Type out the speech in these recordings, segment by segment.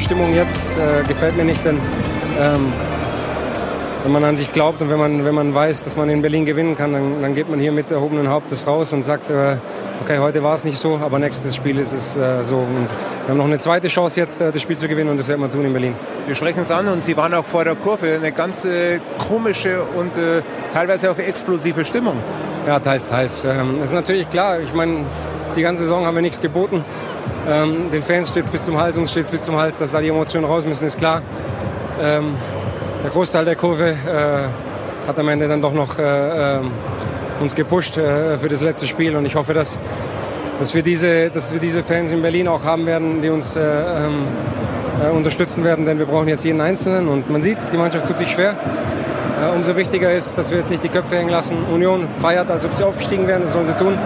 Stimmung jetzt äh, gefällt mir nicht, denn ähm, wenn man an sich glaubt und wenn man, wenn man weiß, dass man in Berlin gewinnen kann, dann, dann geht man hier mit erhobenen Hauptes raus und sagt, äh, okay, heute war es nicht so, aber nächstes Spiel ist es äh, so. Und wir haben noch eine zweite Chance jetzt, äh, das Spiel zu gewinnen und das werden wir tun in Berlin. Sie sprechen es an und Sie waren auch vor der Kurve. Eine ganz komische und äh, teilweise auch explosive Stimmung. Ja, teils, teils. Ähm, ist natürlich klar, ich meine, die ganze Saison haben wir nichts geboten. Ähm, den Fans steht es bis zum Hals, uns steht es bis zum Hals, dass da die Emotionen raus müssen, ist klar. Ähm, der Großteil der Kurve äh, hat am Ende dann doch noch äh, äh, uns gepusht äh, für das letzte Spiel und ich hoffe, dass, dass, wir diese, dass wir diese Fans in Berlin auch haben werden, die uns äh, ähm, äh, unterstützen werden, denn wir brauchen jetzt jeden Einzelnen und man sieht es, die Mannschaft tut sich schwer. Umso wichtiger ist, dass wir jetzt nicht die Köpfe hängen lassen. Union feiert, als ob sie aufgestiegen wären, das sollen sie tun.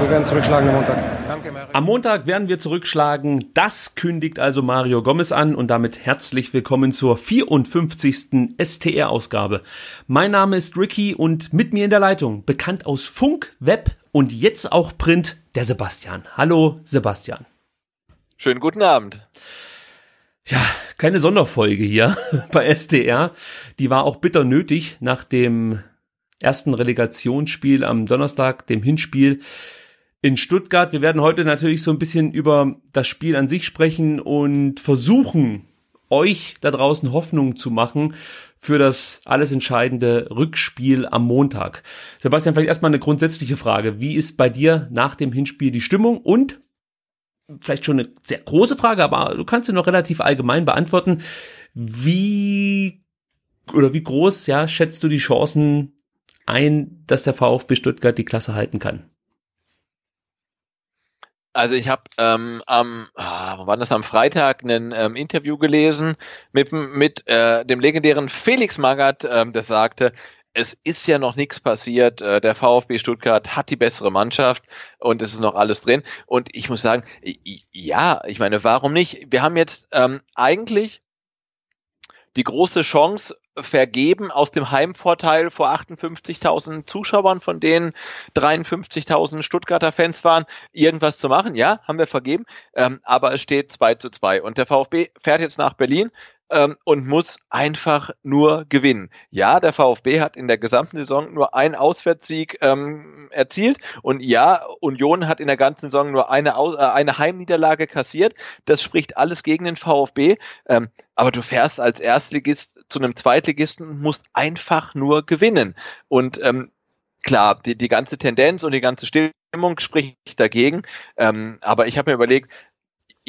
Wir werden zurückschlagen am Montag. Danke, Mario. Am Montag werden wir zurückschlagen. Das kündigt also Mario Gomez an und damit herzlich willkommen zur 54. STR-Ausgabe. Mein Name ist Ricky und mit mir in der Leitung, bekannt aus Funk, Web und jetzt auch Print, der Sebastian. Hallo, Sebastian. Schönen guten Abend. Ja, keine Sonderfolge hier bei SDR. Die war auch bitter nötig nach dem ersten Relegationsspiel am Donnerstag, dem Hinspiel in Stuttgart. Wir werden heute natürlich so ein bisschen über das Spiel an sich sprechen und versuchen, euch da draußen Hoffnung zu machen für das alles entscheidende Rückspiel am Montag. Sebastian, vielleicht erstmal eine grundsätzliche Frage. Wie ist bei dir nach dem Hinspiel die Stimmung und vielleicht schon eine sehr große Frage, aber du kannst sie noch relativ allgemein beantworten. Wie oder wie groß, ja, schätzt du die Chancen ein, dass der VfB Stuttgart die Klasse halten kann? Also ich habe ähm, am, ah, wann das am Freitag ein ähm, Interview gelesen mit, mit äh, dem legendären Felix Magath, ähm, der sagte, es ist ja noch nichts passiert. Äh, der VfB Stuttgart hat die bessere Mannschaft und es ist noch alles drin. Und ich muss sagen, ja, ich meine, warum nicht? Wir haben jetzt ähm, eigentlich die große Chance vergeben aus dem Heimvorteil vor 58.000 Zuschauern, von denen 53.000 Stuttgarter Fans waren, irgendwas zu machen. Ja, haben wir vergeben, ähm, aber es steht 2 zu 2 und der VfB fährt jetzt nach Berlin ähm, und muss einfach nur gewinnen. Ja, der VfB hat in der gesamten Saison nur einen Auswärtssieg ähm, erzielt und ja, Union hat in der ganzen Saison nur eine, Aus äh, eine Heimniederlage kassiert. Das spricht alles gegen den VfB. Ähm, aber du fährst als Erstligist zu einem Zweitligisten und musst einfach nur gewinnen. Und ähm, klar, die, die ganze Tendenz und die ganze Stimmung spricht dagegen. Ähm, aber ich habe mir überlegt,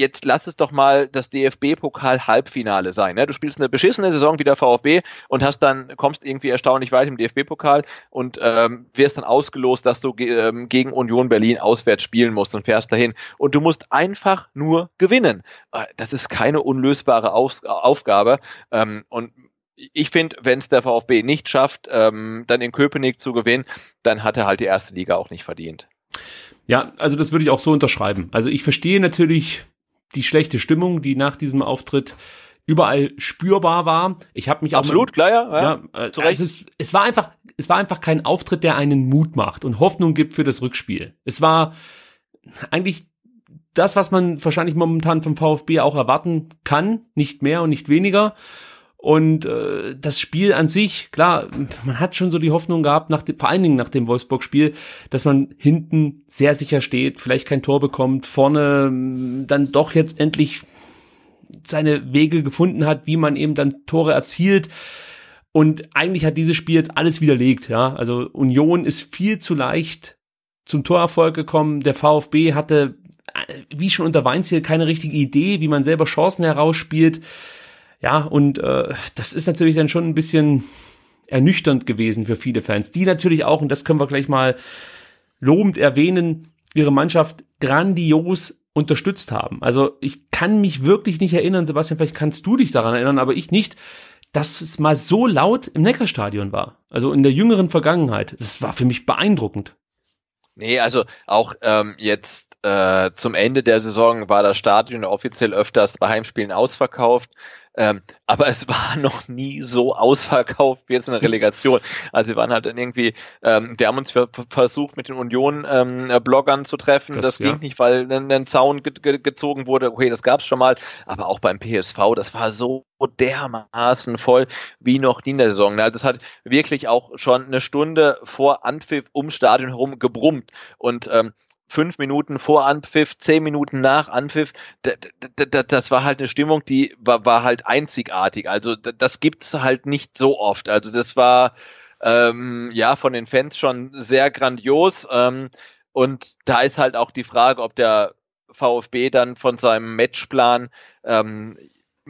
jetzt lass es doch mal das DFB-Pokal-Halbfinale sein. Ne? Du spielst eine beschissene Saison wie der VfB und hast dann, kommst irgendwie erstaunlich weit im DFB-Pokal und ähm, wirst dann ausgelost, dass du ähm, gegen Union Berlin auswärts spielen musst und fährst dahin. Und du musst einfach nur gewinnen. Äh, das ist keine unlösbare Auf Aufgabe. Ähm, und ich finde, wenn es der VfB nicht schafft, ähm, dann in Köpenick zu gewinnen, dann hat er halt die erste Liga auch nicht verdient. Ja, also das würde ich auch so unterschreiben. Also ich verstehe natürlich die schlechte Stimmung, die nach diesem Auftritt überall spürbar war. Ich habe mich absolut auch, klar, ja. ja äh, also es, es war einfach, es war einfach kein Auftritt, der einen Mut macht und Hoffnung gibt für das Rückspiel. Es war eigentlich das, was man wahrscheinlich momentan vom VfB auch erwarten kann, nicht mehr und nicht weniger. Und äh, das Spiel an sich, klar, man hat schon so die Hoffnung gehabt, nach dem, vor allen Dingen nach dem Wolfsburg-Spiel, dass man hinten sehr sicher steht, vielleicht kein Tor bekommt, vorne mm, dann doch jetzt endlich seine Wege gefunden hat, wie man eben dann Tore erzielt. Und eigentlich hat dieses Spiel jetzt alles widerlegt, ja. Also Union ist viel zu leicht zum Torerfolg gekommen. Der VfB hatte, äh, wie schon unter Weinziel, keine richtige Idee, wie man selber Chancen herausspielt. Ja, und äh, das ist natürlich dann schon ein bisschen ernüchternd gewesen für viele Fans, die natürlich auch, und das können wir gleich mal lobend erwähnen, ihre Mannschaft grandios unterstützt haben. Also ich kann mich wirklich nicht erinnern, Sebastian, vielleicht kannst du dich daran erinnern, aber ich nicht, dass es mal so laut im Neckarstadion war. Also in der jüngeren Vergangenheit. Das war für mich beeindruckend. Nee, also auch ähm, jetzt äh, zum Ende der Saison war das Stadion offiziell öfters bei Heimspielen ausverkauft. Ähm, aber es war noch nie so ausverkauft wie jetzt in der Relegation. Also wir waren halt dann irgendwie, ähm, wir haben uns versucht mit den Union-Bloggern ähm, zu treffen. Das, das ging ja. nicht, weil ein, ein Zaun ge ge gezogen wurde. Okay, das gab's schon mal. Aber auch beim PSV, das war so dermaßen voll wie noch nie in der Saison. Also es hat wirklich auch schon eine Stunde vor Anpfiff ums Stadion herum gebrummt. Und ähm, fünf Minuten vor Anpfiff, zehn Minuten nach Anpfiff, das war halt eine Stimmung, die war, war halt einzigartig. Also das gibt's halt nicht so oft. Also das war ähm, ja von den Fans schon sehr grandios. Ähm, und da ist halt auch die Frage, ob der VfB dann von seinem Matchplan ähm,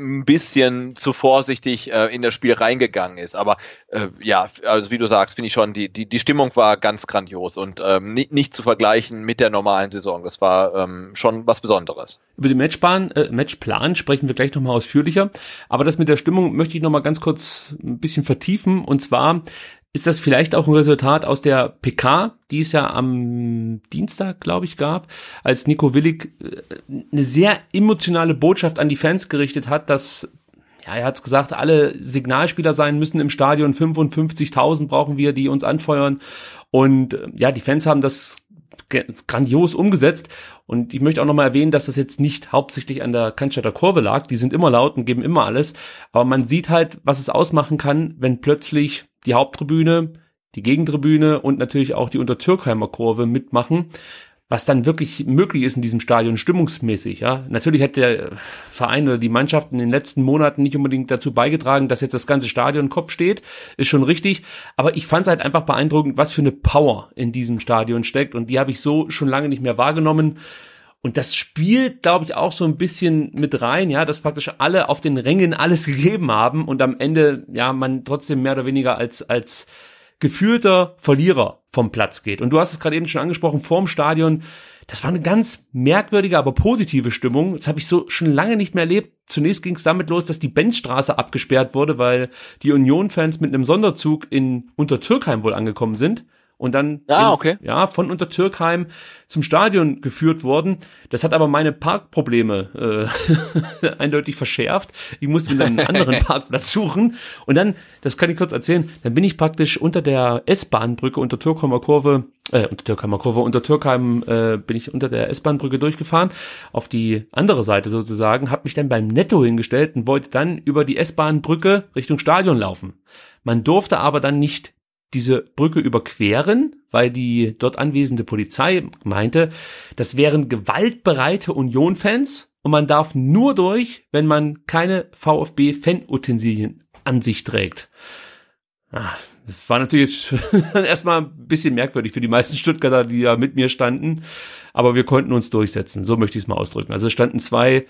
ein bisschen zu vorsichtig äh, in das Spiel reingegangen ist. Aber äh, ja, also wie du sagst, finde ich schon, die, die, die Stimmung war ganz grandios und ähm, nicht, nicht zu vergleichen mit der normalen Saison. Das war ähm, schon was Besonderes. Über den Matchplan, äh, Matchplan sprechen wir gleich nochmal ausführlicher. Aber das mit der Stimmung möchte ich nochmal ganz kurz ein bisschen vertiefen. Und zwar ist das vielleicht auch ein Resultat aus der PK, die es ja am Dienstag, glaube ich, gab, als Nico Willig äh, eine sehr emotionale Botschaft an die Fans gerichtet hat, dass ja, er hat's gesagt, alle Signalspieler sein müssen im Stadion, 55.000 brauchen wir, die uns anfeuern. Und äh, ja, die Fans haben das grandios umgesetzt. Und ich möchte auch nochmal erwähnen, dass das jetzt nicht hauptsächlich an der Cannstatter Kurve lag. Die sind immer laut und geben immer alles. Aber man sieht halt, was es ausmachen kann, wenn plötzlich die Haupttribüne, die Gegentribüne und natürlich auch die Untertürkheimer Kurve mitmachen, was dann wirklich möglich ist in diesem Stadion stimmungsmäßig. Ja, natürlich hat der Verein oder die Mannschaft in den letzten Monaten nicht unbedingt dazu beigetragen, dass jetzt das ganze Stadion Kopf steht, ist schon richtig. Aber ich fand es halt einfach beeindruckend, was für eine Power in diesem Stadion steckt und die habe ich so schon lange nicht mehr wahrgenommen. Und das spielt, glaube ich, auch so ein bisschen mit rein, ja, dass praktisch alle auf den Rängen alles gegeben haben und am Ende, ja, man trotzdem mehr oder weniger als, als gefühlter Verlierer vom Platz geht. Und du hast es gerade eben schon angesprochen, vorm Stadion, das war eine ganz merkwürdige, aber positive Stimmung. Das habe ich so schon lange nicht mehr erlebt. Zunächst ging es damit los, dass die Benzstraße abgesperrt wurde, weil die Union-Fans mit einem Sonderzug in Untertürkheim wohl angekommen sind und dann ah, okay. in, ja von Untertürkheim zum Stadion geführt worden. Das hat aber meine Parkprobleme äh, eindeutig verschärft. Ich musste mir dann einen anderen Parkplatz suchen und dann, das kann ich kurz erzählen, dann bin ich praktisch unter der S-Bahnbrücke unter Türkheimer Kurve, äh, unter Türkheimer Kurve, unter Türkheim äh, bin ich unter der S-Bahnbrücke durchgefahren auf die andere Seite sozusagen, habe mich dann beim Netto hingestellt und wollte dann über die S-Bahnbrücke Richtung Stadion laufen. Man durfte aber dann nicht diese Brücke überqueren, weil die dort anwesende Polizei meinte, das wären gewaltbereite Union-Fans und man darf nur durch, wenn man keine VfB-Fan-Utensilien an sich trägt. Ah, das war natürlich erstmal ein bisschen merkwürdig für die meisten Stuttgarter, die da mit mir standen, aber wir konnten uns durchsetzen, so möchte ich es mal ausdrücken. Also standen zwei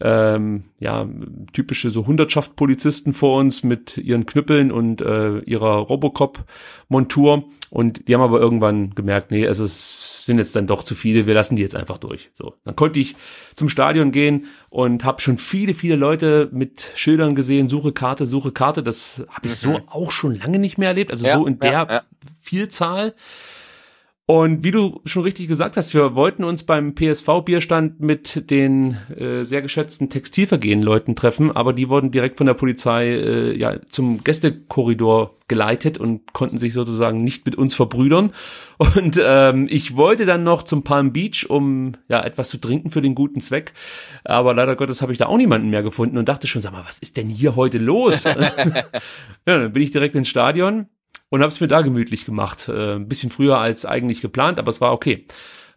ähm, ja, typische so Hundertschaft-Polizisten vor uns mit ihren Knüppeln und äh, ihrer Robocop-Montur. Und die haben aber irgendwann gemerkt, nee, also es sind jetzt dann doch zu viele, wir lassen die jetzt einfach durch. So, dann konnte ich zum Stadion gehen und habe schon viele, viele Leute mit Schildern gesehen, suche Karte, suche Karte. Das habe ich mhm. so auch schon lange nicht mehr erlebt, also ja, so in der ja, ja. Vielzahl. Und wie du schon richtig gesagt hast, wir wollten uns beim PSV-Bierstand mit den äh, sehr geschätzten Textilvergehen-Leuten treffen, aber die wurden direkt von der Polizei äh, ja zum Gästekorridor geleitet und konnten sich sozusagen nicht mit uns verbrüdern. Und ähm, ich wollte dann noch zum Palm Beach, um ja etwas zu trinken für den guten Zweck. Aber leider Gottes habe ich da auch niemanden mehr gefunden und dachte schon, sag mal, was ist denn hier heute los? ja, dann bin ich direkt ins Stadion und habe es mir da gemütlich gemacht. Äh, ein bisschen früher als eigentlich geplant, aber es war okay.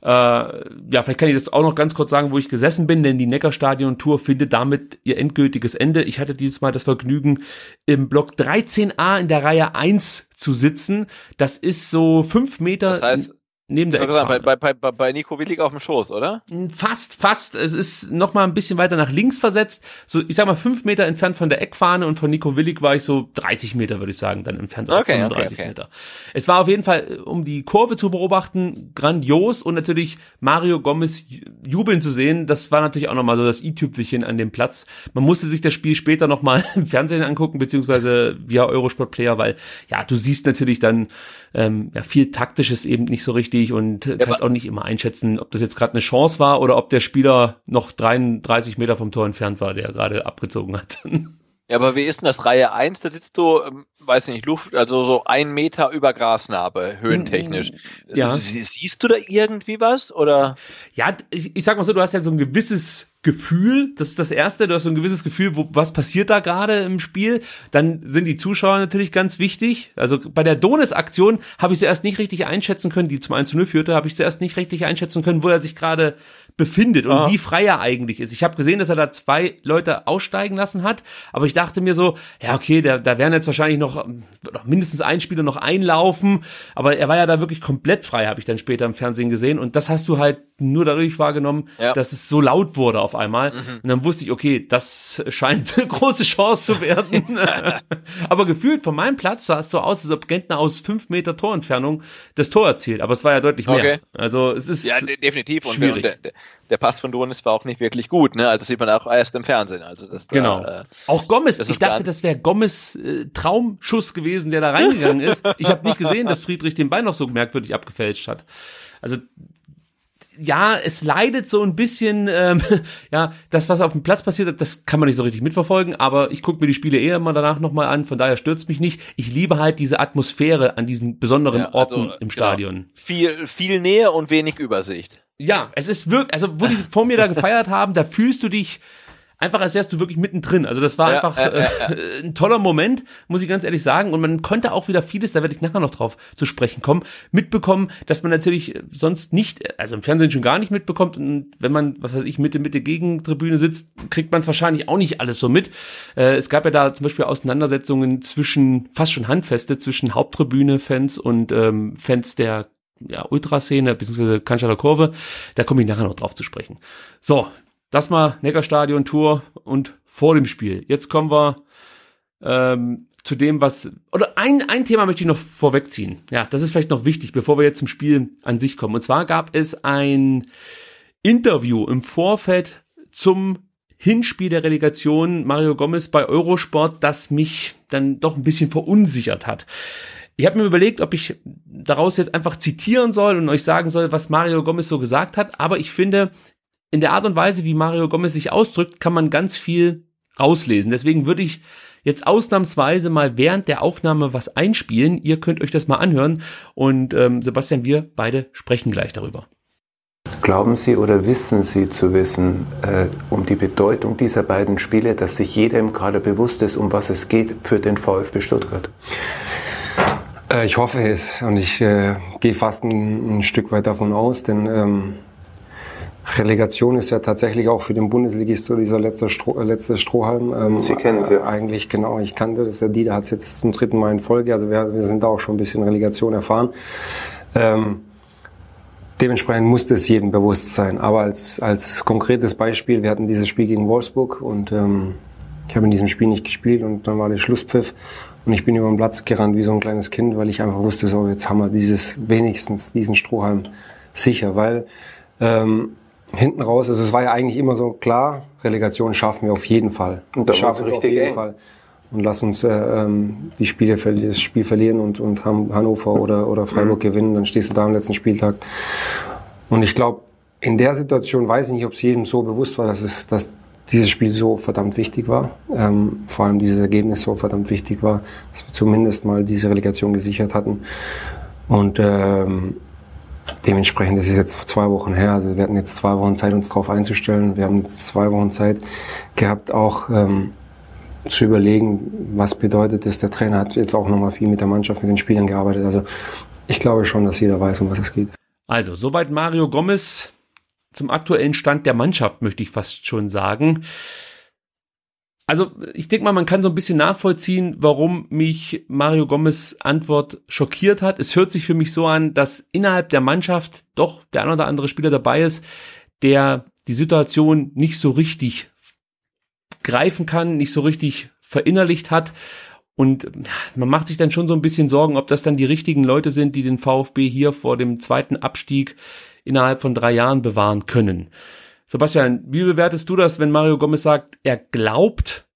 Äh, ja, vielleicht kann ich das auch noch ganz kurz sagen, wo ich gesessen bin, denn die Neckarstadion-Tour findet damit ihr endgültiges Ende. Ich hatte dieses Mal das Vergnügen, im Block 13a in der Reihe 1 zu sitzen. Das ist so fünf Meter. Das heißt, neben der Eckfahne. Bei, bei, bei, bei Nico Willig auf dem Schoß, oder? Fast, fast. Es ist noch mal ein bisschen weiter nach links versetzt. So, ich sag mal, fünf Meter entfernt von der Eckfahne und von Nico Willig war ich so 30 Meter, würde ich sagen, dann entfernt. Okay, 35 okay, okay. Meter. Es war auf jeden Fall, um die Kurve zu beobachten, grandios und natürlich Mario Gomez jubeln zu sehen. Das war natürlich auch noch mal so das i-Tüpfelchen an dem Platz. Man musste sich das Spiel später noch mal im Fernsehen angucken, beziehungsweise via Eurosport Player, weil, ja, du siehst natürlich dann, ähm, ja, viel taktisches eben nicht so richtig und äh, kannst auch nicht immer einschätzen, ob das jetzt gerade eine Chance war oder ob der Spieler noch 33 Meter vom Tor entfernt war, der gerade abgezogen hat. Ja, aber wie ist denn das? Reihe 1, da sitzt du, ähm, weiß nicht, Luft, also so ein Meter über Grasnarbe, höhentechnisch. Ja. Sie- Siehst du da irgendwie was? Oder? Ja, ich, ich sag mal so, du hast ja so ein gewisses Gefühl, das ist das Erste, du hast so ein gewisses Gefühl, wo, was passiert da gerade im Spiel. Dann sind die Zuschauer natürlich ganz wichtig. Also bei der Donis-Aktion habe ich zuerst nicht richtig einschätzen können, die zum 1 zu 0 führte, habe ich zuerst nicht richtig einschätzen können, wo er sich gerade befindet und Ah. wie frei er eigentlich ist. Ich habe gesehen, dass er da zwei Leute aussteigen lassen hat, aber ich dachte mir so, ja okay, da, da werden jetzt wahrscheinlich noch, noch mindestens ein Spieler noch einlaufen, aber er war ja da wirklich komplett frei, habe ich dann später im Fernsehen gesehen und das hast du halt nur dadurch wahrgenommen, Ja. dass es so laut wurde auf einmal Mhm. und dann wusste ich, okay, das scheint eine große Chance zu werden. aber gefühlt von meinem Platz sah es so aus, als ob Gentner aus fünf Meter Torentfernung das Tor erzielt, aber es war ja deutlich mehr. Okay. Also es ist Ja, de definitiv. Und, schwierig. und der, der- Pass von Donis war auch nicht wirklich gut, ne? Also das sieht man auch erst im Fernsehen. Also das da, Genau. äh, auch Gomez. Ich dachte, das wäre Gomez äh, Traumschuss gewesen, der da reingegangen ist. Ich habe nicht gesehen, dass Friedrich den Ball noch so merkwürdig abgefälscht hat. Also ja, es leidet so ein bisschen, ähm, ja, das, was auf dem Platz passiert, hat, das kann man nicht so richtig mitverfolgen, aber ich gucke mir die Spiele eher immer danach nochmal an, von daher stürzt mich nicht. Ich liebe halt diese Atmosphäre an diesen besonderen Ja, Orten also, im genau. Stadion. viel, viel Nähe und wenig Übersicht. Ja, es ist wirklich, also wo die vor mir da gefeiert haben, da fühlst du dich einfach, als wärst du wirklich mittendrin. Also das war Ja, einfach ja, ja, äh, ein toller Moment, muss ich ganz ehrlich sagen. Und man konnte auch wieder vieles, da werde ich nachher noch drauf zu sprechen kommen, mitbekommen, dass man natürlich sonst nicht, also im Fernsehen schon gar nicht mitbekommt. Und wenn man, was weiß ich, Mitte, Mitte Gegentribüne sitzt, kriegt man es wahrscheinlich auch nicht alles so mit. Äh, es gab ja da zum Beispiel Auseinandersetzungen zwischen, fast schon Handfeste, zwischen Haupttribüne-Fans und ähm, Fans der ja, Ultraszene, beziehungsweise Cannstatter Kurve. Da komme ich nachher noch drauf zu sprechen. So, das mal Neckarstadion Tour und vor dem Spiel. Jetzt kommen wir ähm, zu dem, was oder ein ein Thema möchte ich noch vorwegziehen. Ja, das ist vielleicht noch wichtig, bevor wir jetzt zum Spiel an sich kommen. Und zwar gab es ein Interview im Vorfeld zum Hinspiel der Relegation Mario Gomez bei Eurosport, das mich dann doch ein bisschen verunsichert hat. Ich habe mir überlegt, ob ich daraus jetzt einfach zitieren soll und euch sagen soll, was Mario Gomez so gesagt hat, aber ich finde, in der Art und Weise, wie Mario Gomez sich ausdrückt, kann man ganz viel rauslesen. Deswegen würde ich jetzt ausnahmsweise mal während der Aufnahme was einspielen. Ihr könnt euch das mal anhören und ähm, Sebastian, wir beide sprechen gleich darüber. Glauben Sie oder wissen Sie zu wissen äh, um die Bedeutung dieser beiden Spiele, dass sich jeder im Kader bewusst ist, um was es geht für den VfB Stuttgart? Äh, Ich hoffe es und ich äh, gehe fast ein, ein Stück weit davon aus, denn ähm, Relegation ist ja tatsächlich auch für den Bundesligist so dieser letzte, Stroh, äh, letzte Strohhalm. Ähm, Sie kennen sie. äh, Eigentlich genau, ich kannte das. Der Dieter hat es jetzt zum dritten Mal in Folge, also wir, wir sind da auch schon ein bisschen Relegation erfahren. Ähm, Dementsprechend musste es jedem bewusst sein. Aber als, als konkretes Beispiel, wir hatten dieses Spiel gegen Wolfsburg und ähm, ich habe in diesem Spiel nicht gespielt und dann war der Schlusspfiff und ich bin über den Platz gerannt wie so ein kleines Kind, weil ich einfach wusste, so jetzt haben wir dieses wenigstens diesen Strohhalm sicher, weil ähm, hinten raus, also es war ja eigentlich immer so klar, Relegation schaffen wir auf jeden Fall. Und da Wir war's schaffen es auf jeden eng. Fall. und lass uns äh, ähm, die Spiele, das Spiel verlieren und, und Hannover oder, oder Freiburg mhm. gewinnen, dann stehst du da am letzten Spieltag. Und ich glaube, in der Situation weiß ich nicht, ob es jedem so bewusst war, dass es, dass dieses Spiel so verdammt wichtig war. Ähm, vor allem dieses Ergebnis so verdammt wichtig war, dass wir zumindest mal diese Relegation gesichert hatten. Und ähm, dementsprechend, ist jetzt zwei Wochen her. Also wir hatten jetzt zwei Wochen Zeit, uns darauf einzustellen. Wir haben jetzt zwei Wochen Zeit gehabt, auch ähm, zu überlegen, was bedeutet es. Der Trainer hat jetzt auch nochmal viel mit der Mannschaft, mit den Spielern gearbeitet. Also ich glaube schon, dass jeder weiß, um was es geht. Also, soweit Mario Gomez zum aktuellen Stand der Mannschaft, möchte ich fast schon sagen. Also, ich denke mal, man kann so ein bisschen nachvollziehen, warum mich Mario Gomez Antwort schockiert hat. Es hört sich für mich so an, dass innerhalb der Mannschaft doch der ein oder andere Spieler dabei ist, der die Situation nicht so richtig greifen kann, nicht so richtig verinnerlicht hat. Und man macht sich dann schon so ein bisschen Sorgen, ob das dann die richtigen Leute sind, die den VfB hier vor dem zweiten Abstieg innerhalb von drei Jahren bewahren können. Sebastian, wie bewertest du das, wenn Mario Gomez sagt, er glaubt,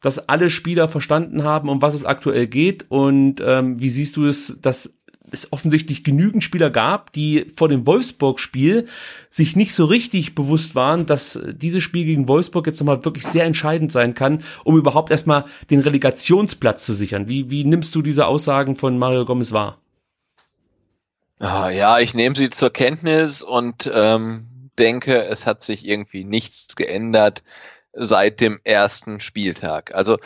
dass alle Spieler verstanden haben, um was es aktuell geht? Und ähm, wie siehst du es, dass es offensichtlich genügend Spieler gab, die vor dem Wolfsburg-Spiel sich nicht so richtig bewusst waren, dass dieses Spiel gegen Wolfsburg jetzt nochmal wirklich sehr entscheidend sein kann, um überhaupt erstmal den Relegationsplatz zu sichern. Wie, wie nimmst du diese Aussagen von Mario Gomez wahr? Ah, ja, ich nehme sie zur Kenntnis und ähm, denke, es hat sich irgendwie nichts geändert seit dem ersten Spieltag. Also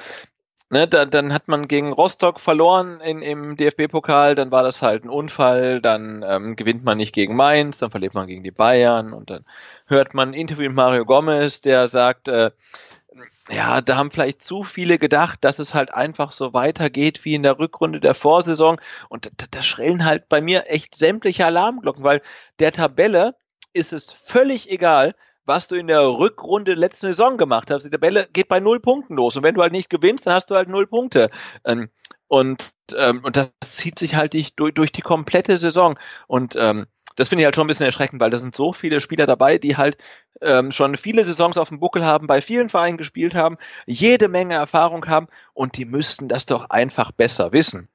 ne, da, dann hat man gegen Rostock verloren in, im DFB-Pokal, dann war das halt ein Unfall, dann ähm, gewinnt man nicht gegen Mainz, dann verliert man gegen die Bayern und dann hört man ein Interview mit Mario Gomez, der sagt, äh, ja, da haben vielleicht zu viele gedacht, dass es halt einfach so weitergeht wie in der Rückrunde der Vorsaison. Und da, da schrillen halt bei mir echt sämtliche Alarmglocken, weil der Tabelle ist es völlig egal, was du in der Rückrunde letzten Saison gemacht hast. Die Tabelle geht bei null Punkten los. Und wenn du halt nicht gewinnst, dann hast du halt null Punkte. Ähm, und, ähm, und das zieht sich halt durch, durch die komplette Saison. Und ähm, das finde ich halt schon ein bisschen erschreckend, weil da sind so viele Spieler dabei, die halt ähm, schon viele Saisons auf dem Buckel haben, bei vielen Vereinen gespielt haben, jede Menge Erfahrung haben und die müssten das doch einfach besser wissen.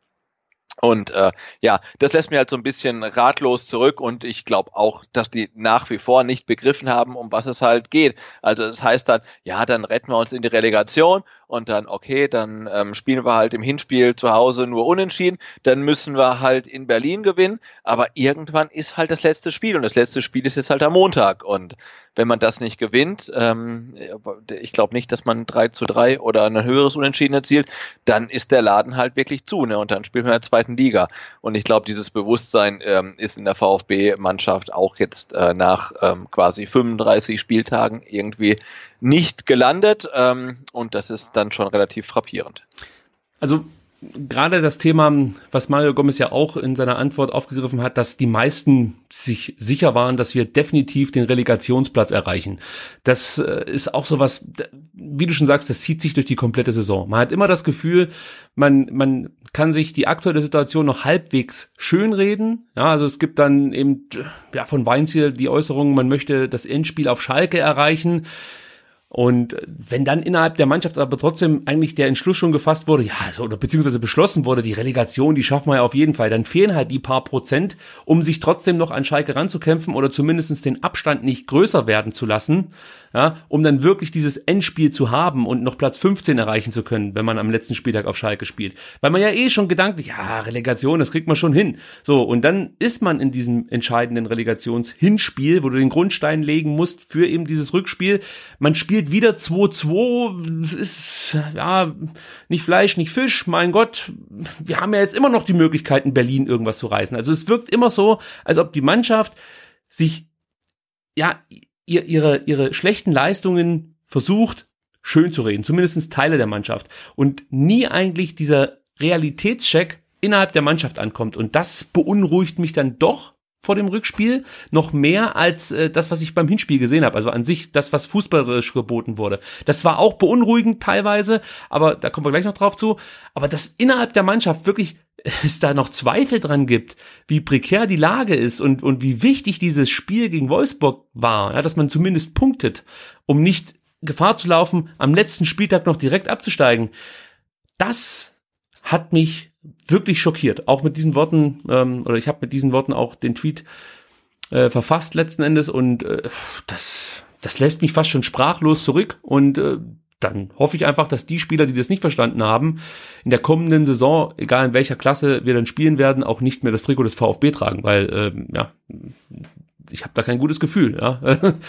Und äh, ja, das lässt mir halt so ein bisschen ratlos zurück und ich glaube auch, dass die nach wie vor nicht begriffen haben, um was es halt geht. Also es das heißt dann, ja, dann retten wir uns in die Relegation und dann, okay, dann ähm, spielen wir halt im Hinspiel zu Hause nur unentschieden, dann müssen wir halt in Berlin gewinnen, aber irgendwann ist halt das letzte Spiel und das letzte Spiel ist jetzt halt am Montag und wenn man das nicht gewinnt, ähm, ich glaube nicht, dass man 3 zu 3 oder ein höheres Unentschieden erzielt, dann ist der Laden halt wirklich zu ne? und dann spielen wir in der zweiten Liga und ich glaube, dieses Bewusstsein ähm, ist in der VfB-Mannschaft auch jetzt äh, nach ähm, quasi 35 Spieltagen irgendwie nicht gelandet ähm, und das ist dann schon relativ frappierend. Also gerade das Thema, was Mario Gomez ja auch in seiner Antwort aufgegriffen hat, dass die meisten sich sicher waren, dass wir definitiv den Relegationsplatz erreichen. Das äh, ist auch so was, wie du schon sagst, das zieht sich durch die komplette Saison. Man hat immer das Gefühl, man, man kann sich die aktuelle Situation noch halbwegs schönreden. Ja, also es gibt dann eben, ja, von Weinziel die Äußerung, man möchte das Endspiel auf Schalke erreichen. Und wenn dann innerhalb der Mannschaft aber trotzdem eigentlich der Entschluss schon gefasst wurde, ja, also, oder beziehungsweise beschlossen wurde, die Relegation, die schaffen wir ja auf jeden Fall, dann fehlen halt die paar Prozent, um sich trotzdem noch an Schalke ranzukämpfen oder zumindestens den Abstand nicht größer werden zu lassen ja, um dann wirklich dieses Endspiel zu haben und noch Platz 15 erreichen zu können, wenn man am letzten Spieltag auf Schalke spielt. Weil man ja eh schon gedanklich, ja, Relegation, das kriegt man schon hin. So, und dann ist man in diesem entscheidenden Relegationshinspiel, wo du den Grundstein legen musst für eben dieses Rückspiel. Man spielt wieder 2-2, ist, ja, nicht Fleisch, nicht Fisch, mein Gott. Wir haben ja jetzt immer noch die Möglichkeit, in Berlin irgendwas zu reißen. Also es wirkt immer so, als ob die Mannschaft sich ja ihr, ihre, ihre schlechten Leistungen versucht, schön zu reden, zumindest Teile der Mannschaft. Und nie eigentlich dieser Realitätscheck innerhalb der Mannschaft ankommt. Und das beunruhigt mich dann doch vor dem Rückspiel noch mehr als äh, das, was ich beim Hinspiel gesehen habe. Also an sich das, was fußballerisch geboten wurde. Das war auch beunruhigend teilweise, aber da kommen wir gleich noch drauf zu. Aber dass innerhalb der Mannschaft wirklich es da noch Zweifel dran gibt, wie prekär die Lage ist und, und wie wichtig dieses Spiel gegen Wolfsburg war, ja, dass man zumindest punktet, um nicht Gefahr zu laufen, am letzten Spieltag noch direkt abzusteigen. das hat mich wirklich schockiert. Auch mit diesen Worten, ähm, oder ich habe mit diesen Worten auch den Tweet äh, verfasst letzten Endes und äh, das, das lässt mich fast schon sprachlos zurück und äh, dann hoffe ich einfach, dass die Spieler, die das nicht verstanden haben, in der kommenden Saison, egal in welcher Klasse wir dann spielen werden, auch nicht mehr das Trikot des VfB tragen, weil ähm, ja, ich habe da kein gutes Gefühl, ja,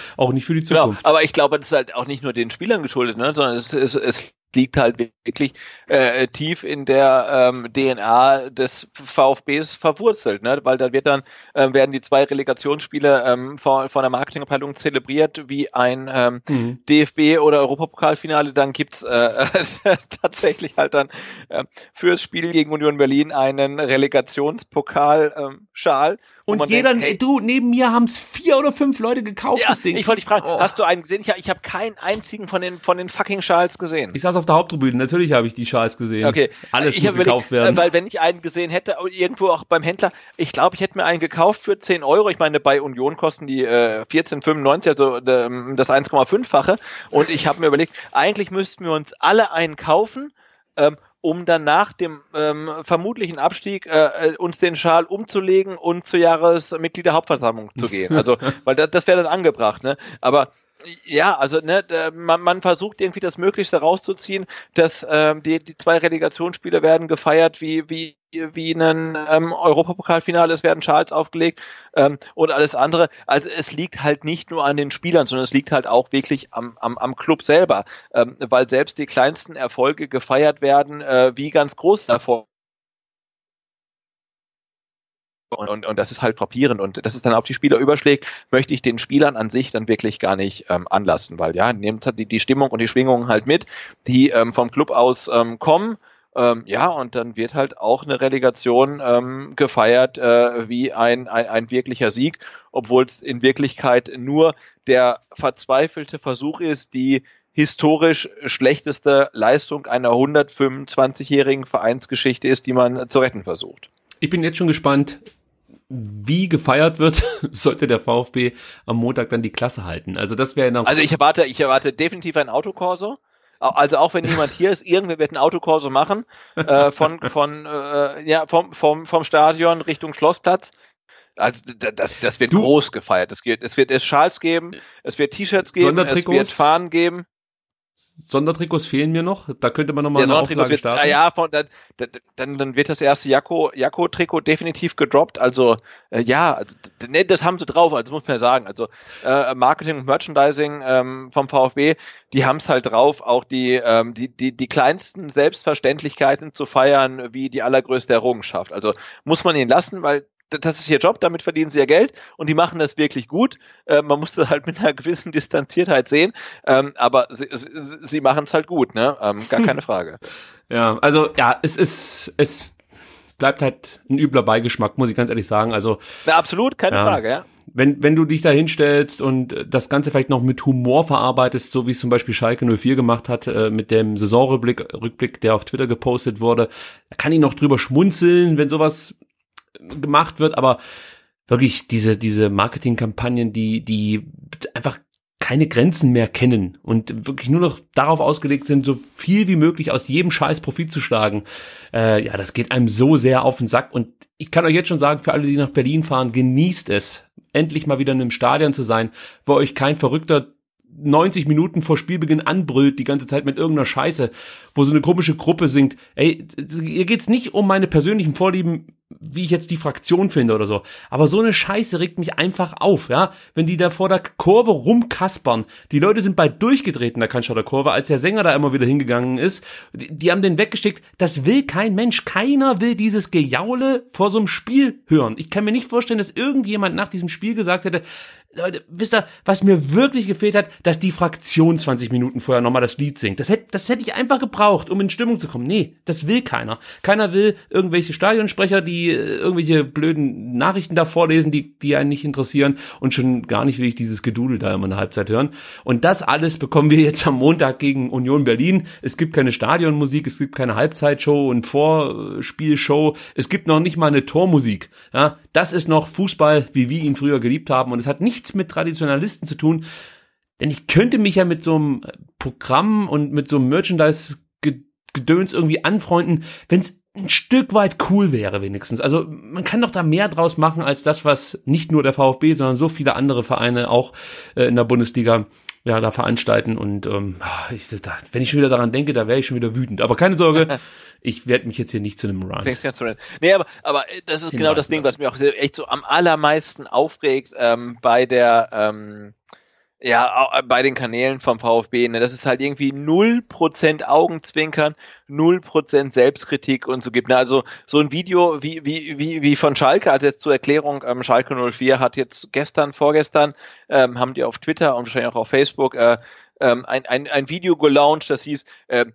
auch nicht für die Zukunft. Genau, aber ich glaube, das ist halt auch nicht nur den Spielern geschuldet, ne, sondern es, es, es liegt halt wirklich äh, tief in der ähm, DNA des VfBs verwurzelt, ne? weil da wird dann äh, werden die zwei Relegationsspiele ähm, von, von der Marketingabteilung zelebriert wie ein ähm, mhm. DFB oder Europapokalfinale. Dann gibt's äh, tatsächlich halt dann äh, fürs Spiel gegen Union Berlin einen Relegationspokalschal. Ähm, und jeder, denkt, hey, du, neben mir haben es vier oder fünf Leute gekauft, ja, das Ding. Ich wollte dich fragen, oh. hast du einen gesehen? Ich, ich habe keinen einzigen von den, von den fucking Schals gesehen. Ich saß auf der Haupttribüne, natürlich habe ich die Schals gesehen. Okay. Alles ich muss gekauft werden. Weil wenn ich einen gesehen hätte, irgendwo auch beim Händler, ich glaube, ich hätte mir einen gekauft für 10 Euro. Ich meine, bei Union kosten die äh, 14,95, also äh, das 1,5-fache. Und ich habe mir überlegt, eigentlich müssten wir uns alle einen kaufen. Ähm, um dann nach dem ähm, vermutlichen Abstieg äh, äh, uns den Schal umzulegen und zur Jahresmitgliederhauptversammlung zu gehen. Also, weil das, das wäre dann angebracht, ne? Aber ja, also ne, man, man versucht irgendwie das Möglichste rauszuziehen, dass ähm, die, die zwei Relegationsspiele werden gefeiert wie wie wie ein ähm, Europapokalfinale, es werden Schals aufgelegt ähm, und alles andere. Also es liegt halt nicht nur an den Spielern, sondern es liegt halt auch wirklich am, am, am Club selber, ähm, weil selbst die kleinsten Erfolge gefeiert werden äh, wie ganz große Erfolge. Und, und, und das ist halt frappierend und dass es dann auf die Spieler überschlägt, möchte ich den Spielern an sich dann wirklich gar nicht ähm, anlassen, weil ja, nehmt halt die, die Stimmung und die Schwingungen halt mit, die ähm, vom Club aus ähm, kommen ähm, ja, und dann wird halt auch eine Relegation ähm, gefeiert äh, wie ein, ein, ein wirklicher Sieg, obwohl es in Wirklichkeit nur der verzweifelte Versuch ist, die historisch schlechteste Leistung einer 125-jährigen Vereinsgeschichte ist, die man zu retten versucht. Ich bin jetzt schon gespannt, wie gefeiert wird, sollte der VfB am Montag dann die Klasse halten. Also das wäre Also ich erwarte, ich erwarte definitiv ein Autokorso. Also auch wenn jemand hier ist, irgendwer wird ein Autokorso machen, äh, von, von, äh, ja, vom, vom, vom Stadion Richtung Schlossplatz. Also das, das wird du, groß gefeiert. Es wird, es wird es Schals geben, es wird T-Shirts geben, es wird Fahnen geben. Sondertrikots fehlen mir noch. Da könnte man nochmal eine Auflage wird, starten. Ja, von, dann, dann, dann wird das erste Jakko-Trikot definitiv gedroppt. Also äh, ja, also, ne, das haben sie drauf, also muss man ja sagen. Also äh, Marketing und Merchandising ähm, vom VfB, die haben es halt drauf, auch die, ähm, die, die, die kleinsten Selbstverständlichkeiten zu feiern, wie die allergrößte Errungenschaft. Also muss man ihnen lassen, weil das ist ihr Job, damit verdienen sie ihr Geld und die machen das wirklich gut. Äh, man muss das halt mit einer gewissen Distanziertheit sehen, ähm, aber sie, sie, sie machen es halt gut, ne? Ähm, gar keine Frage. Ja, also ja, es ist, es bleibt halt ein übler Beigeschmack, muss ich ganz ehrlich sagen. Also Na, absolut, keine ja. Frage, ja wenn, wenn du dich da hinstellst und das Ganze vielleicht noch mit Humor verarbeitest, so wie es zum Beispiel Schalke 04 gemacht hat, äh, mit dem Saisonrückblick, Rückblick, der auf Twitter gepostet wurde, da kann ich noch drüber schmunzeln, wenn sowas gemacht wird, aber wirklich diese, diese Marketingkampagnen, die, die einfach keine Grenzen mehr kennen und wirklich nur noch darauf ausgelegt sind, so viel wie möglich aus jedem Scheiß Profit zu schlagen. Äh, ja, das geht einem so sehr auf den Sack. Und ich kann euch jetzt schon sagen, für alle, die nach Berlin fahren, genießt es, endlich mal wieder in einem Stadion zu sein, wo euch kein verrückter 90 Minuten vor Spielbeginn anbrüllt, die ganze Zeit mit irgendeiner Scheiße, wo so eine komische Gruppe singt. Ey, ihr geht's nicht um meine persönlichen Vorlieben wie ich jetzt die Fraktion finde oder so. Aber so eine Scheiße regt mich einfach auf, ja. Wenn die da vor der Kurve rumkaspern. Die Leute sind bald durchgedreht in der Cannstatter Kurve, als der Sänger da immer wieder hingegangen ist. Die, die haben den weggeschickt. Das will kein Mensch. Keiner will dieses Gejaule vor so einem Spiel hören. Ich kann mir nicht vorstellen, dass irgendjemand nach diesem Spiel gesagt hätte, Leute, wisst ihr, was mir wirklich gefehlt hat, dass die Fraktion 20 Minuten vorher nochmal das Lied singt. Das hätte, das hätte ich einfach gebraucht, um in Stimmung zu kommen. Nee, das will keiner. Keiner will irgendwelche Stadionsprecher, die äh, irgendwelche blöden Nachrichten da vorlesen, die, die einen nicht interessieren. Und schon gar nicht will ich dieses Gedudel da immer in der Halbzeit hören. Und das alles bekommen wir jetzt am Montag gegen Union Berlin. Es gibt keine Stadionmusik, es gibt keine Halbzeitshow und Vorspielshow. Es gibt noch nicht mal eine Tormusik. Ja, das ist noch Fußball, wie wir ihn früher geliebt haben. Und es hat nichts mit Traditionalisten zu tun. Denn ich könnte mich ja mit so einem Programm und mit so einem Merchandise Gedöns irgendwie anfreunden, wenn es ein Stück weit cool wäre wenigstens. Also man kann doch da mehr draus machen als das, was nicht nur der VfB, sondern so viele andere Vereine auch äh, in der Bundesliga ja da veranstalten. Und ähm, ah, ich, da, wenn ich schon wieder daran denke, da wäre ich schon wieder wütend. Aber keine Sorge, ich werde mich jetzt hier nicht zu einem Run. Nee, aber, aber das ist genau das Ding, was mich auch echt so am allermeisten aufregt ähm, bei der ähm, ja, äh, bei den Kanälen vom VfB, ne, dass es halt irgendwie 0% Augenzwinkern, 0% Selbstkritik und so gibt. Ne? Also so ein Video wie, wie, wie, wie von Schalke, also jetzt zur Erklärung, ähm, Schalke 04 hat jetzt gestern, vorgestern, ähm, haben die auf Twitter und wahrscheinlich auch auf Facebook äh, ähm, ein, ein, ein Video gelauncht, das hieß, äh,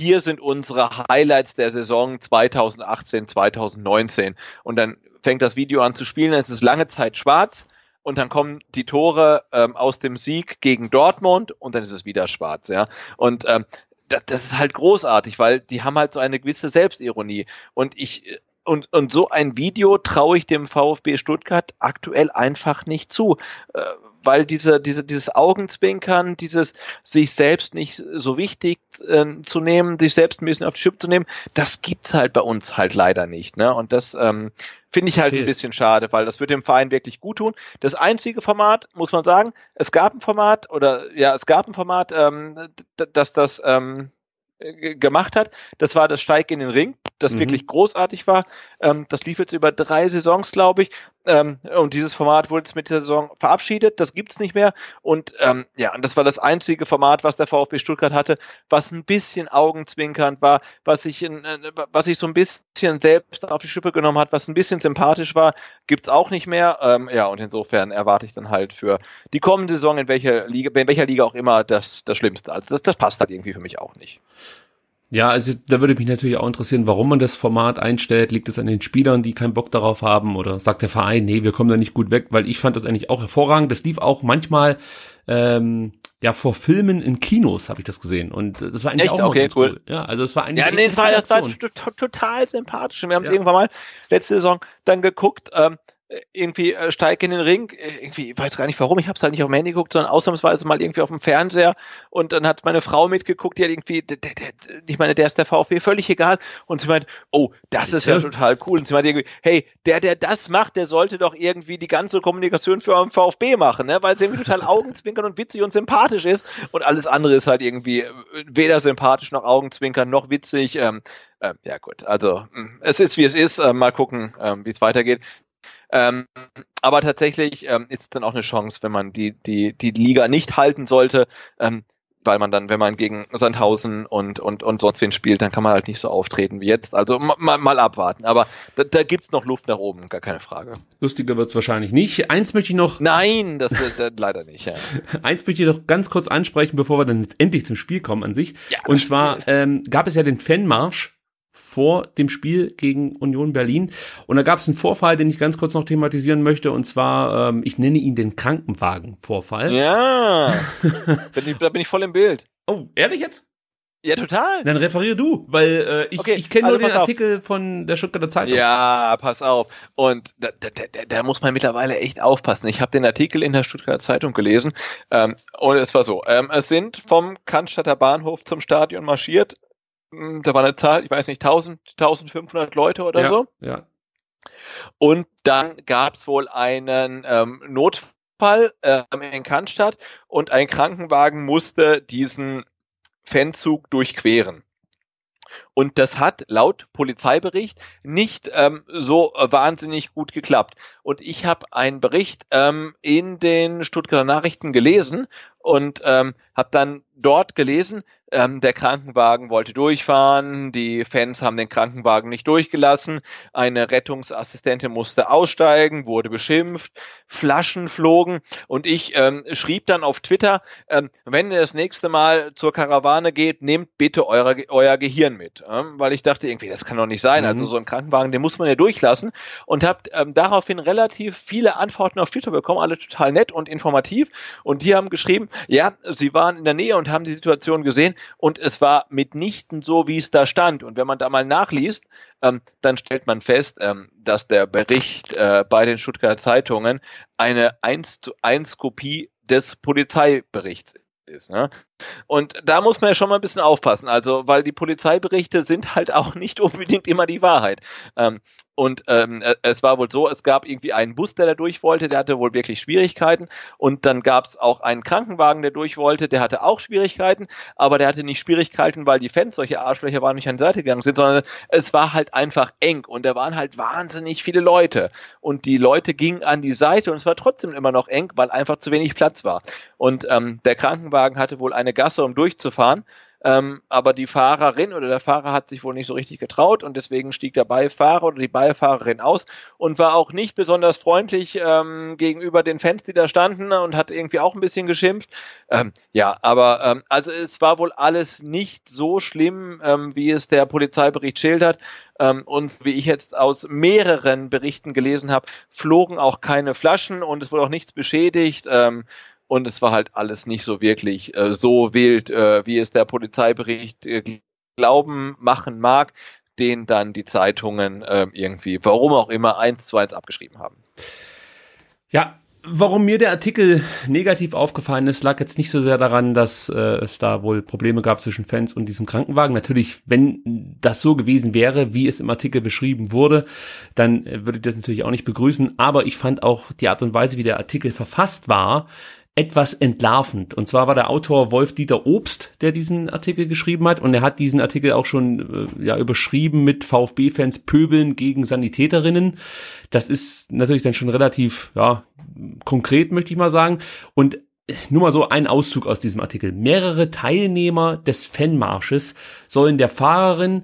hier sind unsere Highlights der Saison 2018, 2019. Und dann fängt das Video an zu spielen, es ist lange Zeit schwarz und dann kommen die Tore ähm, aus dem Sieg gegen Dortmund und dann ist es wieder schwarz, ja. Und ähm, das, das ist halt großartig, weil die haben halt so eine gewisse Selbstironie. Und ich und, und so ein Video traue ich dem VfB Stuttgart aktuell einfach nicht zu. Äh, weil diese, diese, dieses Augenzwinkern, dieses sich selbst nicht so wichtig äh, zu nehmen, sich selbst ein bisschen auf die Schippe zu nehmen, das gibt's halt bei uns halt leider nicht. Ne? Und das ähm, finde ich halt Fehlt. ein bisschen schade, weil das wird dem Verein wirklich gut tun. Das einzige Format, muss man sagen, es gab ein Format oder ja, es gab ein Format, ähm, dass das ähm, gemacht hat. Das war das Steig in den Ring, das mhm. wirklich großartig war. Ähm, das lief jetzt über drei Saisons, glaube ich. Ähm, und dieses Format wurde jetzt mit der Saison verabschiedet. Das gibt's nicht mehr. Und ähm, ja, und das war das einzige Format, was der VfB Stuttgart hatte, was ein bisschen augenzwinkernd war, was sich, in, äh, was sich so ein bisschen selbst auf die Schippe genommen hat, was ein bisschen sympathisch war, gibt's auch nicht mehr. Ähm, ja, und insofern erwarte ich dann halt für die kommende Saison in welcher Liga, in welcher Liga auch immer das, das Schlimmste. Also das, das passt halt irgendwie für mich auch nicht. Ja, also da würde mich natürlich auch interessieren, warum man das Format einstellt. Liegt es an den Spielern, die keinen Bock darauf haben? Oder sagt der Verein, nee, wir kommen da nicht gut weg? Weil ich fand das eigentlich auch hervorragend. Das lief auch manchmal ähm, ja vor Filmen in Kinos, habe ich das gesehen. Und das war eigentlich Echt? auch okay, cool. cool. Ja, also es war eigentlich. Ja, nee, das war, das war total sympathisch. Wir haben es ja. irgendwann mal letzte Saison dann geguckt. Ähm, irgendwie äh, steig in den Ring, äh, irgendwie, ich weiß gar nicht warum, ich habe es halt nicht auf dem Handy geguckt, sondern ausnahmsweise mal irgendwie auf dem Fernseher. Und dann hat meine Frau mitgeguckt, die hat irgendwie, der, der, ich meine, der ist der VfB, völlig egal. Und sie meint, oh, das ist ja total cool. Und sie meint irgendwie, hey, der, der das macht, der sollte doch irgendwie die ganze Kommunikation für den VfB machen, ne, weil es irgendwie total augenzwinkern und witzig und sympathisch ist. Und alles andere ist halt irgendwie äh, weder sympathisch noch augenzwinkern noch witzig, ähm, äh, ja gut, also mm, es ist wie es ist, äh, mal gucken, äh, wie es weitergeht. Ähm, aber tatsächlich ähm, ist dann auch eine Chance, wenn man die, die, die Liga nicht halten sollte, ähm, weil man dann, wenn man gegen Sandhausen und, und, und sonst wen spielt, dann kann man halt nicht so auftreten wie jetzt. Also mal, mal abwarten. Aber da, da gibt's noch Luft nach oben, gar keine Frage. Lustiger wird's wahrscheinlich nicht. Eins möchte ich noch. Nein, das, das leider nicht. Ja. Eins möchte ich noch ganz kurz ansprechen, bevor wir dann endlich zum Spiel kommen an sich. Ja, und zwar ähm, gab es ja den Fanmarsch vor dem Spiel gegen Union Berlin. Und da gab es einen Vorfall, den ich ganz kurz noch thematisieren möchte. Und zwar, ähm, ich nenne ihn den Krankenwagen-Vorfall. Ja, bin ich, da bin ich voll im Bild. Oh, ehrlich jetzt? Ja, total. Dann referiere du, weil äh, ich, okay, ich kenne also nur den Artikel auf. von der Stuttgarter Zeitung. Ja, pass auf. Und da, da, da, da muss man mittlerweile echt aufpassen. Ich habe den Artikel in der Stuttgarter Zeitung gelesen ähm, und es war so. Ähm, es sind vom Cannstatter Bahnhof zum Stadion marschiert da war eine Zahl, ich weiß nicht, 1000, 1500 Leute oder ja, so. Ja. Und dann gab es wohl einen ähm, Notfall ähm, in Cannstatt und ein Krankenwagen musste diesen Fanzug durchqueren. Und das hat laut Polizeibericht nicht ähm, so wahnsinnig gut geklappt. Und ich habe einen Bericht ähm, in den Stuttgarter Nachrichten gelesen und ähm, habe dann dort gelesen, ähm, der Krankenwagen wollte durchfahren, die Fans haben den Krankenwagen nicht durchgelassen, eine Rettungsassistentin musste aussteigen, wurde beschimpft, Flaschen flogen. Und ich ähm, schrieb dann auf Twitter, ähm, wenn ihr das nächste Mal zur Karawane geht, nehmt bitte eure, euer Gehirn mit, ähm, weil ich dachte irgendwie, das kann doch nicht sein, also mhm. also so ein Krankenwagen, den muss man ja durchlassen. Und habe ähm, daraufhin relativ viele Antworten auf Twitter bekommen, alle total nett und informativ. Und die haben geschrieben, ja, sie waren in der Nähe und haben die Situation gesehen und es war mitnichten so, wie es da stand. Und wenn man da mal nachliest, ähm, dann stellt man fest, ähm, dass der Bericht äh, bei den Stuttgarter Zeitungen eine 1 zu 1 Kopie des Polizeiberichts ist. Ne? Und da muss man ja schon mal ein bisschen aufpassen, also weil die Polizeiberichte sind halt auch nicht unbedingt immer die Wahrheit. Ähm, und ähm, äh, es war wohl so, es gab irgendwie einen Bus, der da durch wollte, der hatte wohl wirklich Schwierigkeiten. Und dann gab es auch einen Krankenwagen, der durch wollte, der hatte auch Schwierigkeiten, aber der hatte nicht Schwierigkeiten, weil die Fans, solche Arschlöcher, waren nicht an die Seite gegangen sind, sondern es war halt einfach eng und da waren halt wahnsinnig viele Leute. Und die Leute gingen an die Seite und es war trotzdem immer noch eng, weil einfach zu wenig Platz war. Und ähm, der Krankenwagen hatte wohl eine Gasse, um durchzufahren. Ähm, aber die Fahrerin oder der Fahrer hat sich wohl nicht so richtig getraut und deswegen stieg der Beifahrer oder die Beifahrerin aus und war auch nicht besonders freundlich ähm, gegenüber den Fans, die da standen und hat irgendwie auch ein bisschen geschimpft. Ähm, ja, aber ähm, also es war wohl alles nicht so schlimm, ähm, wie es der Polizeibericht schildert. Ähm, und wie ich jetzt aus mehreren Berichten gelesen habe, flogen auch keine Flaschen und es wurde auch nichts beschädigt. Ähm, und es war halt alles nicht so wirklich äh, so wild, äh, wie es der Polizeibericht äh, glauben machen mag, den dann die Zeitungen äh, irgendwie, warum auch immer, eins zu eins abgeschrieben haben. Ja, Warum mir der Artikel negativ aufgefallen ist, lag jetzt nicht so sehr daran, dass äh, es da wohl Probleme gab zwischen Fans und diesem Krankenwagen. Natürlich, wenn das so gewesen wäre, wie es im Artikel beschrieben wurde, dann äh, würde ich das natürlich auch nicht begrüßen. Aber ich fand auch die Art und Weise, wie der Artikel verfasst war, etwas entlarvend. Und zwar war der Autor Wolf-Dieter Obst, der diesen Artikel geschrieben hat. Und er hat diesen Artikel auch schon äh, ja, überschrieben mit VfB-Fans pöbeln gegen Sanitäterinnen. Das ist natürlich dann schon relativ ja, konkret, möchte ich mal sagen. Und nur mal so ein Auszug aus diesem Artikel. Mehrere Teilnehmer des Fanmarsches sollen der Fahrerin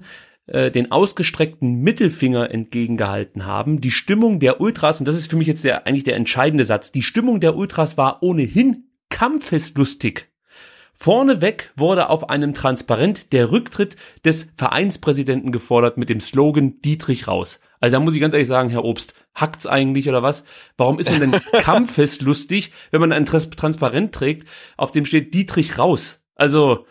äh, den ausgestreckten Mittelfinger entgegengehalten haben. Die Stimmung der Ultras, und das ist für mich jetzt der, eigentlich der entscheidende Satz, die Stimmung der Ultras war ohnehin kampfeslustig. Vorneweg wurde auf einem Transparent der Rücktritt des Vereinspräsidenten gefordert mit dem Slogan Dietrich raus. Also da muss ich ganz ehrlich sagen, Herr Obst, hackt's eigentlich oder was? Warum ist man denn kampfeslustig, wenn man ein Transparent trägt, auf dem steht Dietrich raus? Also,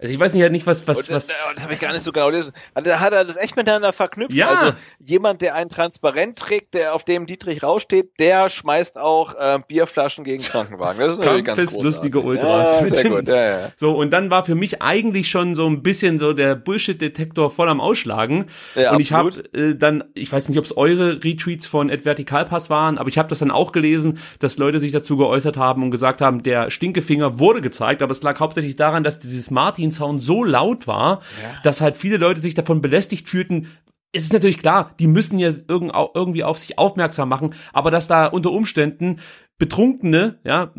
also ich weiß nicht, halt nicht, was, was, und, was. Das, das habe ich gar nicht so genau gelesen. Also da hat er das echt miteinander verknüpft. Ja. Also jemand, der ein Transparent trägt, der auf dem Dietrich raussteht, der schmeißt auch äh, Bierflaschen gegen Krankenwagen. Das ist natürlich ganz großartig. lustige Ultras. Ja, sehr gut, ja, ja. So, und dann war für mich eigentlich schon so ein bisschen so der Bullshit-Detektor voll am Ausschlagen. Ja, und ich habe äh, dann, ich weiß nicht, ob es eure Retweets von Ed Vertikalpass waren, aber ich habe das dann auch gelesen, dass Leute sich dazu geäußert haben und gesagt haben, der Stinkefinger wurde gezeigt, aber es lag hauptsächlich daran, dass dieses Martinshorn so laut war, dass halt viele Leute sich davon belästigt fühlten, es ist natürlich klar, die müssen ja irgendwie auf sich aufmerksam machen, aber dass da unter Umständen Betrunkene, ja,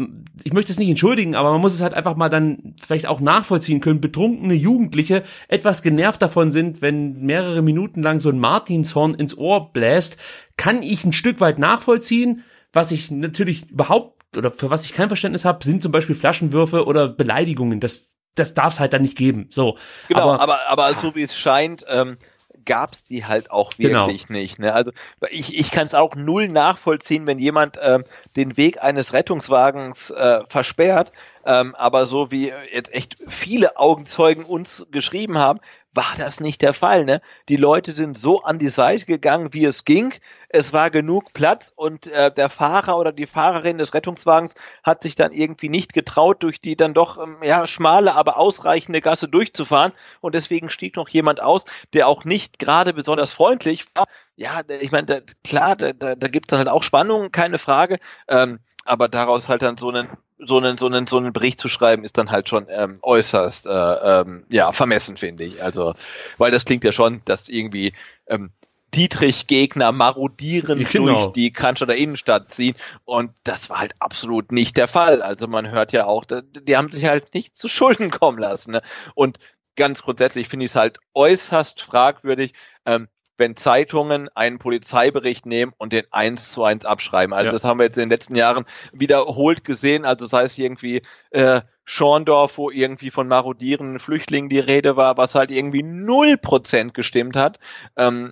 ich möchte es nicht entschuldigen, aber man muss es halt einfach mal dann vielleicht auch nachvollziehen können, betrunkene Jugendliche etwas genervt davon sind, wenn mehrere Minuten lang so ein Martinshorn ins Ohr bläst, kann ich ein Stück weit nachvollziehen, was ich natürlich überhaupt oder für was ich kein Verständnis habe, sind zum Beispiel Flaschenwürfe oder Beleidigungen. Das, das darf es halt dann nicht geben. So, Genau, aber, aber, aber, so wie es scheint, ähm, gab es die halt auch Genau. wirklich nicht. Ne? Also ich, ich kann es auch null nachvollziehen, wenn jemand ähm, den Weg eines Rettungswagens äh, versperrt, ähm, aber so wie jetzt echt viele Augenzeugen uns geschrieben haben, war das nicht der Fall. Ne? Die Leute sind so an die Seite gegangen, wie es ging. Es war genug Platz und äh, der Fahrer oder die Fahrerin des Rettungswagens hat sich dann irgendwie nicht getraut, durch die dann doch ähm, ja schmale, aber ausreichende Gasse durchzufahren. Und deswegen stieg noch jemand aus, der auch nicht gerade besonders freundlich war. Ja, ich meine, klar, da, da, da gibt es halt auch Spannungen, keine Frage. Ähm, aber daraus halt dann so einen so einen so einen so einen Bericht zu schreiben ist dann halt schon ähm, äußerst äh, ähm, ja vermessen finde ich also weil das klingt ja schon dass irgendwie ähm, Dietrich Gegner marodieren Genau. durch die Cannstatter Innenstadt ziehen und das war halt absolut nicht der Fall also man hört ja auch die haben sich halt nicht zu Schulden kommen lassen ne? und ganz grundsätzlich finde ich es halt äußerst fragwürdig ähm, wenn Zeitungen einen Polizeibericht nehmen und den eins zu eins abschreiben. Also Ja. das haben wir jetzt in den letzten Jahren wiederholt gesehen. Also sei es irgendwie äh, Schorndorf, wo irgendwie von marodierenden Flüchtlingen die Rede war, was halt irgendwie null Prozent gestimmt hat. Ähm,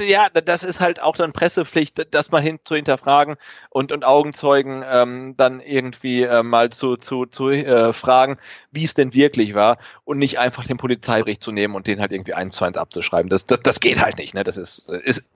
ja, das ist halt auch dann Pressepflicht, das mal hin zu hinterfragen und, und Augenzeugen ähm, dann irgendwie äh, mal zu, zu, zu äh, fragen, wie es denn wirklich war und nicht einfach den Polizeibericht zu nehmen und den halt irgendwie eins zu eins abzuschreiben. Das, das, das geht halt nicht, ne? Das ist, ist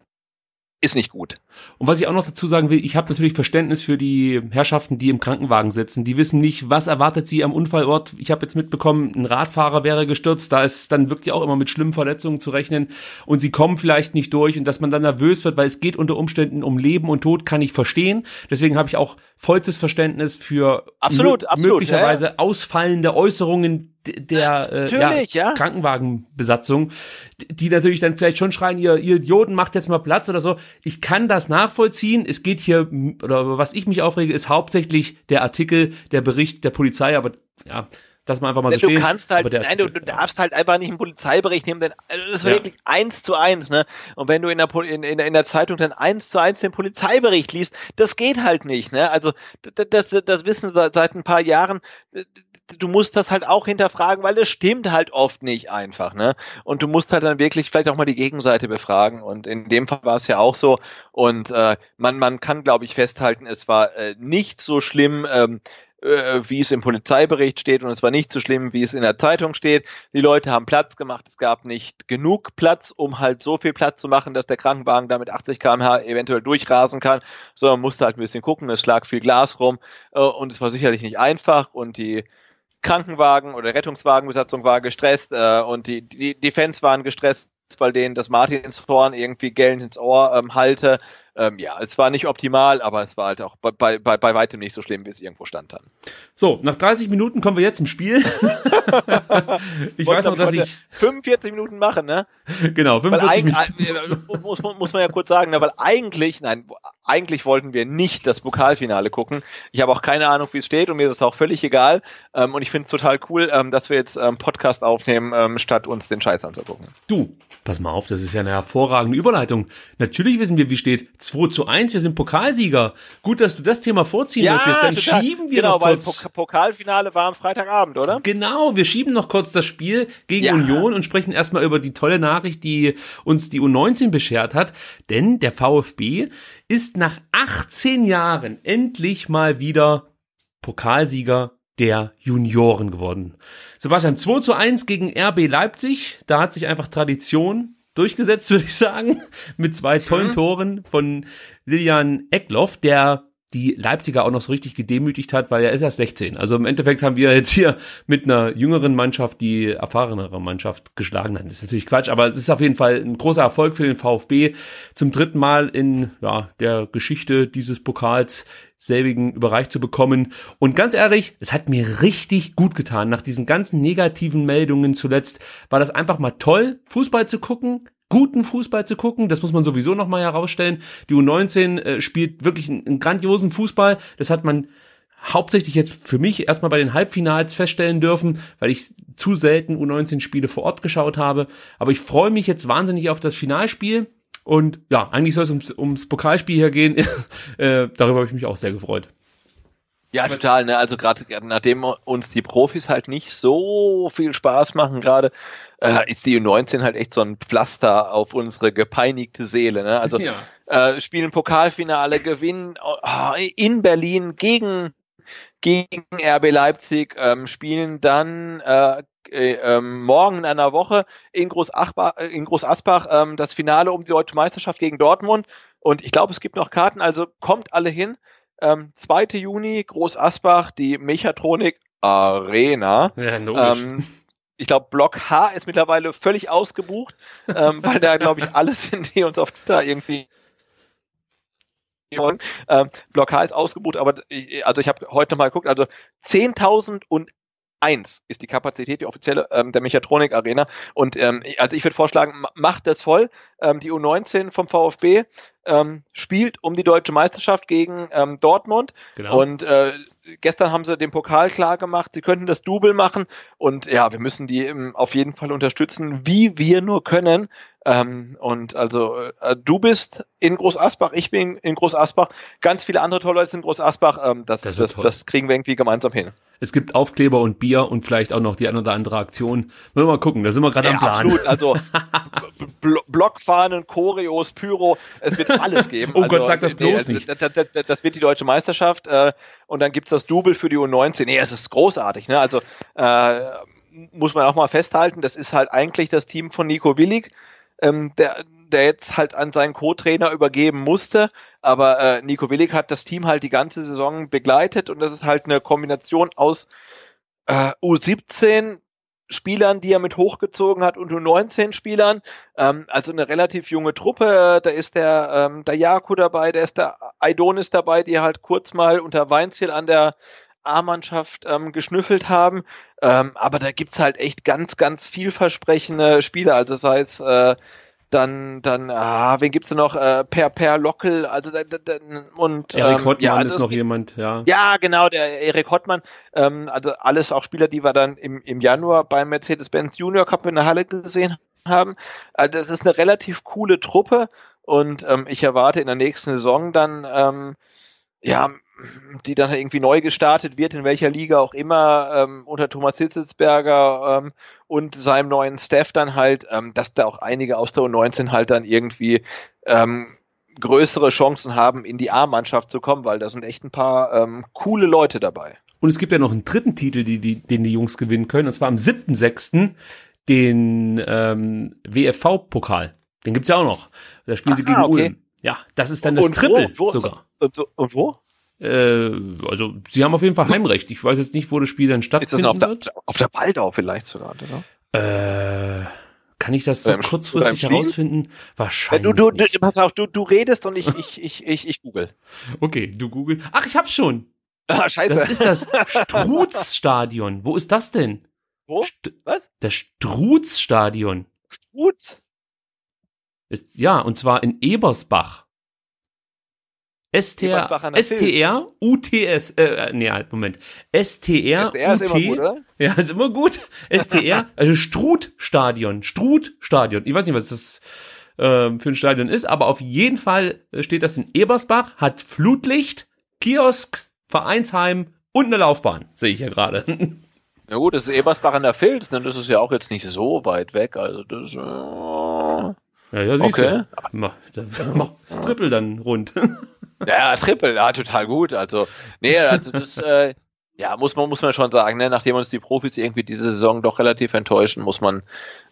ist nicht gut. Und was ich auch noch dazu sagen will, ich habe natürlich Verständnis für die Herrschaften, die im Krankenwagen sitzen. Die wissen nicht, was erwartet sie am Unfallort. Ich habe jetzt mitbekommen, ein Radfahrer wäre gestürzt. Da ist dann wirklich auch immer mit schlimmen Verletzungen zu rechnen. Und sie kommen vielleicht nicht durch und dass man dann nervös wird, weil es geht unter Umständen um Leben und Tod, kann ich verstehen. Deswegen habe ich auch vollstes Verständnis für absolut, absolut, möglicherweise ja, ja. ausfallende Äußerungen der äh, ja, ja. Krankenwagenbesatzung, die natürlich dann vielleicht schon schreien, ihr, ihr Idioten macht jetzt mal Platz oder so. Ich kann das nachvollziehen. Es geht hier, oder was ich mich aufrege, ist hauptsächlich der Artikel, der Bericht der Polizei, aber ja, dass man einfach mal so Du kannst halt, nein, du, du, darfst halt einfach nicht einen Polizeibericht nehmen, denn also das ist ja. wirklich eins zu eins, ne? Und wenn du in der, in, in, in der Zeitung dann eins zu eins den Polizeibericht liest, das geht halt nicht, ne? Also das, das, das wissen wir seit ein paar Jahren. Du musst das halt auch hinterfragen, weil das stimmt halt oft nicht einfach, ne? Und du musst halt dann wirklich vielleicht auch mal die Gegenseite befragen. Und in dem Fall war es ja auch so. Und äh, man, man kann, glaube ich, festhalten, es war äh, nicht so schlimm, ähm, äh, wie es im Polizeibericht steht und es war nicht so schlimm, wie es in der Zeitung steht. Die Leute haben Platz gemacht, es gab nicht genug Platz, um halt so viel Platz zu machen, dass der Krankenwagen da mit 80 km/h eventuell durchrasen kann, sondern musste halt ein bisschen gucken, es lag viel Glas rum äh, und es war sicherlich nicht einfach und die Krankenwagen oder Rettungswagenbesatzung war gestresst äh, und die, die, die Fans waren gestresst, weil denen das Martinshorn irgendwie gellend ins Ohr ähm, halte ähm, ja, es war nicht optimal, aber es war halt auch bei, bei, bei weitem nicht so schlimm, wie es irgendwo stand dann. So, nach 30 Minuten kommen wir jetzt zum Spiel. ich weiß noch, dass ich 45 Minuten machen, ne? Genau, 45 Minuten. muss, muss man ja kurz sagen, ne, weil eigentlich, nein, eigentlich wollten wir nicht das Pokalfinale gucken. Ich habe auch keine Ahnung, wie es steht und mir ist es auch völlig egal. Ähm, und ich finde es total cool, ähm, dass wir jetzt ähm, Podcast aufnehmen, ähm, statt uns den Scheiß anzugucken. Du, pass mal auf, das ist ja eine hervorragende Überleitung. Natürlich wissen wir, wie steht 2 zu 1, wir sind Pokalsieger. Gut, dass du das Thema vorziehen ja, möchtest. Dann total. schieben wir genau, noch kurz. Weil Pokalfinale war am Freitagabend, oder? Genau, wir schieben noch kurz das Spiel gegen ja. Union und sprechen erstmal über die tolle Nachricht, die uns die U19 beschert hat. Denn der VfB ist nach 18 Jahren endlich mal wieder Pokalsieger der Junioren geworden. Sebastian, 2 zu 1 gegen RB Leipzig. Da hat sich einfach Tradition durchgesetzt, würde ich sagen, mit zwei tollen mhm. Toren von Lilian Eckloff, der die Leipziger auch noch so richtig gedemütigt hat, weil er ist erst 16. Also im Endeffekt haben wir jetzt hier mit einer jüngeren Mannschaft die erfahrenere Mannschaft geschlagen. Das ist natürlich Quatsch, aber es ist auf jeden Fall ein großer Erfolg für den VfB. Zum dritten Mal in ja, der Geschichte dieses Pokals selbigen überreicht zu bekommen. Und ganz ehrlich, es hat mir richtig gut getan. Nach diesen ganzen negativen Meldungen zuletzt war das einfach mal toll, Fußball zu gucken, guten Fußball zu gucken. Das muss man sowieso nochmal herausstellen. Die U19 äh, spielt wirklich einen, einen grandiosen Fußball. Das hat man hauptsächlich jetzt für mich erstmal bei den Halbfinals feststellen dürfen, weil ich zu selten U19-Spiele vor Ort geschaut habe. Aber ich freue mich jetzt wahnsinnig auf das Finalspiel. Und ja, eigentlich soll es ums, ums Pokalspiel hier gehen. äh, darüber habe ich mich auch sehr gefreut. Ja, total. Ne? Also gerade nachdem uns die Profis halt nicht so viel Spaß machen, gerade äh, ist die U19 halt echt so ein Pflaster auf unsere gepeinigte Seele. Ne? Also ja. äh, spielen Pokalfinale, gewinnen oh, in Berlin gegen gegen RB Leipzig, ähm, spielen dann äh, äh, ähm, morgen in einer Woche in Groß, Achbach, äh, in Groß Asbach ähm, das Finale um die deutsche Meisterschaft gegen Dortmund. Und ich glaube, es gibt noch Karten, also kommt alle hin. Ähm, 2. Juni, Groß Asbach, die Mechatronik Arena. Ja, ähm, ich glaube, Block H ist mittlerweile völlig ausgebucht, ähm, weil da, glaube ich, alle sind, die uns auf Twitter irgendwie ähm, Block H ist ausgebucht, aber ich, also ich habe heute mal geguckt, also 10.000 und eins ist die Kapazität, die offizielle ähm, der Mechatronik Arena. Und ähm, also ich würde vorschlagen, macht das voll. Ähm, die U19 vom VfB ähm, spielt um die deutsche Meisterschaft gegen ähm, Dortmund. Genau. Und äh, gestern haben sie den Pokal klar gemacht, sie könnten das Double machen. Und ja, wir müssen die ähm, auf jeden Fall unterstützen, wie wir nur können. Ähm, und also äh, du bist in Groß Asbach, ich bin in Groß Asbach, ganz viele andere tolle Leute sind in Groß Asbach. Ähm, das, das, das, das kriegen wir irgendwie gemeinsam hin. Es gibt Aufkleber und Bier und vielleicht auch noch die eine oder andere Aktion. Müssen wir mal gucken, da sind wir gerade ja, am Plan. Absolut, also Blockfahnen, Choreos, Pyro, es wird alles geben. oh also, Gott, sag das bloß nee, also, nicht. Das, wird die deutsche Meisterschaft äh, und dann gibt's das Double für die U19. Nee, es ist großartig, ne? Also äh, muss man auch mal festhalten, das ist halt eigentlich das Team von Nico Willig. Ähm, der, der jetzt halt an seinen Co-Trainer übergeben musste. Aber äh, Nico Willig hat das Team halt die ganze Saison begleitet und das ist halt eine Kombination aus äh, U17 Spielern, die er mit hochgezogen hat und U19 Spielern. Ähm, also eine relativ junge Truppe. Da ist der, ähm, der Jaku dabei, da ist der Aidonis dabei, die halt kurz mal unter Weinziel an der A-Mannschaft ähm, geschnüffelt haben. Ähm, aber da gibt's halt echt ganz, ganz vielversprechende Spieler. Also sei es äh, dann, dann, ah, wen gibt's denn noch? Äh, per, per Lockel, also da, da, und Erik ähm, Hottmann ja, ist noch jemand, ja. ja, genau, der Erik Hottmann. Ähm, also alles auch Spieler, die wir dann im, im Januar beim Mercedes-Benz Junior Cup in der Halle gesehen haben. Also das ist eine relativ coole Truppe und ähm, ich erwarte in der nächsten Saison dann, ähm, ja, die dann irgendwie neu gestartet wird, in welcher Liga auch immer, ähm, unter Thomas Hitzelsberger ähm, und seinem neuen Staff dann halt, ähm, dass da auch einige aus der U19 halt dann irgendwie ähm, größere Chancen haben, in die A-Mannschaft zu kommen, weil da sind echt ein paar ähm, coole Leute dabei. Und es gibt ja noch einen dritten Titel, die, die, den die Jungs gewinnen können, und zwar am 7.6. den ähm, WFV-Pokal. Den gibt's ja auch noch. Da spielen sie Aha, gegen okay. Ulm. Ja, das ist dann das Und? Triple Wo? sogar. Und, so- und wo? Äh, also sie haben auf jeden Fall Heimrecht. Ich weiß jetzt nicht, wo das Spiel dann Ist das auf der, auf der Waldau vielleicht sogar? Oder? Äh, kann ich das so kurzfristig herausfinden? Wahrscheinlich. du, du, du, pass auf, du, du redest und ich, ich, ich, ich, ich google. Okay, du google. Ach, ich hab's schon. Ah, scheiße. Das ist das Struz-Stadion. Wo ist das denn? Wo? St Was? Das Struz-Stadion. Strutz? Ist, ja, und zwar in Ebersbach. STR, STR, UTS, äh, nee, halt, Moment. STR, SDR ist immer gut, oder? Ja, ist immer gut. STR, also Struth-Stadion. Ich weiß nicht, was das ähm, für ein Stadion ist, aber auf jeden Fall äh, steht das in Ebersbach, hat Flutlicht, Kiosk, Vereinsheim und eine Laufbahn, sehe ich ja gerade. Ja gut, das ist Ebersbach an der Vils, ne? das ist ja auch jetzt nicht so weit weg. Also das, äh, Ja, ja, siehst Okay. du. Mach, mach das Triple dann rund. Ja, Triple, ja, total gut. Also, nee, also das, äh, ja, muss man, muss man schon sagen, ne, nachdem uns die Profis irgendwie diese Saison doch relativ enttäuschen, muss man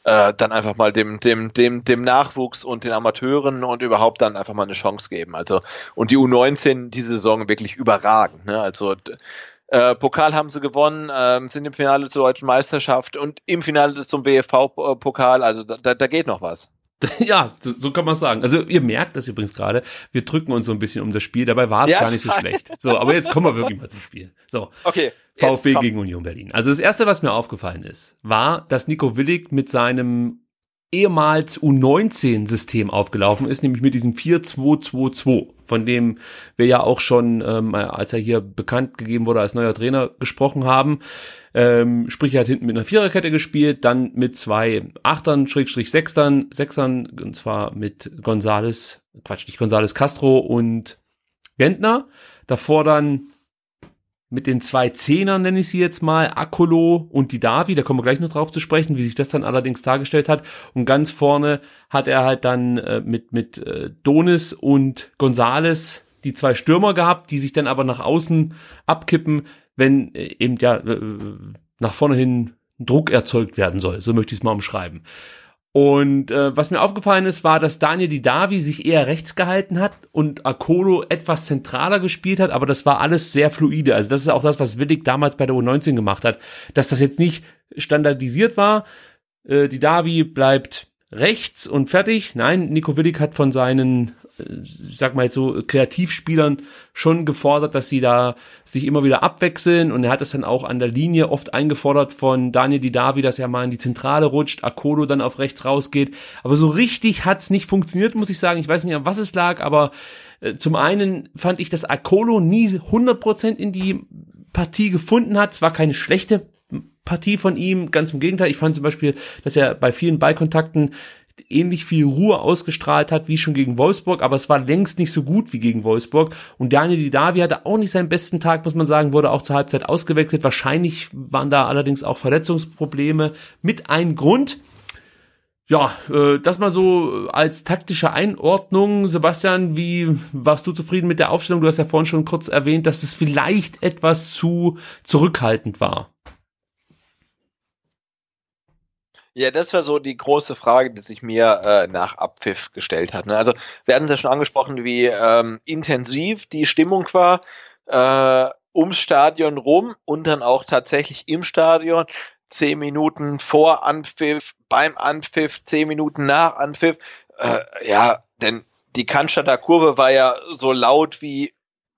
äh, dann einfach mal dem, dem, dem, dem Nachwuchs und den Amateuren und überhaupt dann einfach mal eine Chance geben. Also, und die U19 diese Saison wirklich überragend, ne? Also äh, Pokal haben sie gewonnen, ähm, sind im Finale zur deutschen Meisterschaft und im Finale zum BFV-Pokal, also da, da, da geht noch was. ja, so, kann man sagen. Also ihr merkt das übrigens gerade. Wir drücken uns so ein bisschen um das Spiel. Dabei war es Ja, gar nicht so schlecht. So, aber jetzt kommen wir wirklich mal zum Spiel. So, Okay. VfB gegen Union Berlin. Also das erste, was mir aufgefallen ist, war, dass Nico Willig mit seinem ehemals U19-System aufgelaufen ist, nämlich mit diesem 4-2-2-2, von dem wir ja auch schon, ähm, als er hier bekannt gegeben wurde als neuer Trainer, gesprochen haben. Ähm, sprich, er hat hinten mit einer Viererkette gespielt, dann mit zwei Achtern, Schrägstrich Sechstern, Sechsern, und zwar mit Gonzales, Quatsch, nicht Gonzales Castro und Gentner. Davor dann mit den zwei Zehnern, nenne ich sie jetzt mal, Akolo und die Davi, da kommen wir gleich noch drauf zu sprechen, wie sich das dann allerdings dargestellt hat. Und ganz vorne hat er halt dann äh, mit, mit äh, Donis und Gonzales die zwei Stürmer gehabt, die sich dann aber nach außen abkippen, wenn äh, eben ja äh, nach vorne hin Druck erzeugt werden soll. So möchte ich es mal umschreiben. Und äh, was mir aufgefallen ist, war, dass Daniel Didavi sich eher rechts gehalten hat und Akolo etwas zentraler gespielt hat, aber das war alles sehr fluide. Also das ist auch das, was Willig damals bei der U19 gemacht hat, dass das jetzt nicht standardisiert war. Äh, Didavi bleibt rechts und fertig. Nein, Nico Willig hat von seinen, sag mal jetzt so, Kreativspielern schon gefordert, dass sie da sich immer wieder abwechseln und er hat es dann auch an der Linie oft eingefordert von Daniel Didavi, dass er mal in die Zentrale rutscht, Akolo dann auf rechts rausgeht. Aber so richtig hat's nicht funktioniert, muss ich sagen. Ich weiß nicht, an was es lag, aber äh, zum einen fand ich, dass Akolo nie 100% in die Partie gefunden hat. Es war keine schlechte Partie von ihm, ganz im Gegenteil. Ich fand zum Beispiel, dass er bei vielen Ballkontakten ähnlich viel Ruhe ausgestrahlt hat wie schon gegen Wolfsburg, aber es war längst nicht so gut wie gegen Wolfsburg. Und Daniel Didavi hatte auch nicht seinen besten Tag, muss man sagen, wurde auch zur Halbzeit ausgewechselt. Wahrscheinlich waren da allerdings auch Verletzungsprobleme mit ein Grund. Ja, äh, das mal so als taktische Einordnung. Sebastian, wie warst du zufrieden mit der Aufstellung? Du hast ja vorhin schon kurz erwähnt, dass es vielleicht etwas zu zurückhaltend war. Ja, das war so die große Frage, die sich mir äh, nach Abpfiff gestellt hat. Ne? Also wir hatten es ja schon angesprochen, wie ähm, intensiv die Stimmung war äh, ums Stadion rum und dann auch tatsächlich im Stadion. Zehn Minuten vor Anpfiff, beim Anpfiff, zehn Minuten nach Anpfiff. Äh, ja, denn die Cannstatter Kurve war ja so laut wie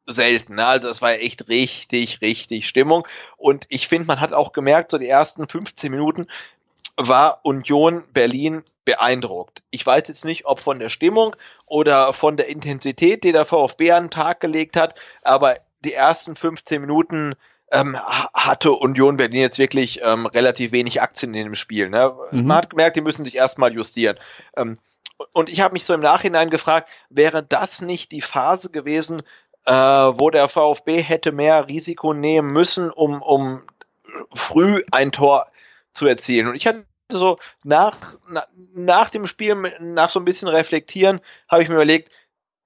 selten. Ne? Also es war echt richtig, richtig Stimmung. Und ich finde, man hat auch gemerkt, so die ersten 15 Minuten, war Union Berlin beeindruckt. Ich weiß jetzt nicht, ob von der Stimmung oder von der Intensität, die der VfB an den Tag gelegt hat, aber die ersten 15 Minuten ähm, hatte Union Berlin jetzt wirklich ähm, relativ wenig Aktien in dem Spiel. Ne? Mhm. Man hat gemerkt, die müssen sich erstmal justieren. Ähm, und ich habe mich so im Nachhinein gefragt, wäre das nicht die Phase gewesen, äh, wo der VfB hätte mehr Risiko nehmen müssen, um, um früh ein Tor zu erzielen. Und ich hatte so nach, na, nach dem Spiel, nach so ein bisschen reflektieren, habe ich mir überlegt,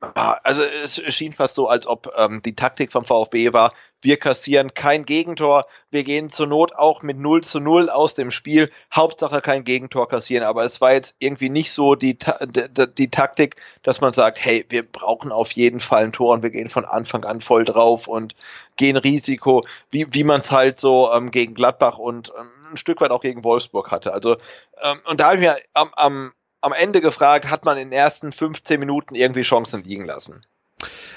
also es schien fast so, als ob ähm, die Taktik vom VfB war, wir kassieren kein Gegentor, wir gehen zur Not auch mit 0 zu 0 aus dem Spiel, Hauptsache kein Gegentor kassieren, aber es war jetzt irgendwie nicht so die, die, die Taktik, dass man sagt, hey, wir brauchen auf jeden Fall ein Tor und wir gehen von Anfang an voll drauf und gehen Risiko, wie, wie man es halt so ähm, gegen Gladbach und ähm, ein Stück weit auch gegen Wolfsburg hatte. Also, ähm, und da habe ich mir am, am, am Ende gefragt, hat man in den ersten 15 Minuten irgendwie Chancen liegen lassen?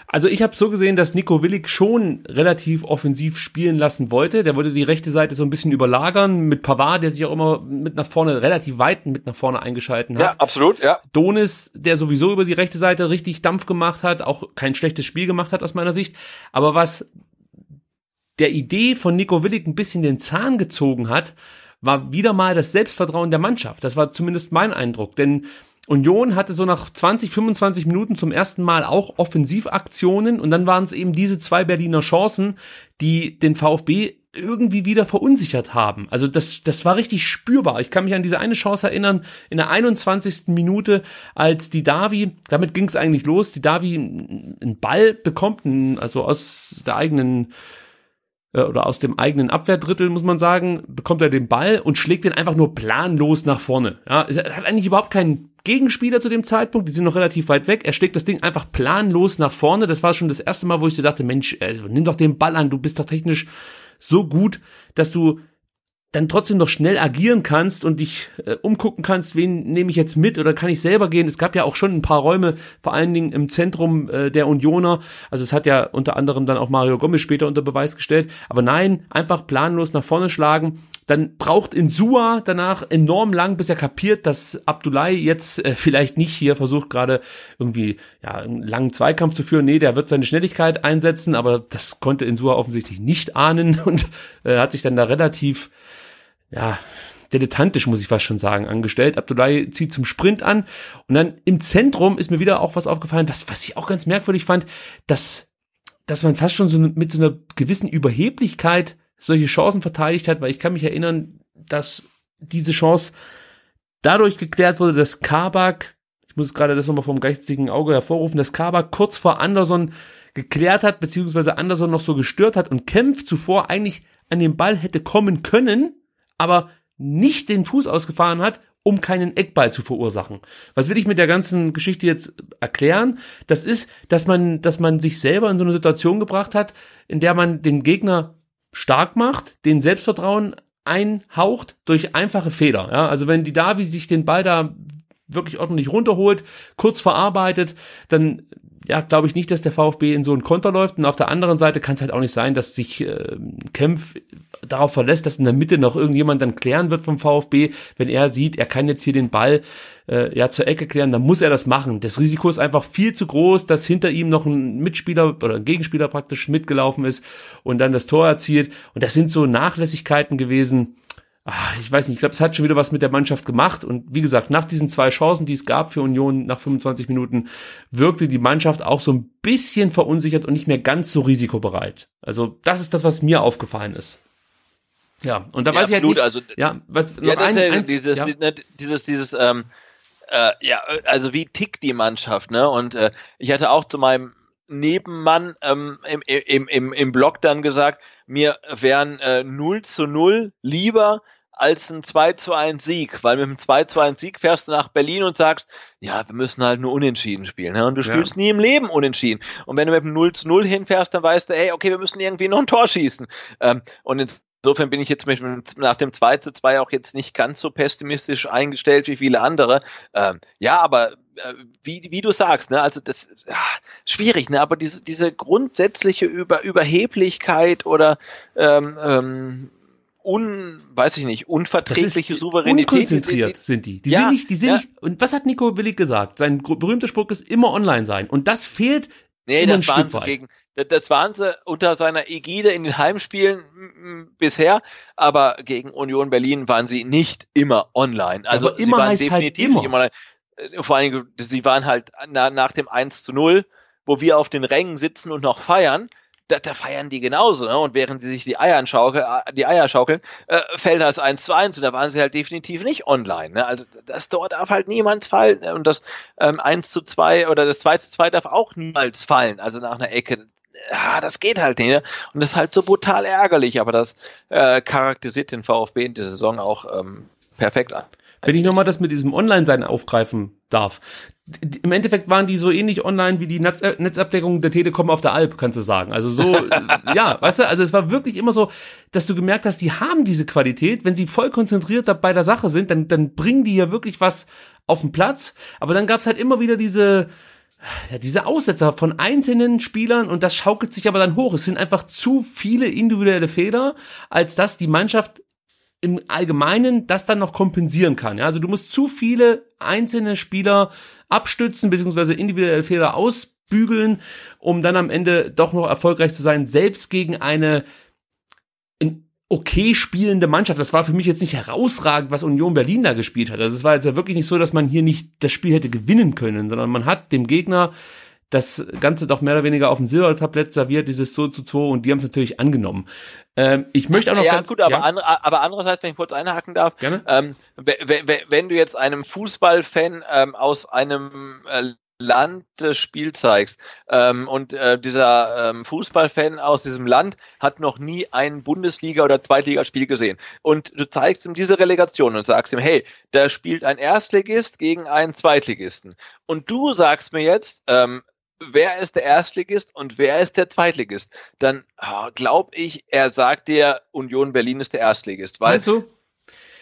Also ich habe so gesehen, dass Nico Willig schon relativ offensiv spielen lassen wollte. Der wollte die rechte Seite so ein bisschen überlagern mit Pavard, der sich auch immer mit nach vorne, relativ weit mit nach vorne eingeschalten hat. Ja, absolut, ja. Donis, der sowieso über die rechte Seite richtig Dampf gemacht hat, auch kein schlechtes Spiel gemacht hat aus meiner Sicht. Aber was der Idee von Nico Willig ein bisschen den Zahn gezogen hat, war wieder mal das Selbstvertrauen der Mannschaft. Das war zumindest mein Eindruck, denn Union hatte so nach 20, 25 Minuten zum ersten Mal auch Offensivaktionen und dann waren es eben diese zwei Berliner Chancen, die den VfB irgendwie wieder verunsichert haben. Also das, das war richtig spürbar. Ich kann mich an diese eine Chance erinnern, in der 21. Minute, als die Davi, damit ging es eigentlich los, die Davi einen Ball bekommt, also aus der eigenen äh, oder aus dem eigenen Abwehrdrittel, muss man sagen, bekommt er den Ball und schlägt den einfach nur planlos nach vorne. Ja, er hat eigentlich überhaupt keinen Gegenspieler zu dem Zeitpunkt, die sind noch relativ weit weg. Er schlägt das Ding einfach planlos nach vorne. Das war schon das erste Mal, wo ich so dachte, Mensch, also, nimm doch den Ball an, du bist doch technisch so gut, dass du dann trotzdem noch schnell agieren kannst und dich äh, umgucken kannst, wen nehme ich jetzt mit oder kann ich selber gehen. Es gab ja auch schon ein paar Räume, vor allen Dingen im Zentrum äh, der Unioner. Also es hat ja unter anderem dann auch Mario Gomez später unter Beweis gestellt. Aber nein, einfach planlos nach vorne schlagen. Dann braucht Insua danach enorm lang, bis er kapiert, dass Abdullahi jetzt äh, vielleicht nicht hier versucht gerade irgendwie ja, einen langen Zweikampf zu führen. Nee, der wird seine Schnelligkeit einsetzen, aber das konnte Insua offensichtlich nicht ahnen und äh, hat sich dann da relativ ja, dilettantisch, muss ich fast schon sagen, angestellt. Abdullahi zieht zum Sprint an und dann im Zentrum ist mir wieder auch was aufgefallen, was, was ich auch ganz merkwürdig fand, dass, dass man fast schon so mit so einer gewissen Überheblichkeit solche Chancen verteidigt hat, weil ich kann mich erinnern, dass diese Chance dadurch geklärt wurde, dass Kabak, ich muss gerade das nochmal vom geistigen Auge hervorrufen, dass Kabak kurz vor Anderson geklärt hat, beziehungsweise Anderson noch so gestört hat und Kempf zuvor eigentlich an den Ball hätte kommen können, aber nicht den Fuß ausgefahren hat, um keinen Eckball zu verursachen. Was will ich mit der ganzen Geschichte jetzt erklären? Das ist, dass man, dass man sich selber in so eine Situation gebracht hat, in der man den Gegner stark macht, den Selbstvertrauen einhaucht durch einfache Fehler. Ja, also wenn die Davi sich den Ball da wirklich ordentlich runterholt, kurz verarbeitet, dann ja, glaube ich nicht, dass der VfB in so einen Konter läuft. Und auf der anderen Seite kann es halt auch nicht sein, dass sich äh, Kempf darauf verlässt, dass in der Mitte noch irgendjemand dann klären wird vom VfB, wenn er sieht, er kann jetzt hier den Ball äh, ja zur Ecke klären, dann muss er das machen. Das Risiko ist einfach viel zu groß, dass hinter ihm noch ein Mitspieler oder ein Gegenspieler praktisch mitgelaufen ist und dann das Tor erzielt. Und das sind so Nachlässigkeiten gewesen ach, ich weiß nicht, ich glaube, es hat schon wieder was mit der Mannschaft gemacht. Und wie gesagt, nach diesen zwei Chancen, die es gab für Union nach 25 Minuten, wirkte die Mannschaft auch so ein bisschen verunsichert und nicht mehr ganz so risikobereit. Also das ist das, was mir aufgefallen ist. Ja, und da ja, weiß absolut, ich halt nicht, also, ja, was, ja, ein, ja eins, dieses, ja. Ne, dieses, dieses, ähm, äh, ja, also wie tickt die Mannschaft, ne? Und äh, ich hatte auch zu meinem Nebenmann ähm, im, im, im, im Blog dann gesagt, mir wären äh, 0 zu 0 lieber als ein 2 zu 1 Sieg, weil mit einem 2 zu 1 Sieg fährst du nach Berlin und sagst, ja, wir müssen halt nur unentschieden spielen. Ne? Und du spielst ja. nie im Leben unentschieden. Und wenn du mit einem 0 zu 0 hinfährst, dann weißt du, ey, okay, wir müssen irgendwie noch ein Tor schießen. Ähm, und Insofern bin ich jetzt nach dem 2 zu 2 auch jetzt nicht ganz so pessimistisch eingestellt wie viele andere. Ähm, ja, aber äh, wie, wie du sagst, ne, also das ist ja, schwierig, ne, aber diese, diese grundsätzliche Über, Überheblichkeit oder ähm, ähm, un, weiß ich nicht, unverträgliche ist, Souveränität. Unkonzentriert sind die. Die ja, sind nicht, die sind ja. nicht, und was hat Nico Willig gesagt? Sein berühmter Spruch ist immer online sein. Und das fehlt Nee, das waren sie gegen, das waren sie unter seiner Ägide in den Heimspielen bisher, aber gegen Union Berlin waren sie nicht immer online. Also aber immer sie waren halt definitiv halt immer. nicht immer online. Äh, vor allem, sie waren halt na, nach dem 1 zu 0, wo wir auf den Rängen sitzen und noch feiern, da, da feiern die genauso, ne? Und während die sich die Eier schaukeln, äh, die Eier schaukeln, äh, fällt das 1 zu 1 und da waren sie halt definitiv nicht online. Ne? Also das dort darf halt niemand fallen. Ne? Und das ähm, 1 zu 2 oder das 2 zu 2 darf auch niemals fallen, also nach einer Ecke. Ja, das geht halt nicht. Ne? Und das ist halt so brutal ärgerlich, aber das äh, charakterisiert den VfB in der Saison auch ähm, perfekt an. Wenn ich nochmal das mit diesem Online-Sein aufgreifen darf. Im Endeffekt waren die so ähnlich online wie die äh, Netzabdeckung der Telekom auf der Alp, kannst du sagen. Also so, ja, weißt du, also es war wirklich immer so, dass du gemerkt hast, die haben diese Qualität. Wenn sie voll konzentriert bei der Sache sind, dann, dann bringen die ja wirklich was auf den Platz. Aber dann gab's halt immer wieder diese, ja, diese Aussetzer von einzelnen Spielern und das schaukelt sich aber dann hoch. Es sind einfach zu viele individuelle Fehler, als dass die Mannschaft im Allgemeinen das dann noch kompensieren kann. Ja? Also du musst zu viele einzelne Spieler abstützen, beziehungsweise individuelle Fehler ausbügeln, um dann am Ende doch noch erfolgreich zu sein, selbst gegen eine okay spielende Mannschaft. Das war für mich jetzt nicht herausragend, was Union Berlin da gespielt hat. Also es war jetzt ja wirklich nicht so, dass man hier nicht das Spiel hätte gewinnen können, sondern man hat dem Gegner das Ganze doch mehr oder weniger auf dem Silbertablett serviert, dieses so zu 2 und die haben es natürlich angenommen. Ähm, ich möchte auch noch ja, ganz, gut, aber, ja? Andre, aber andererseits, wenn ich kurz einhaken darf, Gerne? Ähm, wenn du jetzt einem Fußballfan ähm, aus einem äh, Land des Spiel zeigst ähm, und äh, dieser ähm, Fußballfan aus diesem Land hat noch nie ein Bundesliga- oder Zweitligaspiel gesehen und du zeigst ihm diese Relegation und sagst ihm, hey, da spielt ein Erstligist gegen einen Zweitligisten und du sagst mir jetzt, ähm, wer ist der Erstligist und wer ist der Zweitligist, dann oh, glaube ich, er sagt dir, Union Berlin ist der Erstligist. Weil, Meinst du?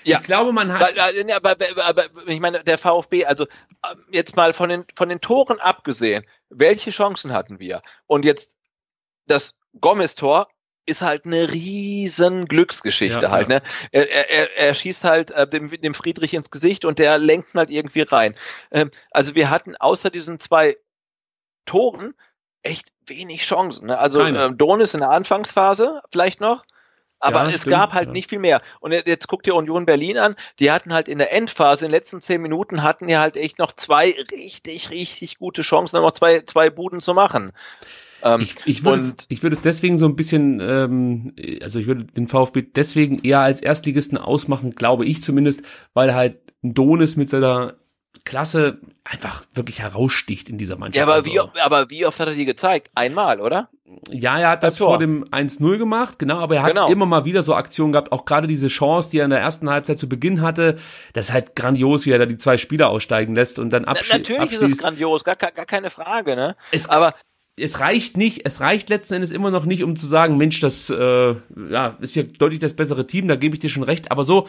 Ja. Ich glaube, man hat. Aber, aber, aber ich meine, der VfB, also ähm, jetzt mal von den, von den Toren abgesehen, welche Chancen hatten wir? Und jetzt das Gomez-Tor ist halt eine riesen Glücksgeschichte ja, halt. Ja. Ne? Er, er, er schießt halt äh, dem, dem Friedrich ins Gesicht und der lenkt halt irgendwie rein. Ähm, also wir hatten außer diesen zwei Toren echt wenig Chancen. Ne? Also ähm, Donis in der Anfangsphase vielleicht noch, aber ja, es stimmt, gab halt ja. nicht viel mehr. Und jetzt guckt ihr Union Berlin an, die hatten halt in der Endphase, in den letzten zehn Minuten hatten die halt echt noch zwei richtig, richtig gute Chancen, noch zwei, zwei Buden zu machen. Ähm, ich, ich würde es, ich würde es deswegen so ein bisschen, ähm, also ich würde den VfB deswegen eher als Erstligisten ausmachen, glaube ich zumindest, weil halt Donis mit seiner Klasse einfach wirklich heraussticht in dieser Mannschaft. Ja, aber, also, wie, aber wie oft hat er die gezeigt? Einmal, oder? Ja, er hat das, das vor dem 1-0 gemacht, genau, aber er hat genau. immer mal wieder so Aktionen gehabt, auch gerade diese Chance, die er in der ersten Halbzeit zu Beginn hatte, das ist halt grandios, wie er da die zwei Spieler aussteigen lässt und dann abschließt. Natürlich abschließt. ist es grandios, gar, gar, keine Frage, ne? Es, aber es reicht nicht, es reicht letzten Endes immer noch nicht, um zu sagen, Mensch, das äh, ja, ist ja deutlich das bessere Team, da gebe ich dir schon recht, aber so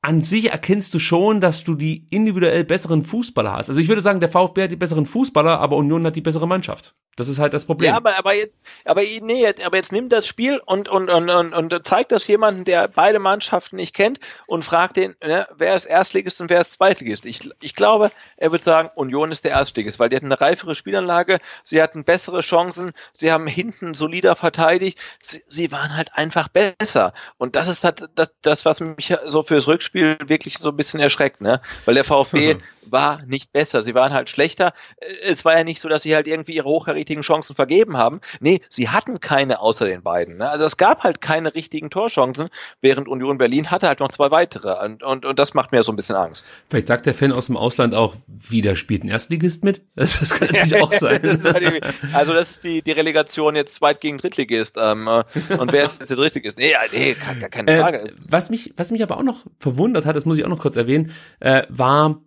an sich erkennst du schon, dass du die individuell besseren Fußballer hast. Also ich würde sagen, der VfB hat die besseren Fußballer, aber Union hat die bessere Mannschaft. Das ist halt das Problem. Ja, aber, aber jetzt, aber nee, aber jetzt nimm das Spiel und, und, und, und, und zeigt das jemanden, der beide Mannschaften nicht kennt und fragt den, ne, wer ist Erstligist und wer ist Zweitligist. Ich, ich glaube, er wird sagen, Union ist der Erstligist, weil die hatten eine reifere Spielanlage, sie hatten bessere Chancen, sie haben hinten solider verteidigt, sie, sie waren halt einfach besser. Und das ist halt das, das, was mich so fürs Rückspiel wirklich so ein bisschen erschreckt, ne? Weil der VfB war nicht besser. Sie waren halt schlechter. Äh, es war ja nicht so, dass sie halt irgendwie ihre hochkarätigen Chancen vergeben haben. Nee, sie hatten keine außer den beiden. Ne? Also es gab halt keine richtigen Torchancen, während Union Berlin hatte halt noch zwei weitere. Und, und, und das macht mir so ein bisschen Angst. Vielleicht sagt der Fan aus dem Ausland auch, wieder spielt ein Erstligist mit? Das kann natürlich auch sein. das halt also das ist die, die Relegation jetzt Zweit gegen Drittligist. Ähm, äh, und wer ist der Drittligist? Nee, nee, keine äh, Frage. Äh, was, mich, was mich aber auch noch verwundert hat, das muss ich auch noch kurz erwähnen, äh, war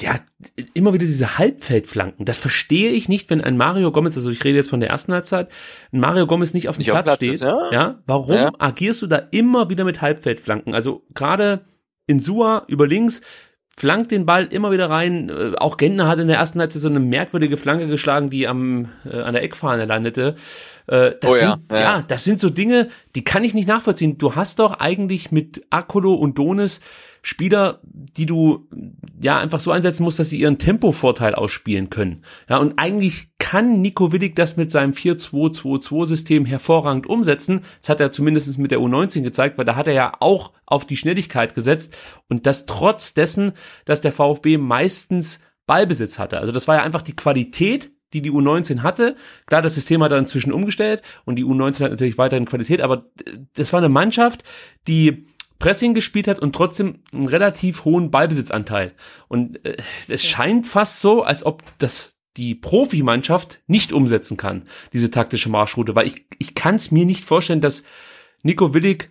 ja, immer wieder diese Halbfeldflanken. Das verstehe ich nicht, wenn ein Mario Gomez, also ich rede jetzt von der ersten Halbzeit, ein Mario Gomez nicht auf dem nicht Platz, Platz, steht. Ist, ja? ja? warum ja. agierst du da immer wieder mit Halbfeldflanken? Also gerade in Sua über links, flankt den Ball immer wieder rein. Äh, auch Gentner hat in der ersten Halbzeit so eine merkwürdige Flanke geschlagen, die am äh, an der Eckfahne landete. Äh, das oh, sind, ja. ja, das sind so Dinge, die kann ich nicht nachvollziehen. Du hast doch eigentlich mit Akolo und Donis Spieler, die du ja einfach so einsetzen musst, dass sie ihren Tempovorteil ausspielen können. Ja, und eigentlich kann Nico Willig das mit seinem 4-2-2-2-System hervorragend umsetzen. Das hat er zumindest mit der U19 gezeigt, weil da hat er ja auch auf die Schnelligkeit gesetzt und das trotz dessen, dass der VfB meistens Ballbesitz hatte. Also das war ja einfach die Qualität, die die U19 hatte. Klar, das System hat er inzwischen umgestellt und die U19 hat natürlich weiterhin Qualität, aber das war eine Mannschaft, die Pressing gespielt hat und trotzdem einen relativ hohen Ballbesitzanteil. Und äh, es scheint fast so, als ob das die Profimannschaft nicht umsetzen kann, diese taktische Marschroute, weil ich, ich kann es mir nicht vorstellen, dass Nico Willig,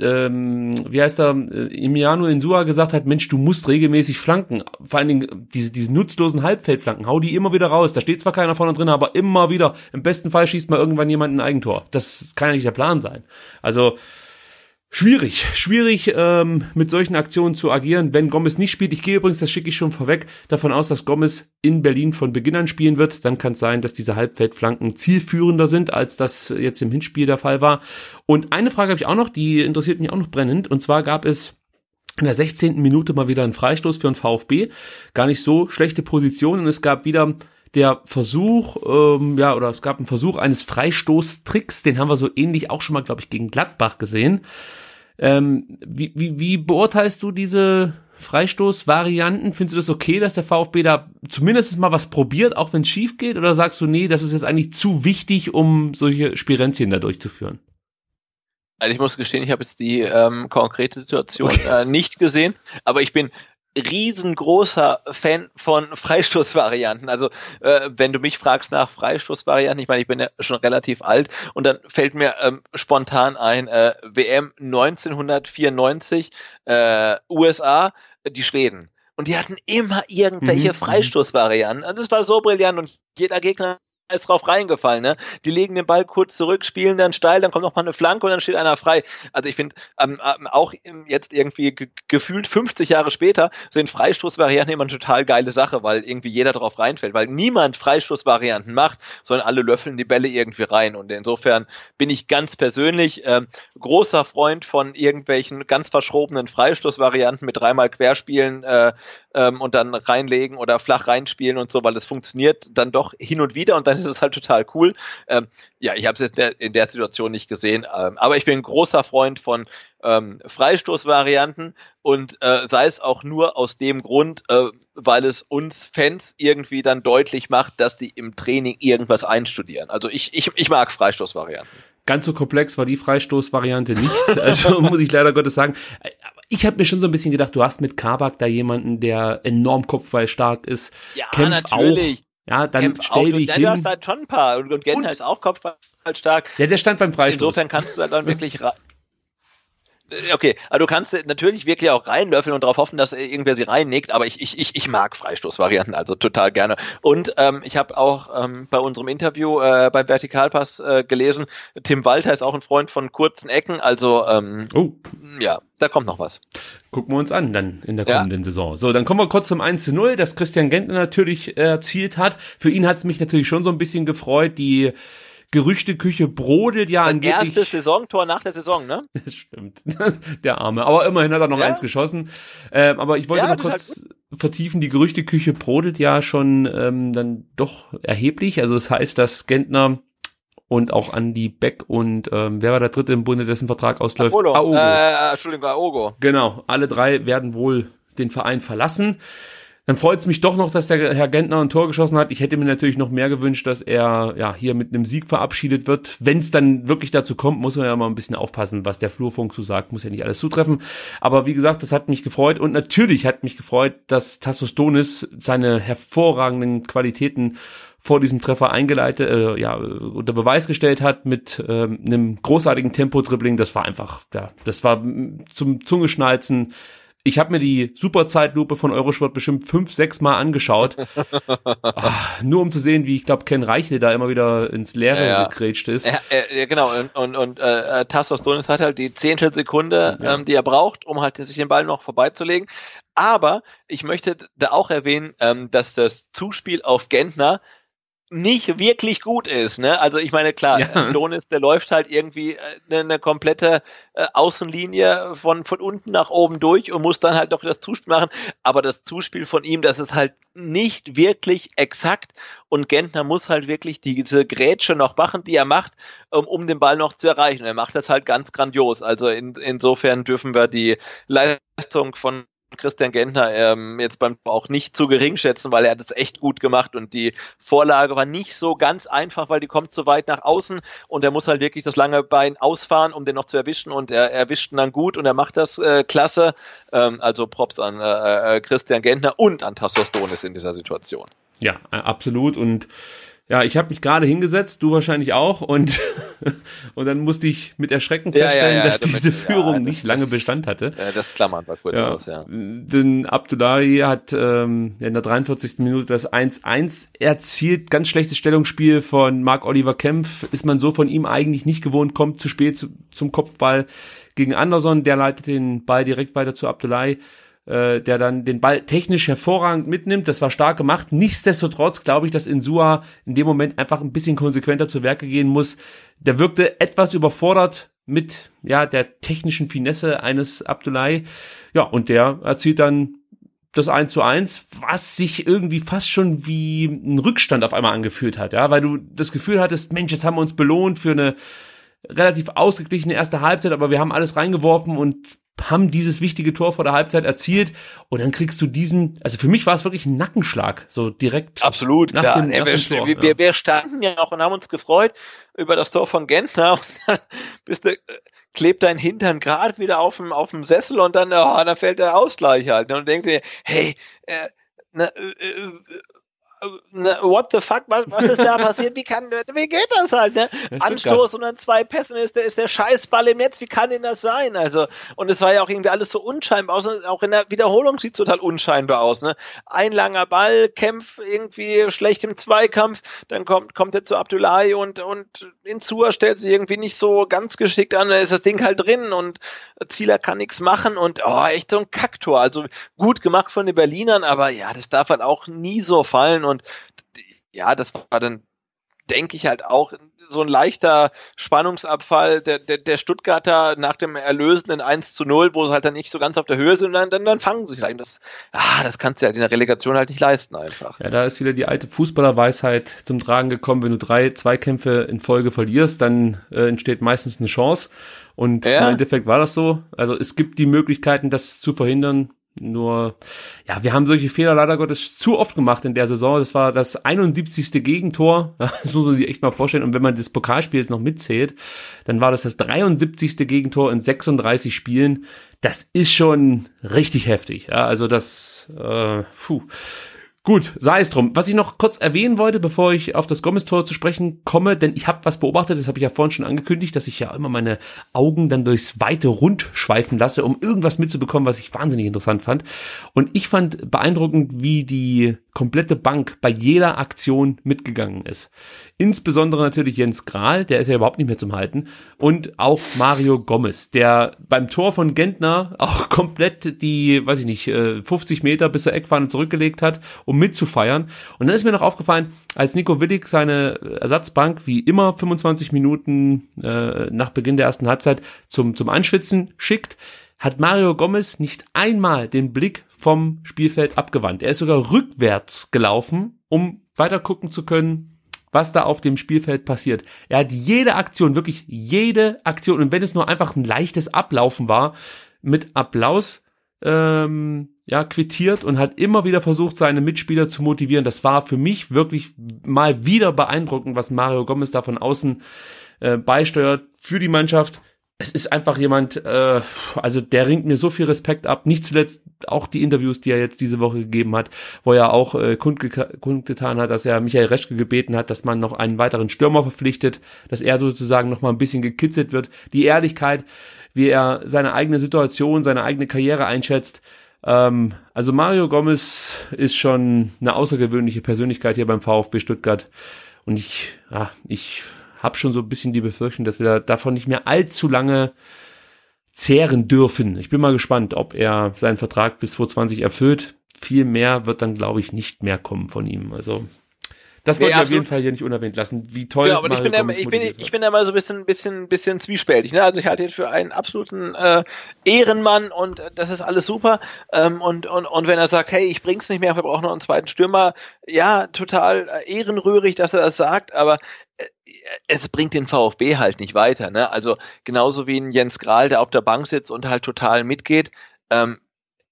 ähm, wie heißt er, äh, Emiliano Insua gesagt hat, Mensch, du musst regelmäßig flanken, vor allen Dingen diese, diese nutzlosen Halbfeldflanken, hau die immer wieder raus, da steht zwar keiner vorne drin, aber immer wieder, im besten Fall schießt mal irgendwann jemand ein Eigentor. Das kann ja nicht der Plan sein. Also, Schwierig, schwierig ähm, mit solchen Aktionen zu agieren, wenn Gomez nicht spielt. Ich gehe übrigens, das schicke ich schon vorweg, davon aus, dass Gomez in Berlin von Beginn an spielen wird. Dann kann es sein, dass diese Halbfeldflanken zielführender sind, als das jetzt im Hinspiel der Fall war. Und eine Frage habe ich auch noch, die interessiert mich auch noch brennend. Und zwar gab es in der 16. Minute mal wieder einen Freistoß für den VfB. Gar nicht so schlechte Position. Und es gab wieder der Versuch, ähm, ja, oder es gab einen Versuch eines Freistoßtricks, den haben wir so ähnlich auch schon mal, glaube ich, gegen Gladbach gesehen. Ähm, wie, wie, wie beurteilst du diese Freistoßvarianten? Findest du das okay, dass der VfB da zumindest mal was probiert, auch wenn es schief geht? Oder sagst du, nee, das ist jetzt eigentlich zu wichtig, um solche Spirenzien da durchzuführen? Also ich muss gestehen, ich habe jetzt die ähm, konkrete Situation äh, nicht gesehen, aber ich bin riesengroßer Fan von Freistoßvarianten. Also äh, wenn du mich fragst nach Freistoßvarianten, ich meine, ich bin ja schon relativ alt und dann fällt mir ähm, spontan ein äh, WM 1994 äh, USA, die Schweden. Und die hatten immer irgendwelche mhm. mhm. Freistoßvarianten. Und das war so brillant und jeder Gegner ist drauf reingefallen. Ne? Die legen den Ball kurz zurück, spielen dann steil, dann kommt noch mal eine Flanke und dann steht einer frei. Also ich finde, ähm, ähm, auch jetzt irgendwie gefühlt 50 Jahre später sind Freistoßvarianten immer eine total geile Sache, weil irgendwie jeder drauf reinfällt, weil niemand Freistoßvarianten macht, sondern alle löffeln die Bälle irgendwie rein. Und insofern bin ich ganz persönlich äh, großer Freund von irgendwelchen ganz verschrobenen Freistoßvarianten mit dreimal Querspielen äh, ähm, und dann reinlegen oder flach reinspielen und so, weil es funktioniert dann doch hin und wieder und dann ist es halt total cool. Ähm, ja, ich habe es jetzt in der Situation nicht gesehen, ähm, aber ich bin ein großer Freund von ähm, Freistoßvarianten und äh, sei es auch nur aus dem Grund, äh, weil es uns Fans irgendwie dann deutlich macht, dass die im Training irgendwas einstudieren. Also ich, ich, ich mag Freistoßvarianten. Ganz so komplex war die Freistoßvariante nicht, also muss ich leider Gottes sagen. Ich habe mir schon so ein bisschen gedacht, du hast mit Kabak da jemanden, der enorm kopfballstark ist. Ja, Kämpf natürlich. Auch. Ja, dann Kämpf stell dich hin. Halt schon ein paar. Und, und Gentner ist auch kopfballstark. Ja, der stand beim Freistoß. Insofern kannst du dann wirklich Okay, also du kannst natürlich wirklich auch reinlöffeln und darauf hoffen, dass irgendwer sie reinnickt, aber ich, ich, ich, ich mag Freistoßvarianten, also total gerne. Und ähm, ich habe auch ähm, bei unserem Interview äh, beim Vertikalpass äh, gelesen, Tim Walter ist auch ein Freund von kurzen Ecken, also ähm, oh. ja, da kommt noch was. Gucken wir uns an dann in der kommenden ja. Saison. So, dann kommen wir kurz zum 1 zu 0, das Christian Gentner natürlich erzielt hat. Für ihn hat es mich natürlich schon so ein bisschen gefreut, die Gerüchteküche brodelt ja Sein angeblich. erstes Saisontor nach der Saison, ne? Das stimmt. Der Arme. Aber immerhin hat er noch ja? eins geschossen. Ähm, aber ich wollte ja, noch kurz halt vertiefen, die Gerüchteküche brodelt ja schon ähm, dann doch erheblich. Also das heißt, dass Gentner und auch Andy Beck und ähm, wer war der dritte im Bunde, dessen Vertrag ausläuft? Aogo. Äh, Entschuldigung, Aogo. Genau, alle drei werden wohl den Verein verlassen. Dann freut es mich doch noch, dass der Herr Gentner ein Tor geschossen hat. Ich hätte mir natürlich noch mehr gewünscht, dass er ja hier mit einem Sieg verabschiedet wird. Wenn es dann wirklich dazu kommt, muss man ja mal ein bisschen aufpassen, was der Flurfunk so sagt. Muss ja nicht alles zutreffen. Aber wie gesagt, das hat mich gefreut. Und natürlich hat mich gefreut, dass Tassos Donis seine hervorragenden Qualitäten vor diesem Treffer eingeleitet, äh, ja, unter Beweis gestellt hat mit ähm, einem großartigen Tempo-Dribbling. Das war einfach, ja, das war zum Zungeschnalzen ich habe mir die Superzeitlupe von Eurosport bestimmt fünf, sechs Mal angeschaut. Ach, nur um zu sehen, wie ich glaube, Ken Reichle da immer wieder ins Leere ja, ja. gegrätscht ist. Ja, ja, genau. Und, und, und äh, Tassos Donis hat halt die Zehntelsekunde, ähm, die er braucht, um halt sich den Ball noch vorbeizulegen. Aber ich möchte da auch erwähnen, ähm, dass das Zuspiel auf nicht wirklich gut ist. Ne? Also ich meine, klar, ja. Donis, der läuft halt irgendwie eine, äh, eine komplette äh, Außenlinie von, von unten nach oben durch und muss dann halt doch das Zuspiel machen. Aber das Zuspiel von ihm, das ist halt nicht wirklich exakt und Gentner muss halt wirklich diese Grätsche noch machen, die er macht, um, um den Ball noch zu erreichen. Er macht das halt ganz grandios. Also in, insofern dürfen wir die Leistung von Christian Gentner ähm, jetzt beim auch nicht zu gering schätzen, weil er hat es echt gut gemacht und die Vorlage war nicht so ganz einfach, weil die kommt zu weit nach außen und er muss halt wirklich das lange Bein ausfahren, um den noch zu erwischen und er erwischt ihn dann gut und er macht das äh, klasse. Ähm, also Props an äh, äh, Christian Gentner und an Tassos Donis in dieser Situation. Ja, absolut und ja, ich habe mich gerade hingesetzt, du wahrscheinlich auch, und, und dann musste ich mit Erschrecken feststellen, ja, ja, dass diese Führung das, nicht lange Bestand hatte. das klammern wir kurz aus, ja. Denn Abdullahi hat ähm, in der 43. Minute das 1-1 erzielt. Ganz schlechtes Stellungsspiel von Marc-Oliver Kempf. Ist man so von ihm eigentlich nicht gewohnt, kommt zu spät zu, zum Kopfball gegen Anderson. Der leitet den Ball direkt weiter zu Abdullahi äh, der dann den Ball technisch hervorragend mitnimmt. Das war stark gemacht. Nichtsdestotrotz glaube ich, dass Insua in dem Moment einfach ein bisschen konsequenter zu Werke gehen muss. Der wirkte etwas überfordert mit ja der technischen Finesse eines Abdullahi. Ja, und der erzielt dann das 1 zu 1, was sich irgendwie fast schon wie ein Rückstand auf einmal angefühlt hat, ja, weil du das Gefühl hattest, Mensch, jetzt haben wir uns belohnt für eine relativ ausgeglichene erste Halbzeit, aber wir haben alles reingeworfen und haben dieses wichtige Tor vor der Halbzeit erzielt und dann kriegst du diesen, also für mich war es wirklich ein Nackenschlag, so direkt. Absolut, nach klar. Dem, nach wir, Tor, wir, ja. wir, standen ja auch und haben uns gefreut über das Tor von Gentner und dann bist du, klebt dein Hintern gerade wieder auf dem, auf dem Sessel und dann, oh, dann fällt der Ausgleich halt. Und denkt dir, hey, äh, na, äh, äh what the fuck, was, was ist da passiert? Wie kann, wie geht das halt, ne? Anstoß und dann zwei Pässe ist der, ist der Scheißball im Netz, wie kann denn das sein? Also, und es war ja auch irgendwie alles so unscheinbar aus, auch in der Wiederholung sieht es total unscheinbar aus, ne? Ein langer Ball, Kämpf irgendwie schlecht im Zweikampf, dann kommt, kommt er zu Abdullahi und, und Insua stellt sich irgendwie nicht so ganz geschickt an, da ist das Ding halt drin und Zieler kann nichts machen und, oh, echt so ein Kacktor, also gut gemacht von den Berlinern, aber ja, das darf halt auch nie so fallen und ja, das war dann, denke ich halt auch so ein leichter Spannungsabfall der, der, der Stuttgarter nach dem erlösenden 1 zu 0, wo sie halt dann nicht so ganz auf der Höhe sind, dann, dann, dann fangen sie sich halt. Das, ah, das kannst du ja in der Relegation halt nicht leisten einfach. Ja, da ist wieder die alte Fußballerweisheit zum Tragen gekommen. Wenn du drei Zweikämpfe in Folge verlierst, dann äh, entsteht meistens eine Chance. Und ja. im Endeffekt war das so. Also es gibt die Möglichkeiten, das zu verhindern. Nur, ja, wir haben solche Fehler leider Gottes zu oft gemacht in der Saison. Das war das 71. Gegentor. Das muss man sich echt mal vorstellen. Und wenn man das Pokalspiel jetzt noch mitzählt, dann war das das 73. Gegentor in 36 Spielen. Das ist schon richtig heftig. Ja, also das, äh, puh. Gut, sei es drum. Was ich noch kurz erwähnen wollte, bevor ich auf das Gomez-Tor zu sprechen komme, denn ich habe was beobachtet, das habe ich ja vorhin schon angekündigt, dass ich ja immer meine Augen dann durchs weite Rund schweifen lasse, um irgendwas mitzubekommen, was ich wahnsinnig interessant fand. Und ich fand beeindruckend, wie die komplette Bank bei jeder Aktion mitgegangen ist. Insbesondere natürlich Jens Grahl, der ist ja überhaupt nicht mehr zum Halten. Und auch Mario Gomez, der beim Tor von Gentner auch komplett die, weiß ich nicht, 50 äh, Meter bis zur Eckfahne zurückgelegt hat, um mitzufeiern. Und dann ist mir noch aufgefallen, als Nico Willig seine Ersatzbank wie immer 25 Minuten äh, nach Beginn der ersten Halbzeit zum, zum Anschwitzen schickt, hat Mario Gomez nicht einmal den Blick vom Spielfeld abgewandt. Er ist sogar rückwärts gelaufen, um weiter gucken zu können, was da auf dem Spielfeld passiert. Er hat jede Aktion, wirklich jede Aktion, und wenn es nur einfach ein leichtes Ablaufen war, mit Applaus ähm, ja, quittiert und hat immer wieder versucht, seine Mitspieler zu motivieren. Das war für mich wirklich mal wieder beeindruckend, was Mario Gomez da von außen äh, beisteuert für die Mannschaft. Es ist einfach jemand, äh, also der ringt mir so viel Respekt ab. Nicht zuletzt auch die Interviews, die er jetzt diese Woche gegeben hat, wo er auch äh, kundgetan hat, dass er Michael Reschke gebeten hat, dass man noch einen weiteren Stürmer verpflichtet, dass er sozusagen noch mal ein bisschen gekitzelt wird. Die Ehrlichkeit, wie er seine eigene Situation, seine eigene Karriere einschätzt. Ähm, also Mario Gomez ist schon eine außergewöhnliche Persönlichkeit hier beim VfB Stuttgart. Und ich, ja, ich habe schon so ein bisschen die Befürchtung, dass wir davon nicht mehr allzu lange zehren dürfen. Ich bin mal gespannt, ob er seinen Vertrag bis 2020 erfüllt. Viel mehr wird dann, glaube ich, nicht mehr kommen von ihm. Also das wollte nee, ich auf jeden Fall hier nicht unerwähnt lassen. Wie toll. Ja, aber ich bin, immer, ich, bin, ich bin immer so ein bisschen, bisschen, bisschen zwiespältig. Ne? Also ich halte ihn für einen absoluten äh, Ehrenmann und äh, das ist alles super. Ähm, und, und, und wenn er sagt, hey, ich bring's nicht mehr, wir brauchen noch einen zweiten Stürmer, ja, total äh, ehrenrührig, dass er das sagt, aber es bringt den VfB halt nicht weiter. Ne? Also genauso wie ein Jens Grahl, der auf der Bank sitzt und halt total mitgeht. Ähm,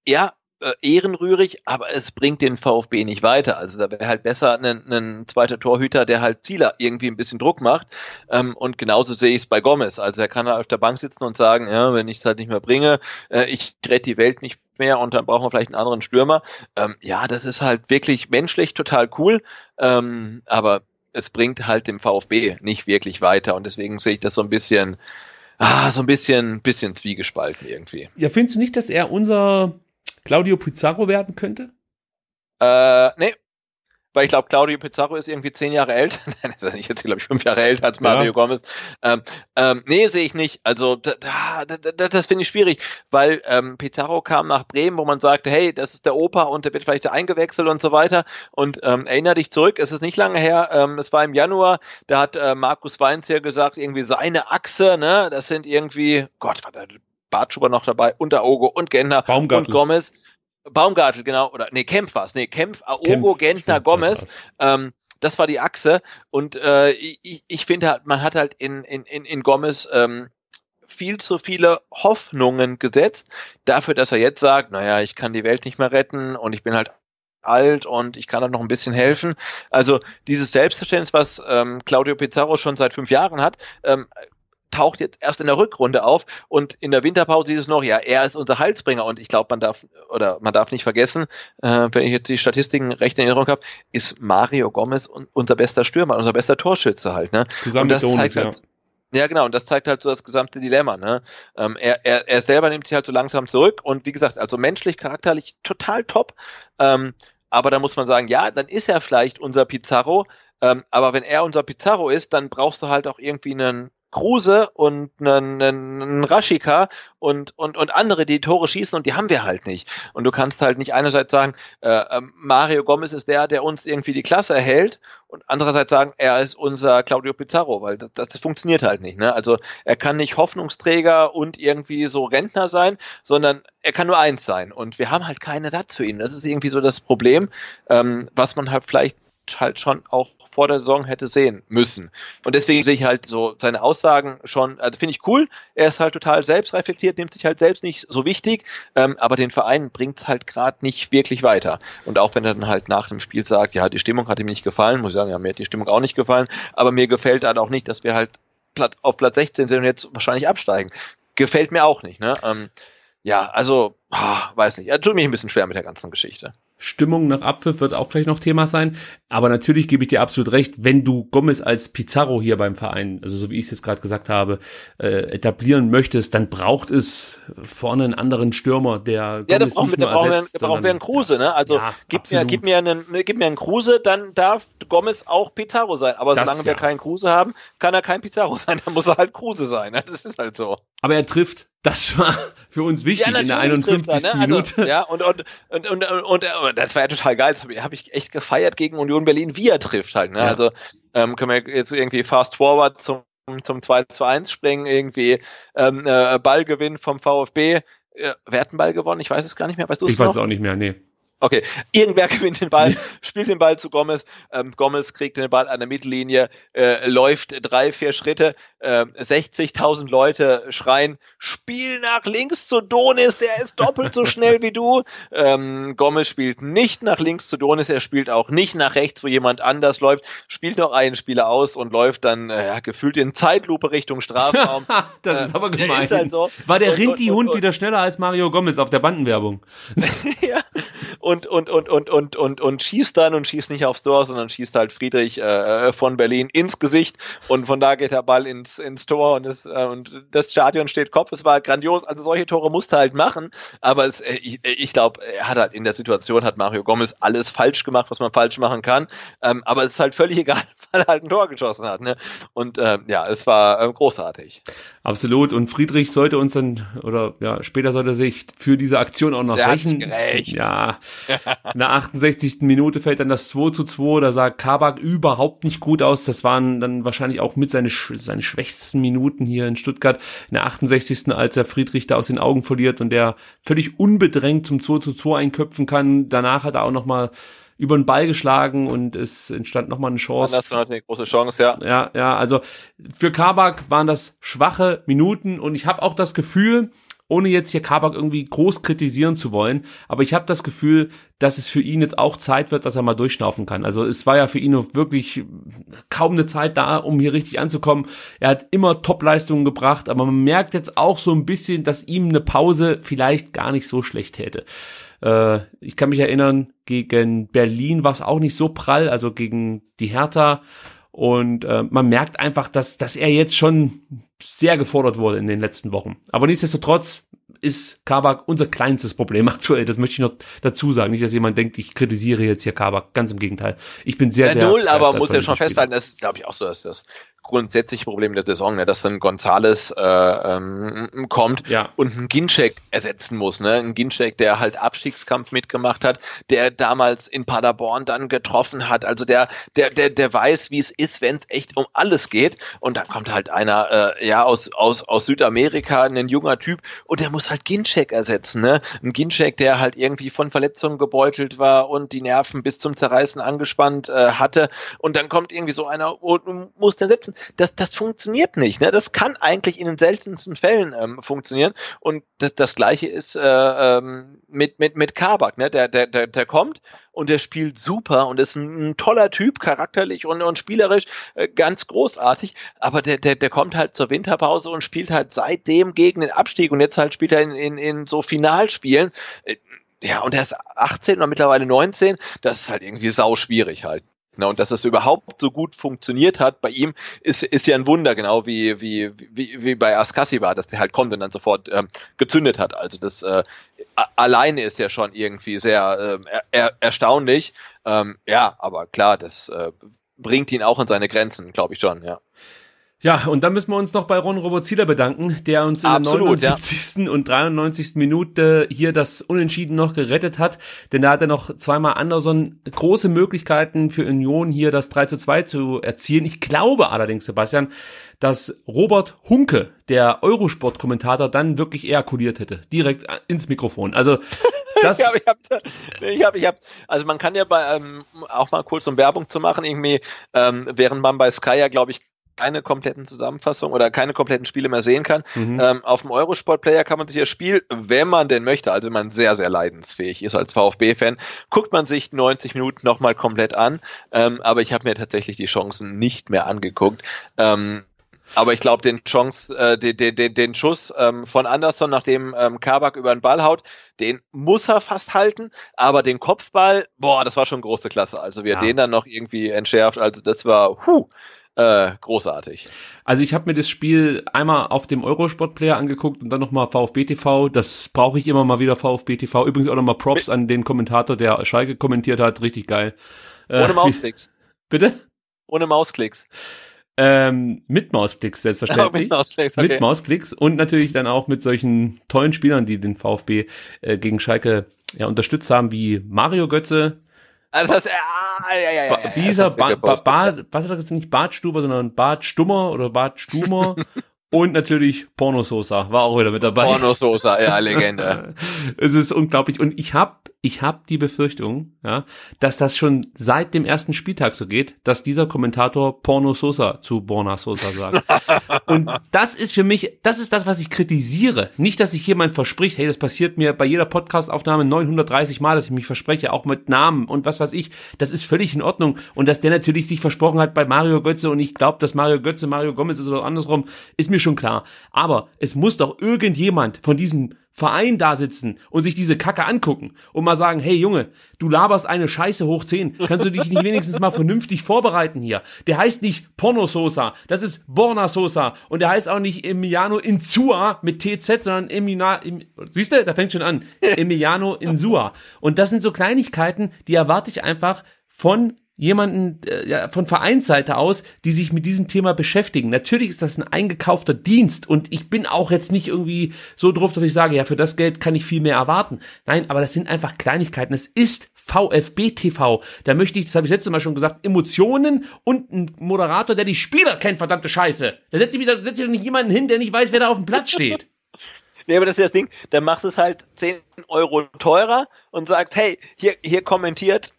ja, äh, ehrenrührig, aber es bringt den VfB nicht weiter. Also da wäre halt besser ein, ein zweiter Torhüter, der halt Zieler irgendwie ein bisschen Druck macht. Ähm, und genauso sehe ich es bei Gomez. Also er kann halt auf der Bank sitzen und sagen, ja, wenn ich es halt nicht mehr bringe, äh, ich rette die Welt nicht mehr und dann brauchen wir vielleicht einen anderen Stürmer. Ähm, ja, das ist halt wirklich menschlich total cool, ähm, aber es bringt halt dem VfB nicht wirklich weiter und deswegen sehe ich das so ein bisschen, ah, so ein bisschen, bisschen zwiegespalten irgendwie. Ja, findest du nicht, dass er unser Claudio Pizarro werden könnte? Äh, nee. Weil ich glaube, Claudio Pizarro ist irgendwie zehn Jahre älter. Nein, ist er nicht jetzt, glaube ich, fünf Jahre älter als Mario ja. Gomez. Ähm, ähm, nee, sehe ich nicht. Also, da, da, da, das finde ich schwierig, weil ähm, Pizarro kam nach Bremen, wo man sagte, hey, das ist der Opa und der wird vielleicht eingewechselt und so weiter. Und ähm, erinnere dich zurück, es ist nicht lange her, ähm, es war im Januar, da hat äh, Markus Weinz ja gesagt, irgendwie seine Achse, ne, das sind irgendwie, Gott, war der Bartschuber noch dabei, Unterogo und Gentner und Gomez. Baumgartel, genau, oder nee, Kempf war's, nee, Kempf, Aogo, Kempf, Gentner, Gomez. Das, ähm, das war die Achse. Und äh, ich, ich finde halt, man hat halt in, in, in, in Gomez ähm, viel zu viele Hoffnungen gesetzt, dafür, dass er jetzt sagt, naja, ich kann die Welt nicht mehr retten und ich bin halt alt und ich kann da noch ein bisschen helfen. Also dieses Selbstverständnis, was ähm, Claudio Pizarro schon seit fünf Jahren hat, ähm, taucht jetzt erst in der Rückrunde auf und in der Winterpause ist es noch, ja, er ist unser Heilsbringer und ich glaube, man darf oder man darf nicht vergessen, äh, wenn ich jetzt die Statistiken recht in Erinnerung habe, ist Mario Gomez unser bester Stürmer, unser bester Torschütze halt, ne? Zusammen und das mit Donis, halt, ja. Ja, genau, und das zeigt halt so das gesamte Dilemma. Ne? Ähm, er, er, er selber nimmt sich halt so langsam zurück und wie gesagt, also menschlich, charakterlich total top. Ähm, aber da muss man sagen, ja, dann ist er vielleicht unser Pizarro, ähm, aber wenn er unser Pizarro ist, dann brauchst du halt auch irgendwie einen Kruse und einen, einen Rashika und, und, und andere, die Tore schießen und die haben wir halt nicht. Und du kannst halt nicht einerseits sagen, äh, ähm, Mario Gomez ist der, der uns irgendwie die Klasse erhält und andererseits sagen, er ist unser Claudio Pizarro, weil das, das, das funktioniert halt nicht. Ne? Also er kann nicht Hoffnungsträger und irgendwie so Rentner sein, sondern er kann nur eins sein. Und wir haben halt keinen Ersatz für ihn. Das ist irgendwie so das Problem, ähm, was man halt vielleicht halt schon auch vor der Saison hätte sehen müssen. Und deswegen sehe ich halt so seine Aussagen schon, also finde ich cool. Er ist halt total selbstreflektiert, nimmt sich halt selbst nicht so wichtig, ähm, aber den Verein bringt es halt gerade nicht wirklich weiter. Und auch wenn er dann halt nach dem Spiel sagt, ja, die Stimmung hat ihm nicht gefallen, muss ich sagen, ja, mir hat die Stimmung auch nicht gefallen, aber mir gefällt halt auch nicht, dass wir halt auf Platz 16 sind und jetzt wahrscheinlich absteigen. Gefällt mir auch nicht, ne? Ähm, ja, also, oh, weiß nicht. Er tut mich ein bisschen schwer mit der ganzen Geschichte. Stimmung nach Abpfiff wird auch gleich noch Thema sein. Aber natürlich gebe ich dir absolut recht, wenn du Gomez als Pizarro hier beim Verein, also so wie ich es jetzt gerade gesagt habe, äh, etablieren möchtest, dann braucht es vorne einen anderen Stürmer, der ja, Gomez nicht nur brauchen ersetzt. Wir, brauchen wir einen Kruse, ne? Also ja, gib, mir, gib, mir einen, gib mir einen Kruse, dann darf Gomez auch Pizarro sein. Aber das, solange wir ja. keinen Kruse haben, kann er kein Pizarro sein. Dann muss er halt Kruse sein. Das ist halt so. Aber er trifft das war für uns wichtig ja, in der 51. Er, ne? Also, Minute. Also, ja, und, und, und, und, und, und das war ja total geil. Das habe hab ich echt gefeiert gegen Union Berlin, wie er trifft halt. Ne? Ja. Also ähm, können wir jetzt irgendwie fast forward zum, zum 2 zu 1 springen, irgendwie ähm, äh, Ballgewinn vom VfB. Äh, wer hat einen Ball gewonnen? Ich weiß es gar nicht mehr. Weißt du Ich weiß es auch nicht mehr, nee. Okay, irgendwer gewinnt den Ball, spielt den Ball zu Gomez. Ähm, Gomez kriegt den Ball an der Mittellinie, äh, läuft drei, vier Schritte. Äh, 60.000 Leute schreien: Spiel nach links zu Donis, der ist doppelt so schnell wie du. Ähm, Gomez spielt nicht nach links zu Donis, er spielt auch nicht nach rechts, wo jemand anders läuft. Spielt noch einen Spieler aus und läuft dann äh, gefühlt in Zeitlupe Richtung Strafraum. das ist aber gemein. Ist halt so. War der Und- Rinti-Hund und- und- wieder schneller als Mario Gomez auf der Bandenwerbung? ja. Und, und, und, und, und, und, und schießt dann und schießt nicht aufs Tor, sondern schießt halt Friedrich äh, von Berlin ins Gesicht und von da geht der Ball ins, ins Tor und das, äh, und das Stadion steht Kopf. Es war grandios. Also solche Tore musste halt machen, aber es, äh, ich, ich glaube, er hat halt in der Situation hat Mario Gomez alles falsch gemacht, was man falsch machen kann. Ähm, aber es ist halt völlig egal, weil er halt ein Tor geschossen hat. Ne? Und ähm, ja, es war äh, großartig. Absolut. Und Friedrich sollte uns dann, oder ja, später sollte er sich für diese Aktion auch noch Der rächen. Ja. In der 68. Minute fällt dann das 2 zu 2. Da sah Kabak überhaupt nicht gut aus. Das waren dann wahrscheinlich auch mit seine, seine schwächsten Minuten hier in Stuttgart. In der 68. als er Friedrich da aus den Augen verliert und der völlig unbedrängt zum 2 zu 2 einköpfen kann. Danach hat er auch noch mal über den Ball geschlagen und es entstand noch mal eine Chance. Anders hatte eine große Chance, ja. Ja, ja, also für Kabak waren das schwache Minuten und ich habe auch das Gefühl, ohne jetzt hier Kabak irgendwie groß kritisieren zu wollen, aber ich habe das Gefühl, dass es für ihn jetzt auch Zeit wird, dass er mal durchschnaufen kann. Also es war ja für ihn wirklich kaum eine Zeit da, um hier richtig anzukommen. Er hat immer Top-Leistungen gebracht, aber man merkt jetzt auch so ein bisschen, dass ihm eine Pause vielleicht gar nicht so schlecht täte. Äh, ich kann mich erinnern, gegen Berlin war es auch nicht so prall, also gegen die Hertha. Und äh, man merkt einfach, dass, dass er jetzt schon sehr gefordert wurde in den letzten Wochen. Aber nichtsdestotrotz ist Kabak unser kleinstes Problem aktuell. Das möchte ich noch dazu sagen. Nicht, dass jemand denkt, ich kritisiere jetzt hier Kabak. Ganz im Gegenteil. Ich bin sehr, Ja, sehr. null, aber muss ja schon festhalten, das ist, glaube ich, auch so, dass das grundsätzliche Problem der Saison, ne, dass dann Gonzales äh, ähm, kommt Ja. und einen Ginczek ersetzen muss, ne? Ein Ginczek, der halt Abstiegskampf mitgemacht hat, der damals in Paderborn dann getroffen hat, also der, der, der, der weiß, wie es ist, wenn es echt um alles geht. Und dann kommt halt einer, äh, ja, aus, aus, aus Südamerika, ein junger Typ, und der muss halt Ginczek ersetzen, ne? Ein Ginczek, der halt irgendwie von Verletzungen gebeutelt war und die Nerven bis zum Zerreißen angespannt äh, hatte. Und dann kommt irgendwie so einer und muss den setzen. Das, das funktioniert nicht. Ne? Das kann eigentlich in den seltensten Fällen ähm, funktionieren. Und das, das Gleiche ist äh, ähm, mit, mit, mit Kabak. Ne? Der, der, der, der kommt und der spielt super und ist ein, ein toller Typ, charakterlich und, und spielerisch äh, ganz großartig. Aber der, der, der kommt halt zur Winterpause und spielt halt seitdem gegen den Abstieg und jetzt halt spielt er in, in, in so Finalspielen. Äh, ja, und er ist 18 oder mittlerweile 19. Das ist halt irgendwie sau schwierig halt. Na, und dass es überhaupt so gut funktioniert hat bei ihm, ist, ist ja ein Wunder, genau wie, wie, wie, wie bei Askassi war, dass der halt kommt und dann sofort ähm, gezündet hat. Also das äh, alleine ist ja schon irgendwie sehr ähm, er, er, erstaunlich. Ähm, ja, aber klar, das äh, bringt ihn auch in seine Grenzen, glaube ich schon, ja. Ja, und dann müssen wir uns noch bei Ron Robert Zieler bedanken, der uns in Absolut, der 79. und 93. Minute hier das Unentschieden noch gerettet hat. Denn da hat er noch zweimal Anderson große Möglichkeiten für Union hier das 3 zu 2 zu erzielen. Ich glaube allerdings, Sebastian, dass Robert Hunke, der Eurosport-Kommentator, dann wirklich ejakuliert hätte. Direkt ins Mikrofon. Also das, Ja, aber ich hab, ich hab, ich hab, also man kann ja bei, ähm, auch mal kurz um Werbung zu machen, irgendwie, ähm, während man bei Sky ja, glaube ich, keine kompletten Zusammenfassungen oder keine kompletten Spiele mehr sehen kann. Mhm. Ähm, auf dem Eurosport-Player kann man sich das Spiel, wenn man denn möchte, also wenn man sehr, sehr leidensfähig ist als VfB-Fan, guckt man sich 90 Minuten nochmal komplett an. Ähm, aber ich habe mir tatsächlich die Chancen nicht mehr angeguckt. Ähm, aber ich glaube, den Chance, äh, den, den, den, Schuss ähm, von Anderson, nachdem ähm, Kabak über den Ball haut, den muss er fast halten, aber den Kopfball, boah, das war schon große Klasse. Also wie er Ja. den dann noch irgendwie entschärft, also das war huh, äh, großartig. Also ich habe mir das Spiel einmal auf dem Eurosport-Player angeguckt und dann nochmal VfB TV. Das brauche ich immer mal wieder VfB TV. Übrigens auch nochmal Props an den Kommentator, der Schalke kommentiert hat. Richtig geil. Äh, Ohne Mausklicks. Bitte? Ohne Mausklicks. Ähm, mit Mausklicks, Ja, selbstverständlich. mit Mausklicks, okay. Mit Mausklicks und natürlich dann auch mit solchen tollen Spielern, die den VfB äh, gegen Schalke ja, unterstützt haben, wie Mario Götze. Also das, ah, ja, ja, ja, ja, wie hieß er? Ba ba gepostet, ba ja. was hat er gesagt? Nicht Bart Stuber, sondern Bart Stummer oder Bart Stumer. und natürlich Porno Sosa war auch wieder mit dabei. Porno Sosa, ja, Legende. es ist unglaublich. Und ich habe ich habe die Befürchtung, ja, dass das schon seit dem ersten Spieltag so geht, dass dieser Kommentator Porno Sosa zu Borna Sosa sagt. Und das ist für mich, das ist das, was ich kritisiere. Nicht, dass sich jemand verspricht, hey, das passiert mir bei jeder Podcastaufnahme 930 Mal, dass ich mich verspreche, auch mit Namen und was weiß ich. Das ist völlig in Ordnung. Und dass der natürlich sich versprochen hat bei Mario Götze und ich glaube, dass Mario Götze Mario Gomez ist oder andersrum, ist mir schon klar. Aber es muss doch irgendjemand von diesem Verein da sitzen und sich diese Kacke angucken und mal sagen, hey Junge, du laberst eine Scheiße hoch 10. Kannst du dich nicht wenigstens mal vernünftig vorbereiten hier? Der heißt nicht Porno Sosa, das ist Borna Sosa und der heißt auch nicht Emiliano Insua mit TZ, sondern Emina, im, siehst du, da fängt schon an, Emiliano Insua. Und das sind so Kleinigkeiten, die erwarte ich einfach von jemanden äh, ja, von Vereinsseite aus, die sich mit diesem Thema beschäftigen. Natürlich ist das ein eingekaufter Dienst und ich bin auch jetzt nicht irgendwie so drauf, dass ich sage, ja, für das Geld kann ich viel mehr erwarten. Nein, aber das sind einfach Kleinigkeiten. Es ist VfB TV. Da möchte ich, das habe ich letztes Mal schon gesagt, Emotionen und ein Moderator, der die Spieler kennt, verdammte Scheiße. Da setze ich wieder, setze doch nicht jemanden hin, der nicht weiß, wer da auf dem Platz steht. Nee, aber das ist das Ding, dann machst du es halt 10 Euro teurer und sagst, hey, hier, hier kommentiert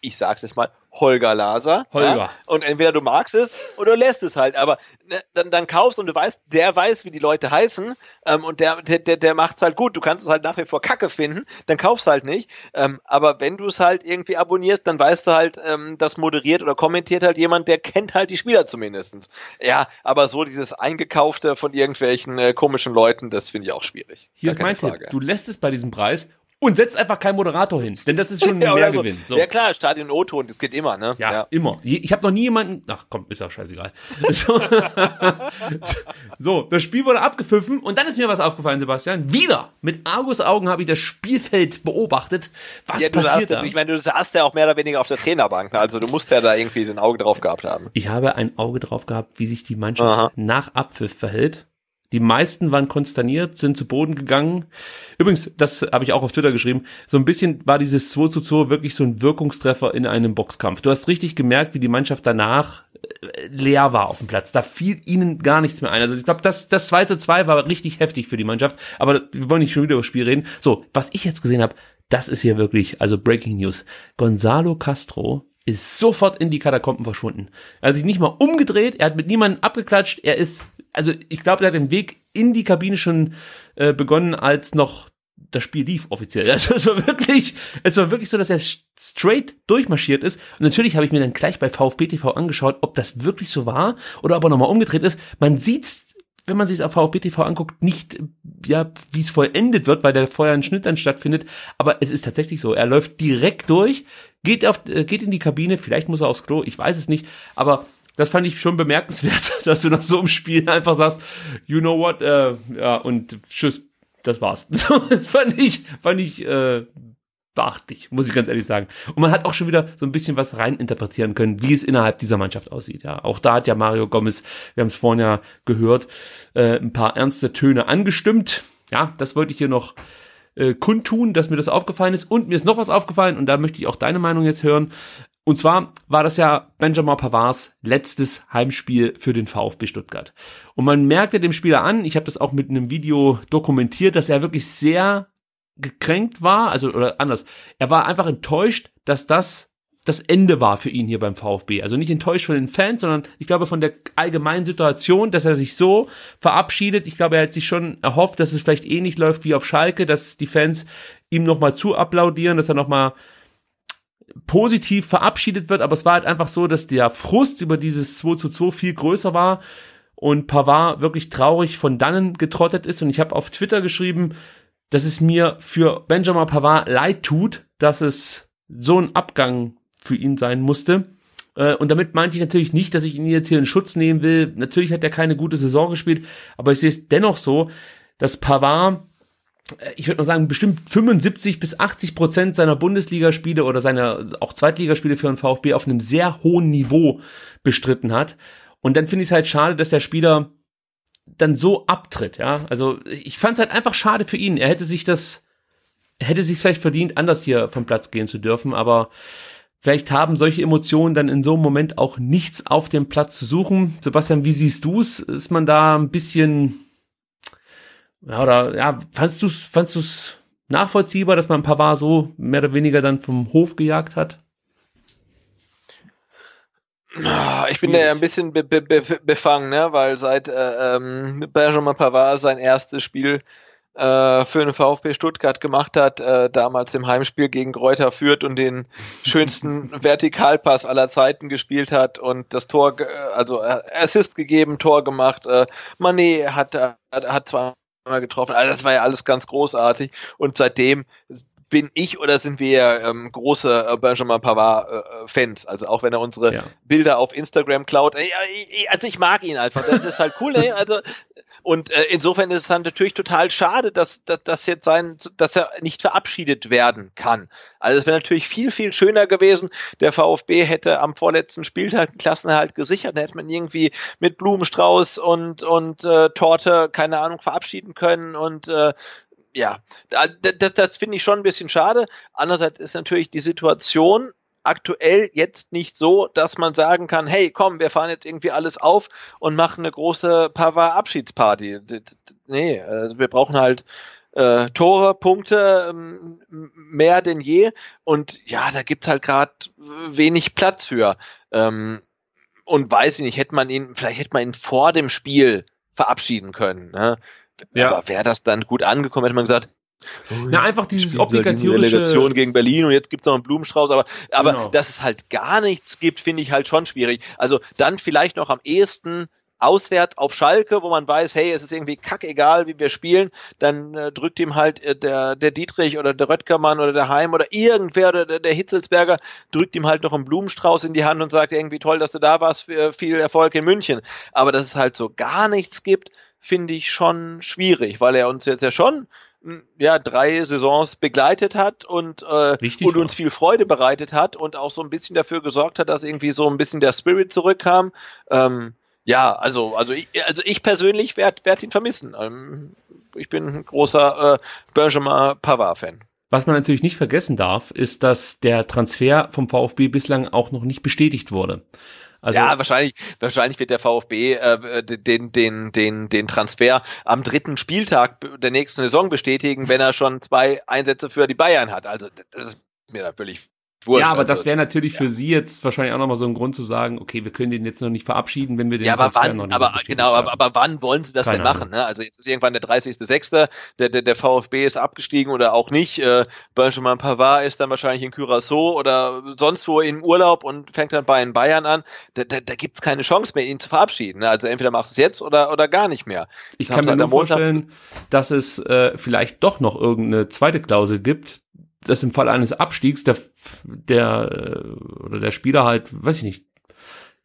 ich sag's jetzt mal, Holger Laser. Holger. Ja? Und entweder du magst es oder du lässt es halt. Aber ne, dann, dann kaufst und du weißt, der weiß, wie die Leute heißen ähm, und der, der, der macht's halt gut. Du kannst es halt nach wie vor Kacke finden, dann kaufst halt nicht. Ähm, aber wenn du es halt irgendwie abonnierst, dann weißt du halt, ähm, das moderiert oder kommentiert halt jemand, der kennt halt die Spieler zumindestens. Ja, aber so dieses Eingekaufte von irgendwelchen äh, komischen Leuten, das finde ich auch schwierig. Hier ist mein Tipp. Du lässt es bei diesem Preis und setzt einfach keinen Moderator hin, denn das ist schon ein ja, Mehrgewinn. So. Ja klar, Stadion O-Ton, das geht immer, ne? Ja, ja. immer. Ich habe noch nie jemanden, ach komm, ist auch scheißegal. So. so, das Spiel wurde abgepfiffen und dann ist mir was aufgefallen, Sebastian. Wieder mit Argus Augen habe ich das Spielfeld beobachtet. Was ja, passiert da? Ich meine, du saßt ja auch mehr oder weniger auf der Trainerbank, ne? also du musst ja da irgendwie ein Auge drauf gehabt haben. Ich habe ein Auge drauf gehabt, wie sich die Mannschaft Aha. nach Abpfiff verhält. Die meisten waren konsterniert, sind zu Boden gegangen. Übrigens, das habe ich auch auf Twitter geschrieben, so ein bisschen war dieses 2 zu 2 wirklich so ein Wirkungstreffer in einem Boxkampf. Du hast richtig gemerkt, wie die Mannschaft danach äh, leer war auf dem Platz. Da fiel ihnen gar nichts mehr ein. Also ich glaube, das, das 2 zu 2 war richtig heftig für die Mannschaft. Aber wir wollen nicht schon wieder über das Spiel reden. So, was ich jetzt gesehen habe, das ist hier wirklich, also Breaking News. Gonzalo Castro ist sofort in die Katakomben verschwunden. Er hat sich nicht mal umgedreht, er hat mit niemandem abgeklatscht, er ist also ich glaube, er hat den Weg in die Kabine schon äh, begonnen, als noch das Spiel lief offiziell. Also es war wirklich, es war wirklich so, dass er straight durchmarschiert ist. Und natürlich habe ich mir dann gleich bei VfB TV angeschaut, ob das wirklich so war oder ob er nochmal umgedreht ist. Man sieht's, wenn man sich auf VfB TV anguckt, nicht, ja, wie es vollendet wird, weil da vorher ein Schnitt dann stattfindet. Aber es ist tatsächlich so. Er läuft direkt durch, geht auf, äh, geht in die Kabine, vielleicht muss er aufs Klo, ich weiß es nicht. Aber das fand ich schon bemerkenswert, dass du nach so einem Spiel einfach sagst, you know what, äh, ja, und tschüss, das war's. das fand ich, fand ich, äh, beachtlich, muss ich ganz ehrlich sagen. Und man hat auch schon wieder so ein bisschen was reininterpretieren können, wie es innerhalb dieser Mannschaft aussieht. Ja, auch da hat ja Mario Gomez, wir haben es vorhin ja gehört, äh, ein paar ernste Töne angestimmt. Ja, das wollte ich hier noch äh, kundtun, dass mir das aufgefallen ist. Und mir ist noch was aufgefallen und da möchte ich auch deine Meinung jetzt hören. Und zwar war das ja Benjamin Pavards letztes Heimspiel für den VfB Stuttgart. Und man merkte dem Spieler an, ich habe das auch mit einem Video dokumentiert, dass er wirklich sehr gekränkt war, also oder anders. Er war einfach enttäuscht, dass das das Ende war für ihn hier beim VfB. Also nicht enttäuscht von den Fans, sondern ich glaube von der allgemeinen Situation, dass er sich so verabschiedet. Ich glaube, er hat sich schon erhofft, dass es vielleicht ähnlich läuft wie auf Schalke, dass die Fans ihm nochmal zu applaudieren, dass er nochmal positiv verabschiedet wird, aber es war halt einfach so, dass der Frust über dieses 2 zu 2 viel größer war und Pavard wirklich traurig von dannen getrottet ist und ich habe auf Twitter geschrieben, dass es mir für Benjamin Pavard leid tut, dass es so ein Abgang für ihn sein musste. Äh, und damit meinte ich natürlich nicht, dass ich ihn jetzt hier in Schutz nehmen will. Natürlich hat er keine gute Saison gespielt, aber ich sehe es dennoch so, dass Pavard ich würde mal sagen, bestimmt 75 bis 80 Prozent seiner Bundesligaspiele oder seiner auch Zweitligaspiele für den VfB auf einem sehr hohen Niveau bestritten hat. Und dann finde ich es halt schade, dass der Spieler dann so abtritt, ja. Also ich fand es halt einfach schade für ihn. Er hätte sich das, er hätte sich vielleicht verdient, anders hier vom Platz gehen zu dürfen, aber vielleicht haben solche Emotionen dann in so einem Moment auch nichts auf dem Platz zu suchen. Sebastian, wie siehst du es? Ist man da ein bisschen ja, oder ja, fandst du es fandst du's nachvollziehbar, dass man Pavard so mehr oder weniger dann vom Hof gejagt hat? Ah, ich bin da ja ein bisschen be be be befangen, ne? weil seit äh, ähm, Benjamin Pavard sein erstes Spiel äh, für den VfB Stuttgart gemacht hat, äh, damals im Heimspiel gegen Kräuter führt und den schönsten Vertikalpass aller Zeiten gespielt hat und das Tor, also äh, Assist gegeben, Tor gemacht. Äh, Mané hat, hat, hat zweimal getroffen. Also das war ja alles ganz großartig und seitdem bin ich oder sind wir ähm, große äh, Benjamin Pavard-Fans. Äh, also auch wenn er unsere ja. Bilder auf Instagram klaut. Äh, also ich mag ihn einfach. Das ist halt cool. ey. Also und äh, insofern ist es dann natürlich total schade, dass, dass, dass jetzt sein, dass er nicht verabschiedet werden kann. Also es wäre natürlich viel, viel schöner gewesen. Der VfB hätte am vorletzten Spieltag einen Klassenerhalt gesichert. Dann hätte man irgendwie mit Blumenstrauß und, und äh, Torte, keine Ahnung, verabschieden können. Und äh, ja, das, das finde ich schon ein bisschen schade. Andererseits ist natürlich die Situation aktuell jetzt nicht so, dass man sagen kann, hey, komm, wir fahren jetzt irgendwie alles auf und machen eine große Pavard-Abschiedsparty. Nee, also wir brauchen halt äh, Tore, Punkte ähm, mehr denn je. Und ja, da gibt's halt gerade wenig Platz für. Ähm, und weiß ich nicht, hätte man ihn, vielleicht hätte man ihn vor dem Spiel verabschieden können. Ne? Ja. Aber wäre das dann gut angekommen, hätte man gesagt, Oh, ja, einfach dieses obligatorische Relegation gegen Berlin und jetzt gibt's noch einen Blumenstrauß, aber, aber genau. dass es halt gar nichts gibt, finde ich halt schon schwierig. Also dann vielleicht noch am ehesten auswärts auf Schalke, wo man weiß, hey, es ist irgendwie kackegal, wie wir spielen, dann äh, drückt ihm halt äh, der, der Dietrich oder der Röttgermann oder der Heim oder irgendwer oder der, der Hitzelsberger drückt ihm halt noch einen Blumenstrauß in die Hand und sagt irgendwie toll, dass du da warst, für viel Erfolg in München. Aber dass es halt so gar nichts gibt, finde ich schon schwierig, weil er uns jetzt ja schon ja, drei Saisons begleitet hat und, äh, und uns viel Freude bereitet hat und auch so ein bisschen dafür gesorgt hat, dass irgendwie so ein bisschen der Spirit zurückkam. Ähm, ja, also, also ich, also ich persönlich werde werd ihn vermissen. Ähm, ich bin ein großer äh, Benjamin Pavard-Fan. Was man natürlich nicht vergessen darf, ist, dass der Transfer vom VfB bislang auch noch nicht bestätigt wurde. Also, ja, wahrscheinlich, wahrscheinlich wird der VfB äh, den, den, den, den Transfer am dritten Spieltag der nächsten Saison bestätigen, wenn er schon zwei Einsätze für die Bayern hat. Also das ist mir völlig Wurscht, ja, aber also, das wäre natürlich ja. für Sie jetzt wahrscheinlich auch nochmal so ein Grund zu sagen, okay, wir können den jetzt noch nicht verabschieden, wenn wir den ja, aber wann, aber genau, aber, aber, wann wollen Sie das Keine denn machen? Ne? Also jetzt ist irgendwann der 30.06., der, der, der VfB ist abgestiegen oder auch nicht. Äh, Benjamin Pavard ist dann wahrscheinlich in Curaçao oder sonst wo im Urlaub und fängt dann bei den Bayern an. Da, da, da gibt es keine Chance mehr, ihn zu verabschieden. Ne? Also entweder macht es jetzt oder, oder gar nicht mehr. Ich kann mir nur vorstellen, dass es äh, vielleicht doch noch irgendeine zweite Klausel gibt, dass im Fall eines Abstiegs der, der äh, oder der Spieler halt, weiß ich nicht,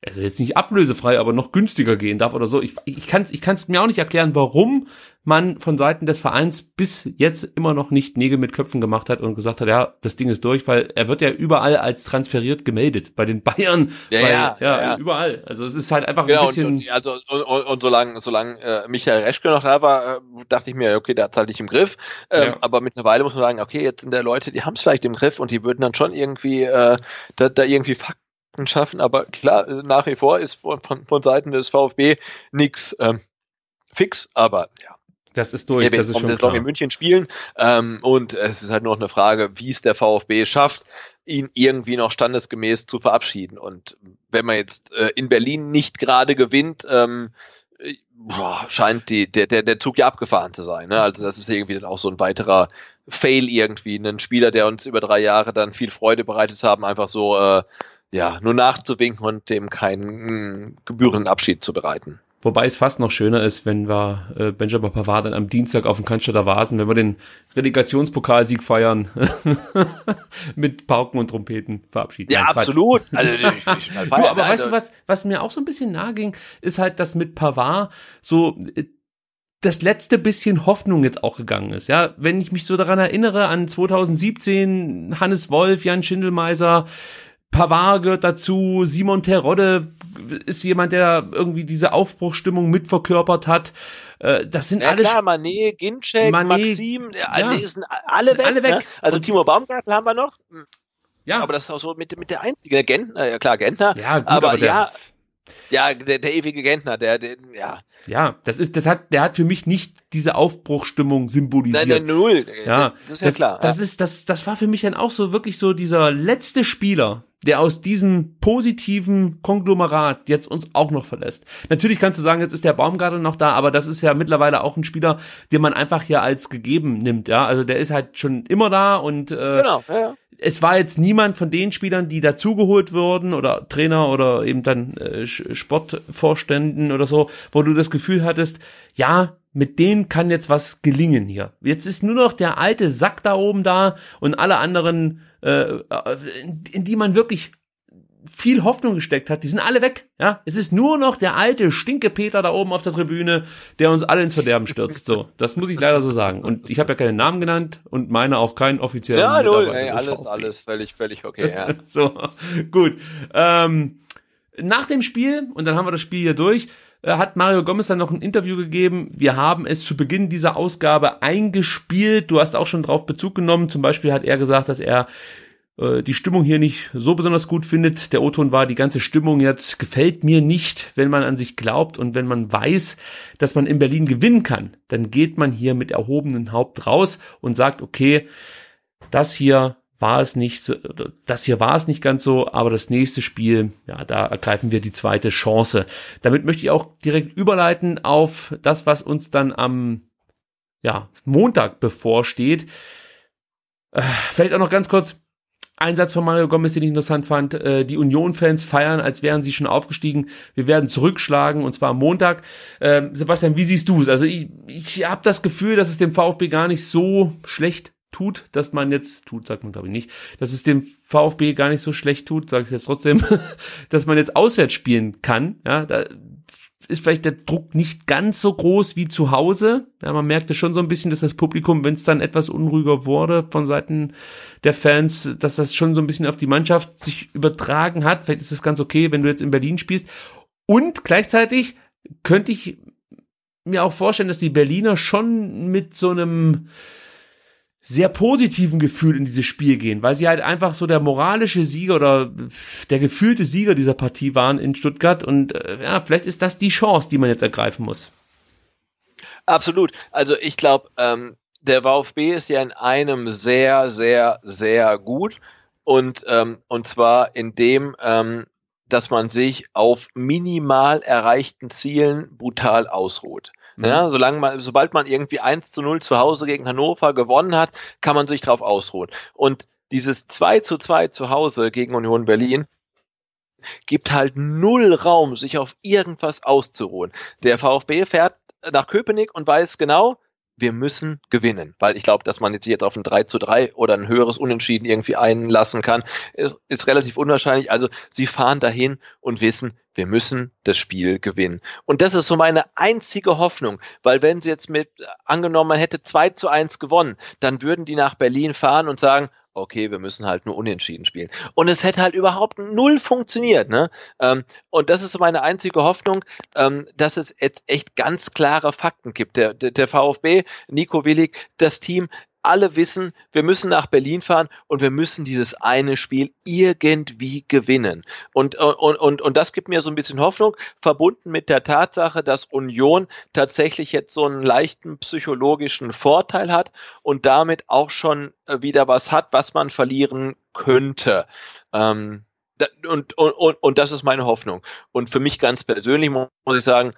also jetzt nicht ablösefrei, aber noch günstiger gehen darf oder so. Ich, ich kann es ich kann's mir auch nicht erklären, warum man von Seiten des Vereins bis jetzt immer noch nicht Nägel mit Köpfen gemacht hat und gesagt hat, ja, das Ding ist durch, weil er wird ja überall als transferiert gemeldet. Bei den Bayern, ja, bei, ja, ja, ja, überall. Also es ist halt einfach genau, ein bisschen. Und, also, und, und, und solange, solange äh, Michael Reschke noch da war, äh, dachte ich mir, okay, der hat halt nicht im Griff. Ähm, ja. Aber mittlerweile muss man sagen, okay, jetzt sind da Leute, die haben es vielleicht im Griff und die würden dann schon irgendwie äh, da, da irgendwie Fakten schaffen, aber klar, nach wie vor ist von, von, von Seiten des VfB nichts ähm, fix, aber ja. Das ist durch, das ist schon klar. in München spielen ähm, und es ist halt nur noch eine Frage, wie es der VfB schafft, ihn irgendwie noch standesgemäß zu verabschieden. Und wenn man jetzt äh, in Berlin nicht gerade gewinnt, ähm, boah, scheint die, der, der, der Zug ja abgefahren zu sein. Ne? Also das ist irgendwie dann auch so ein weiterer Fail irgendwie. Ein Spieler, der uns über drei Jahre dann viel Freude bereitet haben, einfach so äh, ja, nur nachzuwinken und dem keinen hm, gebührenden Abschied zu bereiten. Wobei es fast noch schöner ist, wenn wir äh, Benjamin Pavard dann am Dienstag auf dem Cannstatter Vasen, wenn wir den Relegationspokalsieg feiern, mit Pauken und Trompeten verabschieden. Ja, Nein, absolut. Also, ich, ich feiern, du, aber also. weißt du was, was mir auch so ein bisschen nahe ging, ist halt, dass mit Pavard so äh, das letzte bisschen Hoffnung jetzt auch gegangen ist. Ja, wenn ich mich so daran erinnere an 2017, Hannes Wolf, Jan Schindelmeiser, Pavard gehört dazu, Simon Terodde ist jemand, der irgendwie diese Aufbruchstimmung mitverkörpert hat. Äh, das sind ja, alle. Klar, Mané, Ginczek, Mané, Maxim, ja, alle, sind alle sind weg. Alle weg. Ne? Also Und Timo Baumgartel haben wir noch. Ja. Aber das ist auch so mit, mit der einzige. Gentner, ja klar, Gentner. Ja, gut, aber, aber ja. Ja, der, der ewige Gentner, der, der, ja. Ja, das ist, das hat, der hat für mich nicht diese Aufbruchstimmung symbolisiert. Nein, nein, null. Ja, das ist ja das, klar. Das ja. ist, das, das war für mich dann auch so wirklich so dieser letzte Spieler, der aus diesem positiven Konglomerat jetzt uns auch noch verlässt. Natürlich kannst du sagen, jetzt ist der Baumgartel noch da, aber das ist ja mittlerweile auch ein Spieler, den man einfach hier als gegeben nimmt, ja. Also der ist halt schon immer da und äh, Genau, ja, ja. Es war jetzt niemand von den Spielern, die dazugeholt wurden oder Trainer oder eben dann äh, Sportvorständen oder so, wo du das Gefühl hattest, ja, mit denen kann jetzt was gelingen hier. Jetzt ist nur noch der alte Sack da oben da und alle anderen, äh, in, in die man wirklich viel Hoffnung gesteckt hat, die sind alle weg. Ja, es ist nur noch der alte Stinkepeter da oben auf der Tribüne, der uns alle ins Verderben stürzt. So, das muss ich leider so sagen. Und ich habe ja keinen Namen genannt und meine auch keinen offiziellen. Ja, null, ey, alles, alles völlig, völlig okay, ja. So, gut. Ähm, nach dem Spiel, und dann haben wir das Spiel hier durch, äh, hat Mario Gomez dann noch ein Interview gegeben. Wir haben es zu Beginn dieser Ausgabe eingespielt. Du hast auch schon drauf Bezug genommen. Zum Beispiel hat er gesagt, dass er äh, die Stimmung hier nicht so besonders gut findet. Der O-Ton war, die ganze Stimmung jetzt gefällt mir nicht, wenn man an sich glaubt und wenn man weiß, dass man in Berlin gewinnen kann, dann geht man hier mit erhobenem Haupt raus und sagt, okay, das hier war es nicht, so- das hier war es nicht ganz so, aber das nächste Spiel, ja, da ergreifen wir die zweite Chance. Damit möchte ich auch direkt überleiten auf das, was uns dann am, ja, Montag bevorsteht. Äh, vielleicht auch noch ganz kurz, ein Satz von Mario Gomez, den ich interessant fand. Äh, die Union-Fans feiern, als wären sie schon aufgestiegen. Wir werden zurückschlagen und zwar am Montag. Ähm, Sebastian, wie siehst du es? Also ich, ich habe das Gefühl, dass es dem VfB gar nicht so schlecht tut, dass man jetzt, tut, sagt man glaube ich nicht, dass es dem VfB gar nicht so schlecht tut, sage ich jetzt trotzdem, dass man jetzt auswärts spielen kann. Ja, da ist vielleicht der Druck nicht ganz so groß wie zu Hause. Ja, man merkte schon so ein bisschen, dass das Publikum, wenn es dann etwas unruhiger wurde von Seiten der Fans, dass das schon so ein bisschen auf die Mannschaft sich übertragen hat. Vielleicht ist das ganz okay, wenn du jetzt in Berlin spielst. Und gleichzeitig könnte ich mir auch vorstellen, dass die Berliner schon mit so einem sehr positiven Gefühl in dieses Spiel gehen, weil sie halt einfach so der moralische Sieger oder der gefühlte Sieger dieser Partie waren in Stuttgart und äh, ja, vielleicht ist das die Chance, die man jetzt ergreifen muss. Absolut. Also ich glaube, ähm, der VfB ist ja in einem sehr, sehr, sehr gut und ähm, und zwar in dem, ähm, dass man sich auf minimal erreichten Zielen brutal ausruht. Ja, solange man, sobald man irgendwie 1 zu 0 zu Hause gegen Hannover gewonnen hat, kann man sich drauf ausruhen. Und dieses 2 zu 2 zu Hause gegen Union Berlin gibt halt null Raum, sich auf irgendwas auszuruhen. Der VfB fährt nach Köpenick und weiß genau, wir müssen gewinnen. Weil ich glaube, dass man jetzt jetzt auf ein 3 zu 3 oder ein höheres Unentschieden irgendwie einlassen kann, ist, ist relativ unwahrscheinlich. Also sie fahren dahin und wissen, wir müssen das Spiel gewinnen. Und das ist so meine einzige Hoffnung, weil wenn sie jetzt mit, angenommen, man hätte 2 zu 1 gewonnen, dann würden die nach Berlin fahren und sagen, okay, wir müssen halt nur unentschieden spielen. Und es hätte halt überhaupt null funktioniert. Ne? Ähm, und das ist so meine einzige Hoffnung, ähm, dass es jetzt echt ganz klare Fakten gibt. Der, der, der VfB, Nico Willig, das Team, alle wissen, wir müssen nach Berlin fahren und wir müssen dieses eine Spiel irgendwie gewinnen. Und, und, und, und das gibt mir so ein bisschen Hoffnung, verbunden mit der Tatsache, dass Union tatsächlich jetzt so einen leichten psychologischen Vorteil hat und damit auch schon äh, wieder was hat, was man verlieren könnte. Ähm, und, und, und, und das ist meine Hoffnung. Und für mich ganz persönlich mu- muss ich sagen,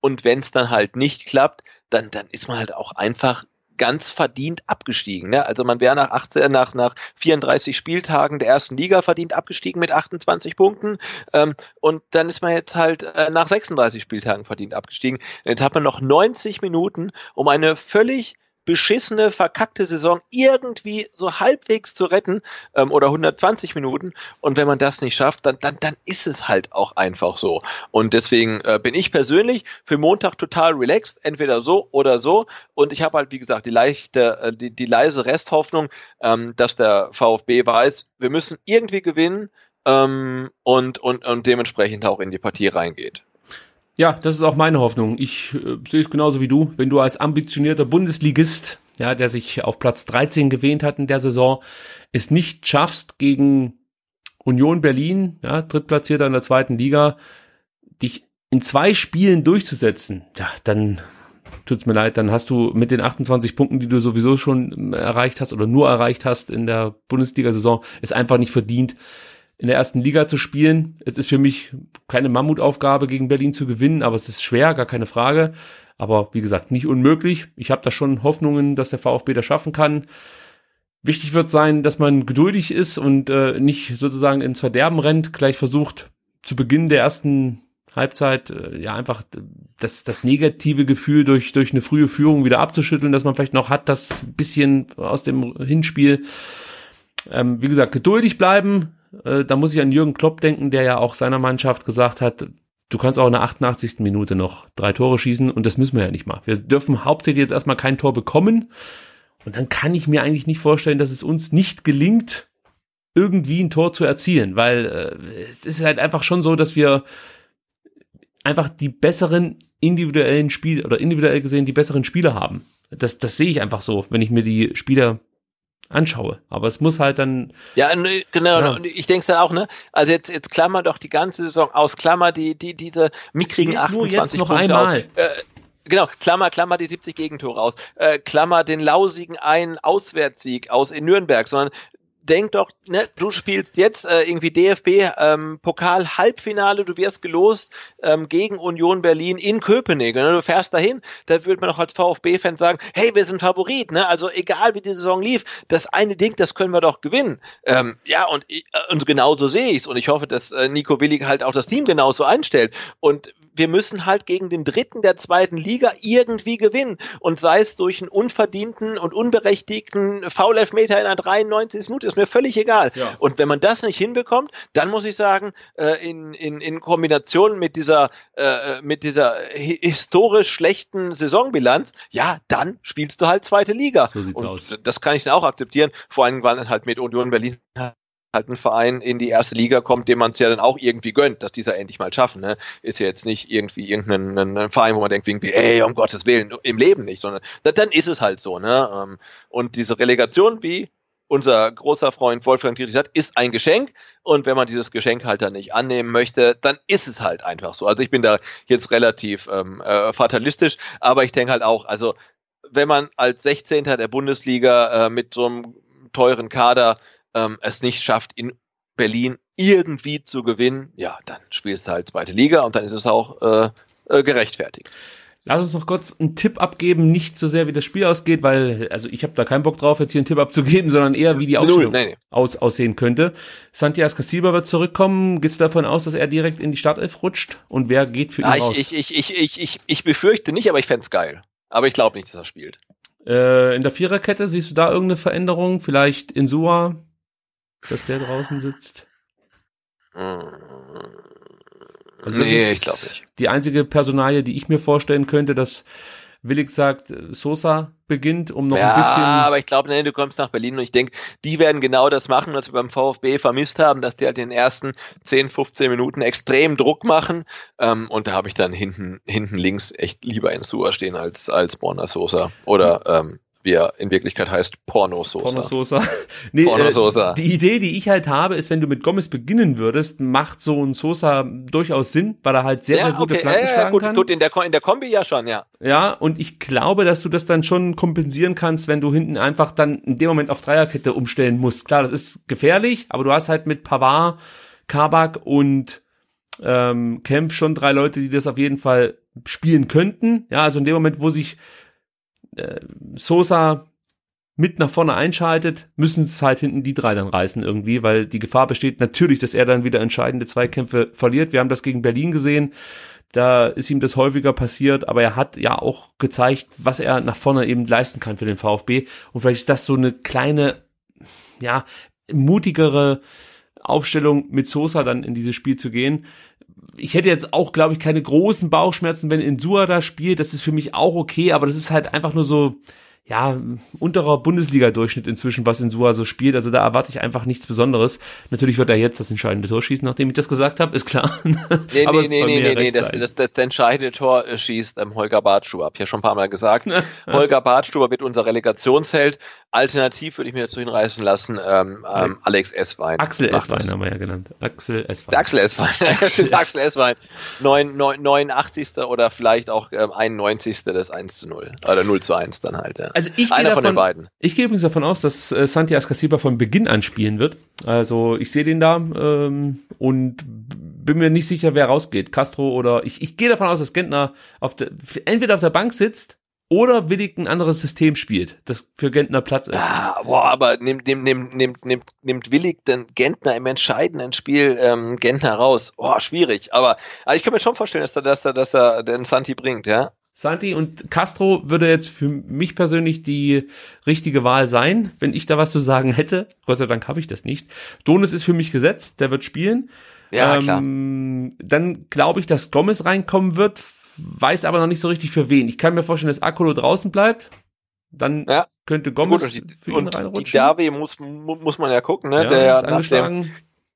und wenn es dann halt nicht klappt, dann, dann ist man halt auch einfach ganz verdient abgestiegen. Ne? Also man wäre nach 18, nach, nach 34 Spieltagen der ersten Liga verdient abgestiegen mit 28 Punkten. Ähm, und dann ist man jetzt halt äh, nach 36 Spieltagen verdient abgestiegen. Jetzt hat man noch 90 Minuten, um eine völlig beschissene, verkackte Saison irgendwie so halbwegs zu retten ähm, oder 120 Minuten. Und wenn man das nicht schafft, dann, dann, dann ist es halt auch einfach so. Und deswegen äh, bin ich persönlich für Montag total relaxed, entweder so oder so. Und ich habe halt, wie gesagt, die leichte, äh, die, die leise Resthoffnung, ähm, dass der VfB weiß, wir müssen irgendwie gewinnen ähm, und, und, und dementsprechend auch in die Partie reingeht. Ja, das ist auch meine Hoffnung. Ich äh, sehe es genauso wie du. Wenn du als ambitionierter Bundesligist, ja, der sich auf Platz 13 gewähnt hat in der Saison, es nicht schaffst gegen Union Berlin, ja, drittplatzierter in der zweiten Liga, dich in zwei Spielen durchzusetzen, ja, dann tut's mir leid, dann hast du mit den 28 Punkten, die du sowieso schon erreicht hast oder nur erreicht hast in der Bundesliga-Saison, es einfach nicht verdient, in der ersten Liga zu spielen. Es ist für mich keine Mammutaufgabe, gegen Berlin zu gewinnen, aber es ist schwer, gar keine Frage. Aber wie gesagt, nicht unmöglich. Ich habe da schon Hoffnungen, dass der VfB das schaffen kann. Wichtig wird sein, dass man geduldig ist und äh, nicht sozusagen ins Verderben rennt, gleich versucht, zu Beginn der ersten Halbzeit äh, ja einfach das, das negative Gefühl durch, durch eine frühe Führung wieder abzuschütteln, dass man vielleicht noch hat, das bisschen aus dem Hinspiel. Ähm, wie gesagt, geduldig bleiben. Äh, da muss ich an Jürgen Klopp denken, der ja auch seiner Mannschaft gesagt hat, du kannst auch in der 88. Minute noch drei Tore schießen und das müssen wir ja nicht mal. Wir dürfen hauptsächlich jetzt erstmal kein Tor bekommen. Und dann kann ich mir eigentlich nicht vorstellen, dass es uns nicht gelingt, irgendwie ein Tor zu erzielen, weil äh, es ist halt einfach schon so, dass wir einfach die besseren individuellen Spiele oder individuell gesehen die besseren Spieler haben. Das, das sehe ich einfach so, wenn ich mir die Spieler anschaue. Aber es muss halt dann. Ja, genau. Ja. Ich denke dann auch, ne? Also jetzt, jetzt klammer doch die ganze Saison aus, klammer die, die, diese mickrigen 28 nur jetzt noch Punkte einmal. Aus. Äh, genau, Klammer, Klammer die 70 Gegentore aus, äh, Klammer den lausigen einen Auswärtssieg aus in Nürnberg, sondern denk doch, ne, du spielst jetzt äh, irgendwie DFB ähm, Pokal Halbfinale, du wirst gelost ähm, gegen Union Berlin in Köpenick. Ne? Du fährst dahin, da würde man auch als VfB-Fan sagen, hey, wir sind Favorit, ne? Also egal wie die Saison lief, das eine Ding, das können wir doch gewinnen. Ähm, ja, und, äh, und genauso sehe ich es. Und ich hoffe, dass äh, Nico Willig halt auch das Team genauso einstellt. Und wir müssen halt gegen den dritten der zweiten Liga irgendwie gewinnen. Und sei es durch einen unverdienten und unberechtigten Foul-Elfmeter in einer 93. Minute, ist mir völlig egal. Ja. Und wenn man das nicht hinbekommt, dann muss ich sagen, äh, in, in, in Kombination mit dieser, äh, mit dieser historisch schlechten Saisonbilanz, ja, dann spielst du halt zweite Liga. So sieht's Und aus. Das kann ich dann auch akzeptieren, vor allem, weil dann halt mit Union Berlin halt ein Verein in die erste Liga kommt, dem man es ja dann auch irgendwie gönnt, dass dieser endlich mal schaffen. Ne? Ist ja jetzt nicht irgendwie irgendein Verein, wo man denkt, irgendwie, ey, um Gottes Willen, im Leben nicht, sondern dann ist es halt so. Ne? Ähm, und diese Relegation, wie unser großer Freund Wolfgang Dietrich sagt, ist ein Geschenk. Und wenn man dieses Geschenk halt dann nicht annehmen möchte, dann ist es halt einfach so. Also ich bin da jetzt relativ ähm, äh, fatalistisch, aber ich denke halt auch, also wenn man als 16. der Bundesliga äh, mit so einem teuren Kader ähm, es nicht schafft, in Berlin irgendwie zu gewinnen, ja, dann spielst du halt zweite Liga und dann ist es auch äh, äh, gerechtfertigt. Lass uns noch kurz einen Tipp abgeben, nicht so sehr wie das Spiel ausgeht, weil, also ich habe da keinen Bock drauf, jetzt hier einen Tipp abzugeben, sondern eher wie die Aufstellung nee, nee. Aus, aussehen könnte. Santiago Casilba wird zurückkommen. Gehst du davon aus, dass er direkt in die Startelf rutscht? Und wer geht für ihn ah, raus? Ich, ich, ich, ich, ich, ich befürchte nicht, aber ich fände geil. Aber ich glaube nicht, dass er spielt. Äh, in der Viererkette siehst du da irgendeine Veränderung? Vielleicht in Sua, dass der draußen sitzt? Also nee, ich glaube nicht. Die einzige Personalie, die ich mir vorstellen könnte, dass Willig sagt, Sosa beginnt, um noch ja, ein bisschen. Ja, aber ich glaube, nee, du kommst nach Berlin und ich denke, die werden genau das machen, was wir beim VfB vermisst haben, dass die halt in den ersten 10, 15 Minuten extrem Druck machen. Ähm, und da habe ich dann hinten, hinten links echt lieber in Sua stehen als, als Borna Sosa. Oder ähm, wie er in Wirklichkeit heißt, Pornososa. Pornososa. nee, Pornososa. Äh, die Idee, die ich halt habe, ist, wenn du mit Gomez beginnen würdest, macht so ein Sosa durchaus Sinn, weil er halt sehr, ja, sehr gute okay. Flanken ja, schlagen gut, kann. Gut, in der, in der Kombi ja schon, ja. Ja, und ich glaube, dass du das dann schon kompensieren kannst, wenn du hinten einfach dann in dem Moment auf Dreierkette umstellen musst. Klar, das ist gefährlich, aber du hast halt mit Pavard, Kabak und ähm, Kempf schon drei Leute, die das auf jeden Fall spielen könnten. Ja, also in dem Moment, wo sich äh, Sosa mit nach vorne einschaltet, müssen es halt hinten die drei dann reißen irgendwie, weil die Gefahr besteht natürlich, dass er dann wieder entscheidende Zweikämpfe verliert. Wir haben das gegen Berlin gesehen. Da ist ihm das häufiger passiert, aber er hat ja auch gezeigt, was er nach vorne eben leisten kann für den VfB. Und vielleicht ist das so eine kleine, ja, mutigere Aufstellung mit Sosa dann in dieses Spiel zu gehen ich hätte jetzt auch, glaube ich, keine großen Bauchschmerzen, wenn Insua da spielt. Das ist für mich auch okay, aber das ist halt einfach nur so, ja, unterer Bundesliga-Durchschnitt inzwischen, was in Sua so spielt. Also da erwarte ich einfach nichts Besonderes. Natürlich wird er jetzt das entscheidende Tor schießen, nachdem ich das gesagt habe, ist klar. Nee, Aber nee, nee, nee, nee, nee, das, das, das, das entscheidende Tor äh, schießt ähm, Holger Bartschuber. Hab ich ja schon ein paar Mal gesagt. Holger Bartschuber wird unser Relegationsheld. Alternativ würde ich mir dazu hinreißen lassen, ähm, ähm, Alex Esswein. Axel Esswein haben wir ja genannt. Axel Esswein. Der Axel Esswein. Axel, Axel Esswein. 9, 9, 89. oder vielleicht auch ähm, 91. des 1 zu 0. Oder 0 zu 1 dann halt, ja. Also ich Einer gehe von davon, den beiden. Ich gehe übrigens davon aus, dass äh, Santi Ascasiba von Beginn an spielen wird. Also ich sehe den da ähm, und bin mir nicht sicher, wer rausgeht. Castro oder ich, ich gehe davon aus, dass Gentner auf der, entweder auf der Bank sitzt oder willig ein anderes System spielt, das für Gentner Platz ist. Ah, boah, aber nimmt, nimmt, nimmt, nimmt, nimmt, nimmt Willig den Gentner im entscheidenden Spiel ähm, Gentner raus. Boah, schwierig. Aber, aber ich kann mir schon vorstellen, dass er, dass er, dass er den Santi bringt, ja. Santi und Castro würde jetzt für mich persönlich die richtige Wahl sein, wenn ich da was zu sagen hätte. Gott sei Dank habe ich das nicht. Donis ist für mich gesetzt, der wird spielen. Ja, klar. ähm, Dann glaube ich, dass Gomez reinkommen wird, weiß aber noch nicht so richtig für wen. Ich kann mir vorstellen, dass Akolo draußen bleibt. Dann Ja. könnte Gomez Gut, und die, für ihn und die reinrutschen. Derby muss, mu- muss man ja gucken, ne? ja, der ist nach dem, angeschlagen.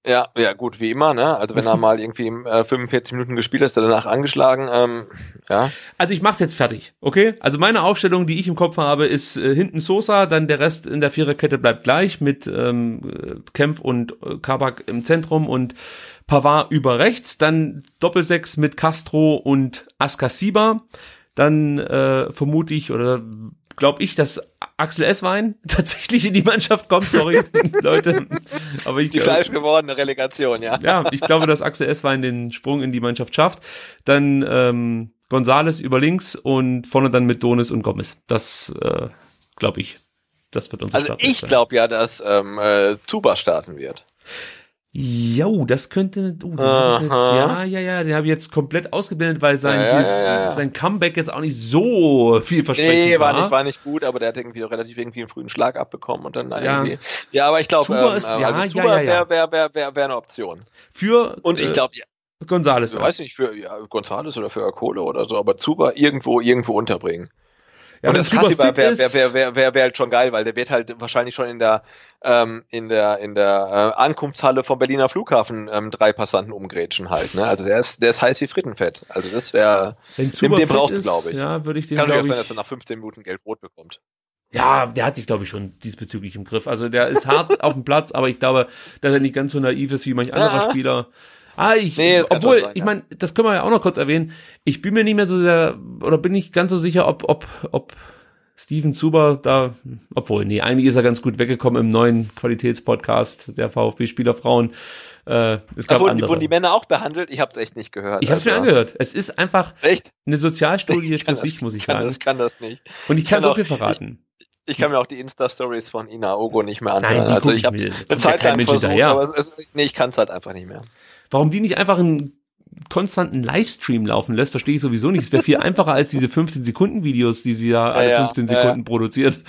ja, ja, gut, wie immer, ne? Also wenn er mal irgendwie äh, 45 Minuten gespielt ist, er danach angeschlagen, ähm, ja. Also ich mach's jetzt fertig, okay? Also meine Aufstellung, die ich im Kopf habe, ist äh, hinten Sosa, dann der Rest in der Viererkette bleibt gleich mit ähm, äh, Kempf und äh, Kabak im Zentrum und Pavard über rechts, dann Doppelsechs mit Castro und Askasiba, dann äh, vermute ich oder glaube ich, dass Axel Esswein tatsächlich in die Mannschaft kommt, sorry, Leute, aber ich Die glaub- fleischgewordene Relegation, ja. ja, ich glaube, dass Axel Esswein den Sprung in die Mannschaft schafft. Dann ähm, Gonzales über links und vorne dann mit Donis und Gomez. Das äh, glaube ich. Das wird unser Also Startelf ich glaube ja, dass ähm, äh, Zuba starten wird. Jo, das könnte. Ich jetzt, ja, ja, ja, den habe ich jetzt komplett ausgeblendet, weil sein, Ja, ja, ja, sein Comeback jetzt auch nicht so vielversprechend Nee, war war. nicht, war nicht gut, aber der hat irgendwie relativ irgendwie einen frühen Schlag abbekommen und dann irgendwie. Ja, aber ich glaube, Zuba ähm, ist- ähm, ja, also ja, Zuba ja, wäre wär, wär, wär, wär eine Option. Für Und ich äh, glaube, ja, Gonzales. ich weiß nicht, für ja, Gonzales oder für Kohle oder so, aber Zuba irgendwo, irgendwo unterbringen. Ja, und das Kassi wäre wär, ist- wär, wär, wär, wär halt schon geil, weil der wird halt wahrscheinlich schon in der ähm, in der in der äh, Ankunftshalle vom Berliner Flughafen ähm, drei Passanten umgrätschen halt. Ne? Also der ist der ist heiß wie Frittenfett. Also das wäre den, den ist, glaube ich. Ja, würde ich den Kann natürlich sein, dass er nach 15 Minuten Geld Brot bekommt. Ja, der hat sich, glaube ich, schon diesbezüglich im Griff. Also der ist hart auf dem Platz, aber ich glaube, dass er nicht ganz so naiv ist wie manch anderer Ja. Spieler. Ah, ich, Nee, das obwohl, sein, ich meine, das können wir ja auch noch kurz erwähnen. Ich bin mir nicht mehr so sehr, oder bin nicht ganz so sicher, ob, ob, ob Steven Zuber da, obwohl, nee, eigentlich ist er ganz gut weggekommen im neuen Qualitätspodcast der VfB Spielerfrauen. Äh, es Da gab wurden, die- andere. wurden die Männer auch behandelt? Ich habe es echt nicht gehört. ich habe es mir Also, angehört. Es ist einfach Echt? eine Sozialstudie für kann sich, das, muss ich sagen. Das, kann das nicht. Und ich kann kann so auch- viel verraten. Ich kann mir auch die Insta-Stories von Ina Ogo nicht mehr anhören. Nein, also ich ich habe mir. Da eine Zeit lang versucht, aber es ist, nee, ich kann es halt einfach nicht mehr. Warum die nicht einfach einen konstanten Livestream laufen lässt, verstehe ich sowieso nicht. Es wäre viel einfacher als diese 15-Sekunden-Videos, die sie ja alle ja, 15 ja, Sekunden produziert.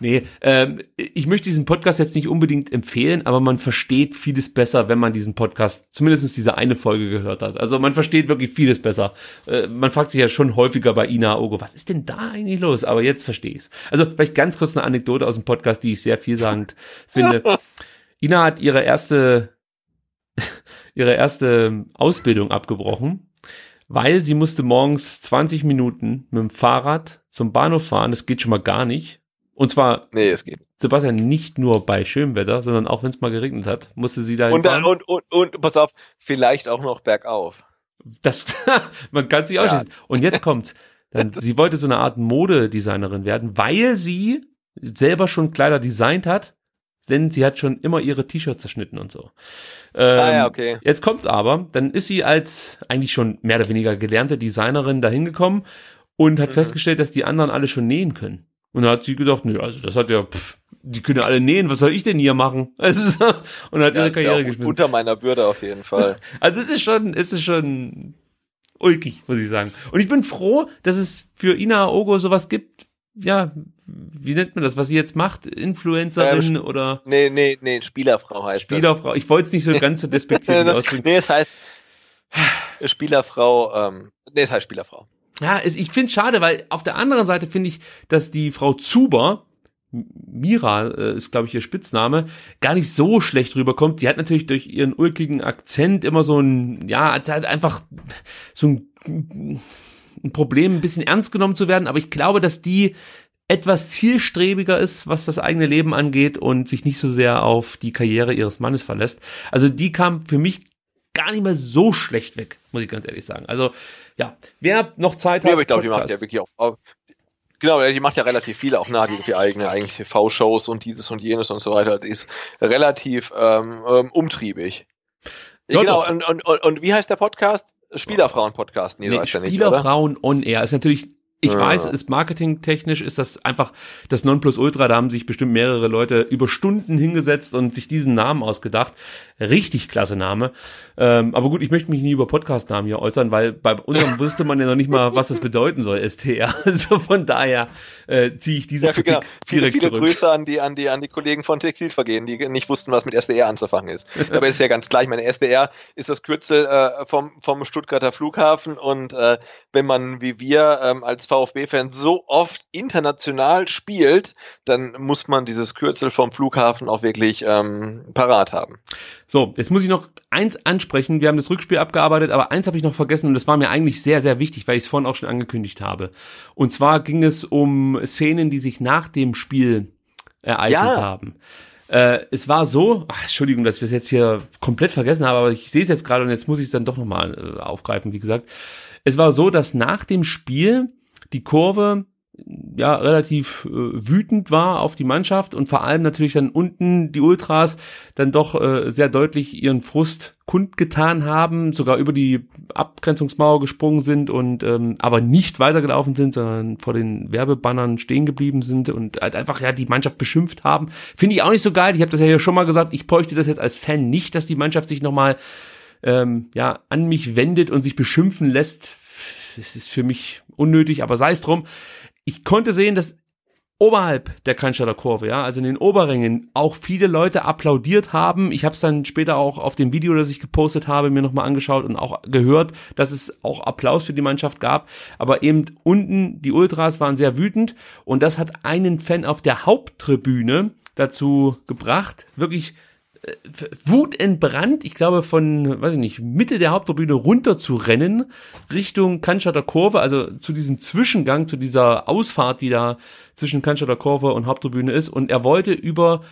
Nee, ähm, ich möchte diesen Podcast jetzt nicht unbedingt empfehlen, aber man versteht vieles besser, wenn man diesen Podcast, zumindest diese eine Folge gehört hat. Also man versteht wirklich vieles besser. Äh, man fragt sich ja schon häufiger bei Ina Ogo, was ist denn da eigentlich los? Aber jetzt verstehe ich's. Also vielleicht ganz kurz eine Anekdote aus dem Podcast, die ich sehr vielsagend finde. Ina hat ihre erste ihre erste Ausbildung abgebrochen, weil sie musste morgens 20 Minuten mit dem Fahrrad zum Bahnhof fahren. Das geht schon mal gar nicht. Und zwar, Nee, es geht. Sebastian, nicht nur bei schönem Wetter, sondern auch wenn es mal geregnet hat, musste sie da Und, dann, und, und, und pass auf, vielleicht auch noch bergauf. Das, man kann sich Ja. ausschließen. Und jetzt kommt's. Dann, sie wollte so eine Art Modedesignerin werden, weil sie selber schon Kleider designt hat, denn sie hat schon immer ihre T-Shirts zerschnitten und so. Ähm, ah ja, okay. Jetzt kommt's aber, dann ist sie als eigentlich schon mehr oder weniger gelernte Designerin dahin gekommen und hat Mhm. festgestellt, dass die anderen alle schon nähen können. Und dann hat sie gedacht, nö, also das hat ja, pff, die können ja alle nähen, was soll ich denn hier machen? Also, und hat Ja, ihre Karriere geschmissen. unter meiner Bürde auf jeden Fall. Also es ist schon, es ist schon ulkig, muss ich sagen. Und ich bin froh, dass es für Ina Ogo sowas gibt. Ja, wie nennt man das, was sie jetzt macht? Influencerin Ähm, oder Nee, nee, nee, Spielerfrau heißt Spielerfrau? Ich wollte es nicht so ganz so despektierlich das. ausdrücken. nee, es heißt Spielerfrau, ähm, nee, es heißt Spielerfrau. ja, es, ich finde es schade, weil auf der anderen Seite finde ich, dass die Frau Zuber, Mira äh, ist, glaube ich, ihr Spitzname, gar nicht so schlecht rüberkommt. Die hat natürlich durch ihren ulkigen Akzent immer so ein, ja, hat einfach so ein, ein Problem, ein bisschen ernst genommen zu werden. Aber ich glaube, dass die etwas zielstrebiger ist, was das eigene Leben angeht und sich nicht so sehr auf die Karriere ihres Mannes verlässt. Also die kam für mich gar nicht mehr so schlecht weg, muss ich ganz ehrlich sagen. Also ja, wer noch Zeit hat. Ja, aber ich glaube, die macht ja wirklich auch. Genau, die macht ja relativ viele auch nach, die, die eigene eigentlich TV-Shows und dieses und jenes und so weiter. Die ist relativ ähm, ähm umtriebig. Ja, genau, und, und, und, und wie heißt der Podcast? Spielerfrauen-Podcast, nee, nee Spielerfrauen on Air ist natürlich ich ja. weiß, ist marketingtechnisch ist das einfach das Nonplusultra. Da haben sich bestimmt mehrere Leute über Stunden hingesetzt und sich diesen Namen ausgedacht. Richtig klasse Name. Ähm, aber gut, ich möchte mich nie über Podcast-Namen hier äußern, weil bei unserem wusste man ja noch nicht mal, was das bedeuten soll, STR. Also von daher äh, ziehe ich diese ja, Kritik genau. viele, direkt viele zurück. Grüße an die, an die, an die Kollegen von Textilvergehen, die nicht wussten, was mit SDR anzufangen ist. Aber ist ja ganz gleich. Meine SDR ist das Kürzel äh, vom, vom Stuttgarter Flughafen und äh, wenn man wie wir ähm, als VfB-Fan so oft international spielt, dann muss man dieses Kürzel vom Flughafen auch wirklich ähm, parat haben. So, jetzt muss ich noch eins ansprechen. Wir haben das Rückspiel abgearbeitet, aber eins habe ich noch vergessen und das war mir eigentlich sehr, sehr wichtig, weil ich es vorhin auch schon angekündigt habe. Und zwar ging es um Szenen, die sich nach dem Spiel ereignet ja. haben. Äh, es war so, ach, Entschuldigung, dass ich das jetzt hier komplett vergessen habe, aber ich sehe es jetzt gerade und jetzt muss ich es dann doch nochmal äh, aufgreifen, wie gesagt. Es war so, dass nach dem Spiel die Kurve ja relativ äh, wütend war auf die Mannschaft und vor allem natürlich dann unten die Ultras dann doch äh, sehr deutlich ihren Frust kundgetan haben, sogar über die Abgrenzungsmauer gesprungen sind und ähm, aber nicht weitergelaufen sind, sondern vor den Werbebannern stehen geblieben sind und halt einfach ja die Mannschaft beschimpft haben. Finde ich auch nicht so geil. Ich habe das ja hier schon mal gesagt. Ich bräuchte das jetzt als Fan nicht, dass die Mannschaft sich nochmal ähm, ja an mich wendet und sich beschimpfen lässt. Das ist für mich unnötig, aber sei es drum ich konnte sehen, dass oberhalb der Cannstatter Kurve, ja, also in den Oberrängen, auch viele Leute applaudiert haben. Ich habe es dann später auch auf dem Video, das ich gepostet habe, mir nochmal angeschaut und auch gehört, dass es auch Applaus für die Mannschaft gab. Aber eben unten, die Ultras waren sehr wütend und das hat einen Fan auf der Haupttribüne dazu gebracht, wirklich wutentbrannt, ich glaube von, weiß ich nicht, Mitte der Haupttribüne runter zu rennen, Richtung Cannstatter Kurve, also zu diesem Zwischengang, zu dieser Ausfahrt, die da zwischen Cannstatter Kurve und Haupttribüne ist. Und er wollte über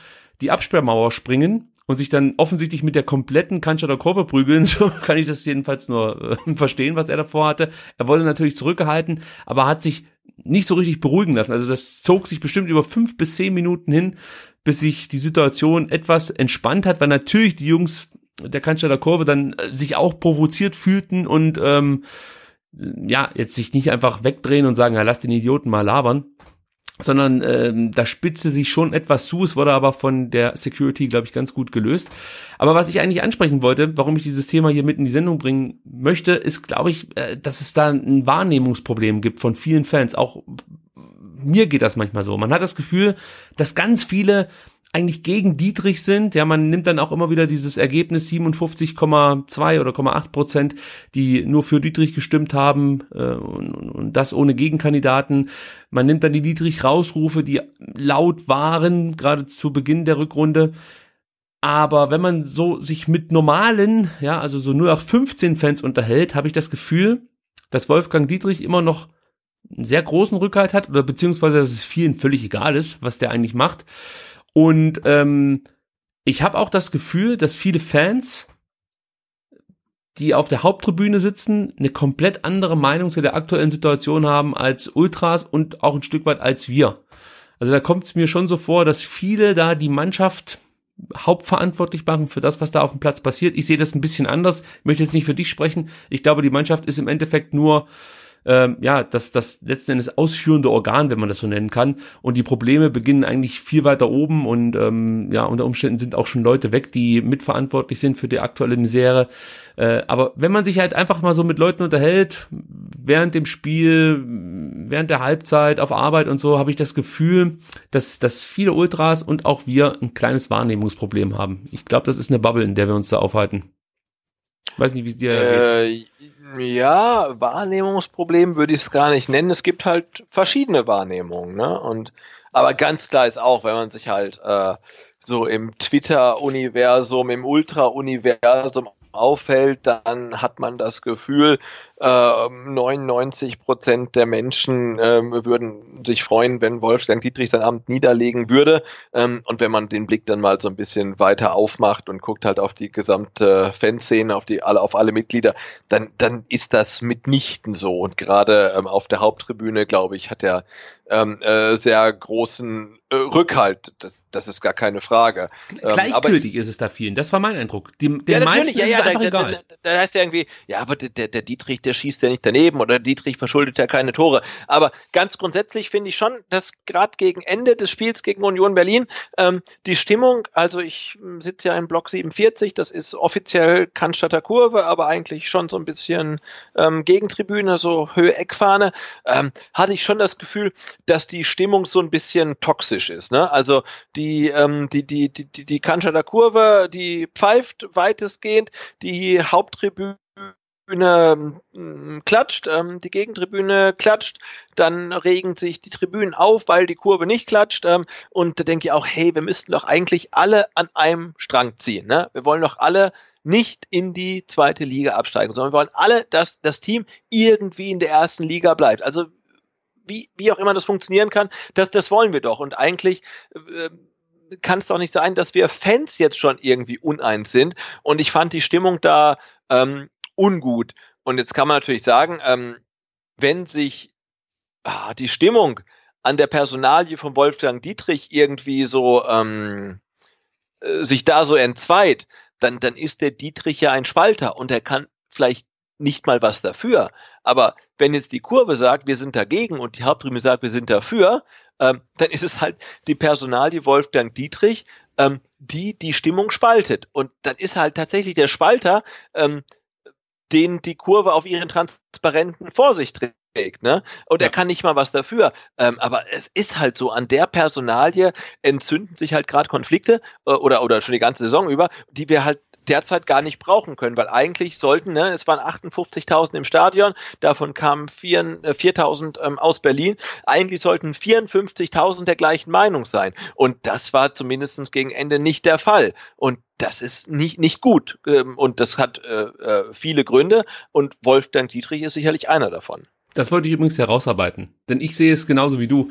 die Absperrmauer springen und sich dann offensichtlich mit der kompletten Cannstatter Kurve prügeln. So kann ich das jedenfalls nur äh, verstehen, was er davor hatte. Er wollte natürlich zurückgehalten, aber hat sich nicht so richtig beruhigen lassen. Also das zog sich bestimmt über fünf bis zehn Minuten hin, bis sich die Situation etwas entspannt hat, weil natürlich die Jungs der Cannstatter Kurve dann äh, sich auch provoziert fühlten und ähm, ja, jetzt sich nicht einfach wegdrehen und sagen, ja, lass den Idioten mal labern, sondern ähm, da spitzte sich schon etwas zu, es wurde aber von der Security, glaube ich, ganz gut gelöst. Aber was ich eigentlich ansprechen wollte, warum ich dieses Thema hier mit in die Sendung bringen möchte, ist, glaube ich, äh, dass es da ein Wahrnehmungsproblem gibt von vielen Fans, auch mir geht das manchmal so. Man hat das Gefühl, dass ganz eigentlich gegen Dietrich sind. Ja, man nimmt dann auch immer wieder dieses Ergebnis 57,2 oder 0,8 Prozent, die nur für Dietrich gestimmt haben äh, und, und das ohne Gegenkandidaten. Man nimmt dann die Dietrich-Rausrufe, die laut waren, gerade zu Beginn der Rückrunde. Aber wenn man so sich mit normalen, ja, also so nur auch 15 Fans unterhält, habe ich das Gefühl, dass Wolfgang Dietrich immer noch einen sehr großen Rückhalt hat oder beziehungsweise dass es vielen völlig egal ist, was der eigentlich macht. Und ähm, ich habe auch das Gefühl, dass viele Fans, die auf der Haupttribüne sitzen, eine komplett andere Meinung zu der aktuellen Situation haben als Ultras und auch ein Stück weit als wir. Also da kommt es mir schon so vor, dass viele da die Mannschaft hauptverantwortlich machen für das, was da auf dem Platz passiert. Ich sehe das ein bisschen anders. Ich möchte jetzt nicht für dich sprechen. Ich glaube, die Mannschaft ist im Endeffekt nur ähm, ja, das, das letzten Endes ausführende Organ, wenn man das so nennen kann. Und die Probleme beginnen eigentlich viel weiter oben und ähm, ja, unter Umständen sind auch schon Leute weg, die mitverantwortlich sind für die aktuelle Misere. Äh, aber wenn man sich halt einfach mal so mit Leuten unterhält, während dem Spiel, während der Halbzeit, auf Arbeit und so, habe ich das Gefühl, dass, dass viele Ultras und auch wir ein kleines Wahrnehmungsproblem haben. Ich glaube, das ist eine Bubble, in der wir uns da aufhalten. Weiß nicht, wie es dir äh, Ja, Wahrnehmungsproblem würde ich es gar nicht nennen. Es gibt halt verschiedene Wahrnehmungen, ne? Und aber ganz klar ist auch, wenn man sich halt äh, so im Twitter-Universum, im Ultra-Universum auffällt, dann hat man das Gefühl, äh, 99 Prozent der Menschen ähm, würden sich freuen, wenn Wolfgang Dietrich sein Amt niederlegen würde. Ähm, und wenn man den Blick dann mal so ein bisschen weiter aufmacht und guckt halt auf die gesamte Fanszene, auf die alle, auf alle Mitglieder, dann, dann ist das mitnichten so. Und gerade ähm, auf der Haupttribüne, glaube ich, hat er ähm, äh, sehr großen äh, Rückhalt. Das, das ist gar keine Frage. Ähm, Gleichgültig ist es da vielen. Das war mein Eindruck. Die, den ja, meisten ja, ist ja, es einfach da, egal. Da, da, da heißt ja irgendwie, ja, aber der, der Dietrich, der schießt ja nicht daneben oder Dietrich verschuldet ja keine Tore. Aber ganz grundsätzlich finde ich schon, dass gerade gegen Ende des Spiels gegen Union Berlin ähm, die Stimmung, also ich hm, sitze ja im Block 47, das ist offiziell Cannstatter Kurve, aber eigentlich schon so ein bisschen ähm, Gegentribüne, so Höhe Eckfahne, ähm, hatte ich schon das Gefühl, dass die Stimmung so ein bisschen toxisch ist. Ne? Also die, ähm, die, die, die, die, Cannstatter Kurve, die pfeift weitestgehend, die Haupttribüne Tribüne ähm, klatscht, ähm, die Gegentribüne klatscht, dann regen sich die Tribünen auf, weil die Kurve nicht klatscht. Ähm, und da denke ich auch, hey, wir müssten doch eigentlich alle an einem Strang ziehen. Ne? Wir wollen doch alle nicht in die zweite Liga absteigen, sondern wir wollen alle, dass das Team irgendwie in der ersten Liga bleibt. Also wie, wie auch immer das funktionieren kann, das, das wollen wir doch. Und eigentlich äh, kann es doch nicht sein, dass wir Fans jetzt schon irgendwie uneins sind. Und ich fand die Stimmung da ähm, ungut. Und jetzt kann man natürlich sagen, ähm, wenn sich ah, die Stimmung an der Personalie von Wolfgang Dietrich irgendwie so ähm, äh, sich da so entzweit, dann, dann ist der Dietrich ja ein Spalter und er kann vielleicht nicht mal was dafür. Aber wenn jetzt die Kurve sagt, wir sind dagegen und die Haupttribüne sagt, wir sind dafür, ähm, dann ist es halt die Personalie Wolfgang Dietrich, ähm, die die Stimmung spaltet. Und dann ist halt tatsächlich der Spalter ähm, den die Kurve auf ihren Transparenten vor sich trägt. Ne? Und ja. er kann nicht mal was dafür. Ähm, aber es ist halt so, an der Personalie entzünden sich halt gerade Konflikte äh, oder, oder schon die ganze Saison über, die wir halt derzeit gar nicht brauchen können, weil eigentlich sollten, ne, es waren 58.000 im Stadion, davon kamen 4.000 äh, ähm, aus Berlin, eigentlich sollten 54.000 der gleichen Meinung sein. Und das war zumindest gegen Ende nicht der Fall. Und das ist nicht, nicht gut. Ähm, und das hat äh, äh, viele Gründe. Und Wolfgang Dietrich ist sicherlich einer davon. Das wollte ich übrigens herausarbeiten. Denn ich sehe es genauso wie du.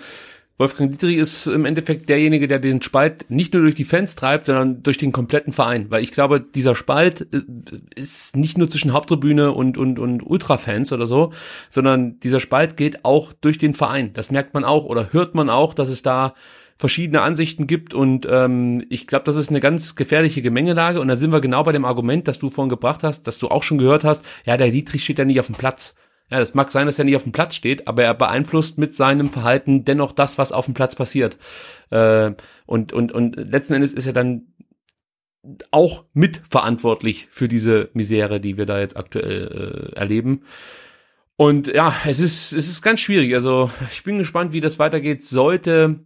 Wolfgang Dietrich ist im Endeffekt derjenige, der den Spalt nicht nur durch die Fans treibt, sondern durch den kompletten Verein. Weil ich glaube, dieser Spalt äh, ist nicht nur zwischen Haupttribüne und, und, und Ultrafans oder so, sondern dieser Spalt geht auch durch den Verein. Das merkt man auch oder hört man auch, dass es da verschiedene Ansichten gibt und ähm, ich glaube, das ist eine ganz gefährliche Gemengelage und da sind wir genau bei dem Argument, das du vorhin gebracht hast, dass du auch schon gehört hast, ja, der Dietrich steht ja nicht auf dem Platz. Ja, das mag sein, dass er nicht auf dem Platz steht, aber er beeinflusst mit seinem Verhalten dennoch das, was auf dem Platz passiert. Äh, und, und, und letzten Endes ist er dann auch mitverantwortlich für diese Misere, die wir da jetzt aktuell äh, erleben. Und ja, es ist, es ist ganz schwierig. Also ich bin gespannt, wie das weitergeht. Sollte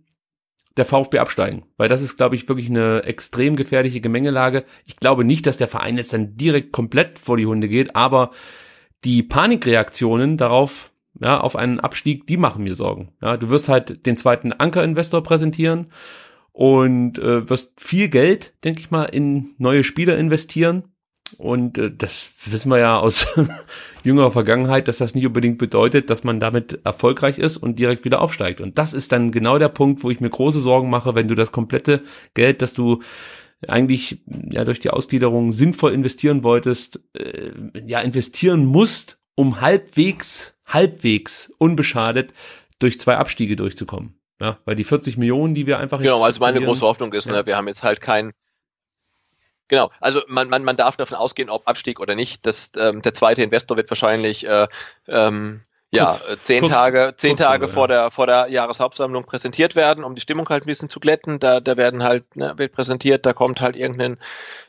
der VfB absteigen, weil das ist, glaube ich, wirklich eine extrem gefährliche Gemengelage. Ich glaube nicht, dass der Verein jetzt dann direkt komplett vor die Hunde geht, aber die Panikreaktionen darauf, ja, auf einen Abstieg, die machen mir Sorgen. Ja, du wirst halt den zweiten Ankerinvestor präsentieren und äh, wirst viel Geld, denke ich mal, in neue Spieler investieren. Und äh, das wissen wir ja aus jüngerer Vergangenheit, dass das nicht unbedingt bedeutet, dass man damit erfolgreich ist und direkt wieder aufsteigt. Und das ist dann genau der Punkt, wo ich mir große Sorgen mache, wenn du das komplette Geld, das du eigentlich ja durch die Ausgliederung sinnvoll investieren wolltest, äh, ja investieren musst, um halbwegs, halbwegs unbeschadet durch zwei Abstiege durchzukommen. Ja, weil die 40 Millionen, die wir einfach Genau, also meine große Hoffnung ist, ne, ja. ne, wir haben jetzt halt kein Genau, also man, man, man darf davon ausgehen, ob Abstieg oder nicht. Das, ähm, der zweite Investor wird wahrscheinlich äh, ähm, ja, kurz, äh, zehn kurz, Tage, zehn Tage vor, ja. der, vor der Jahreshauptsammlung präsentiert werden, um die Stimmung halt ein bisschen zu glätten. Da, da werden halt, ne, wird präsentiert, da kommt halt irgendein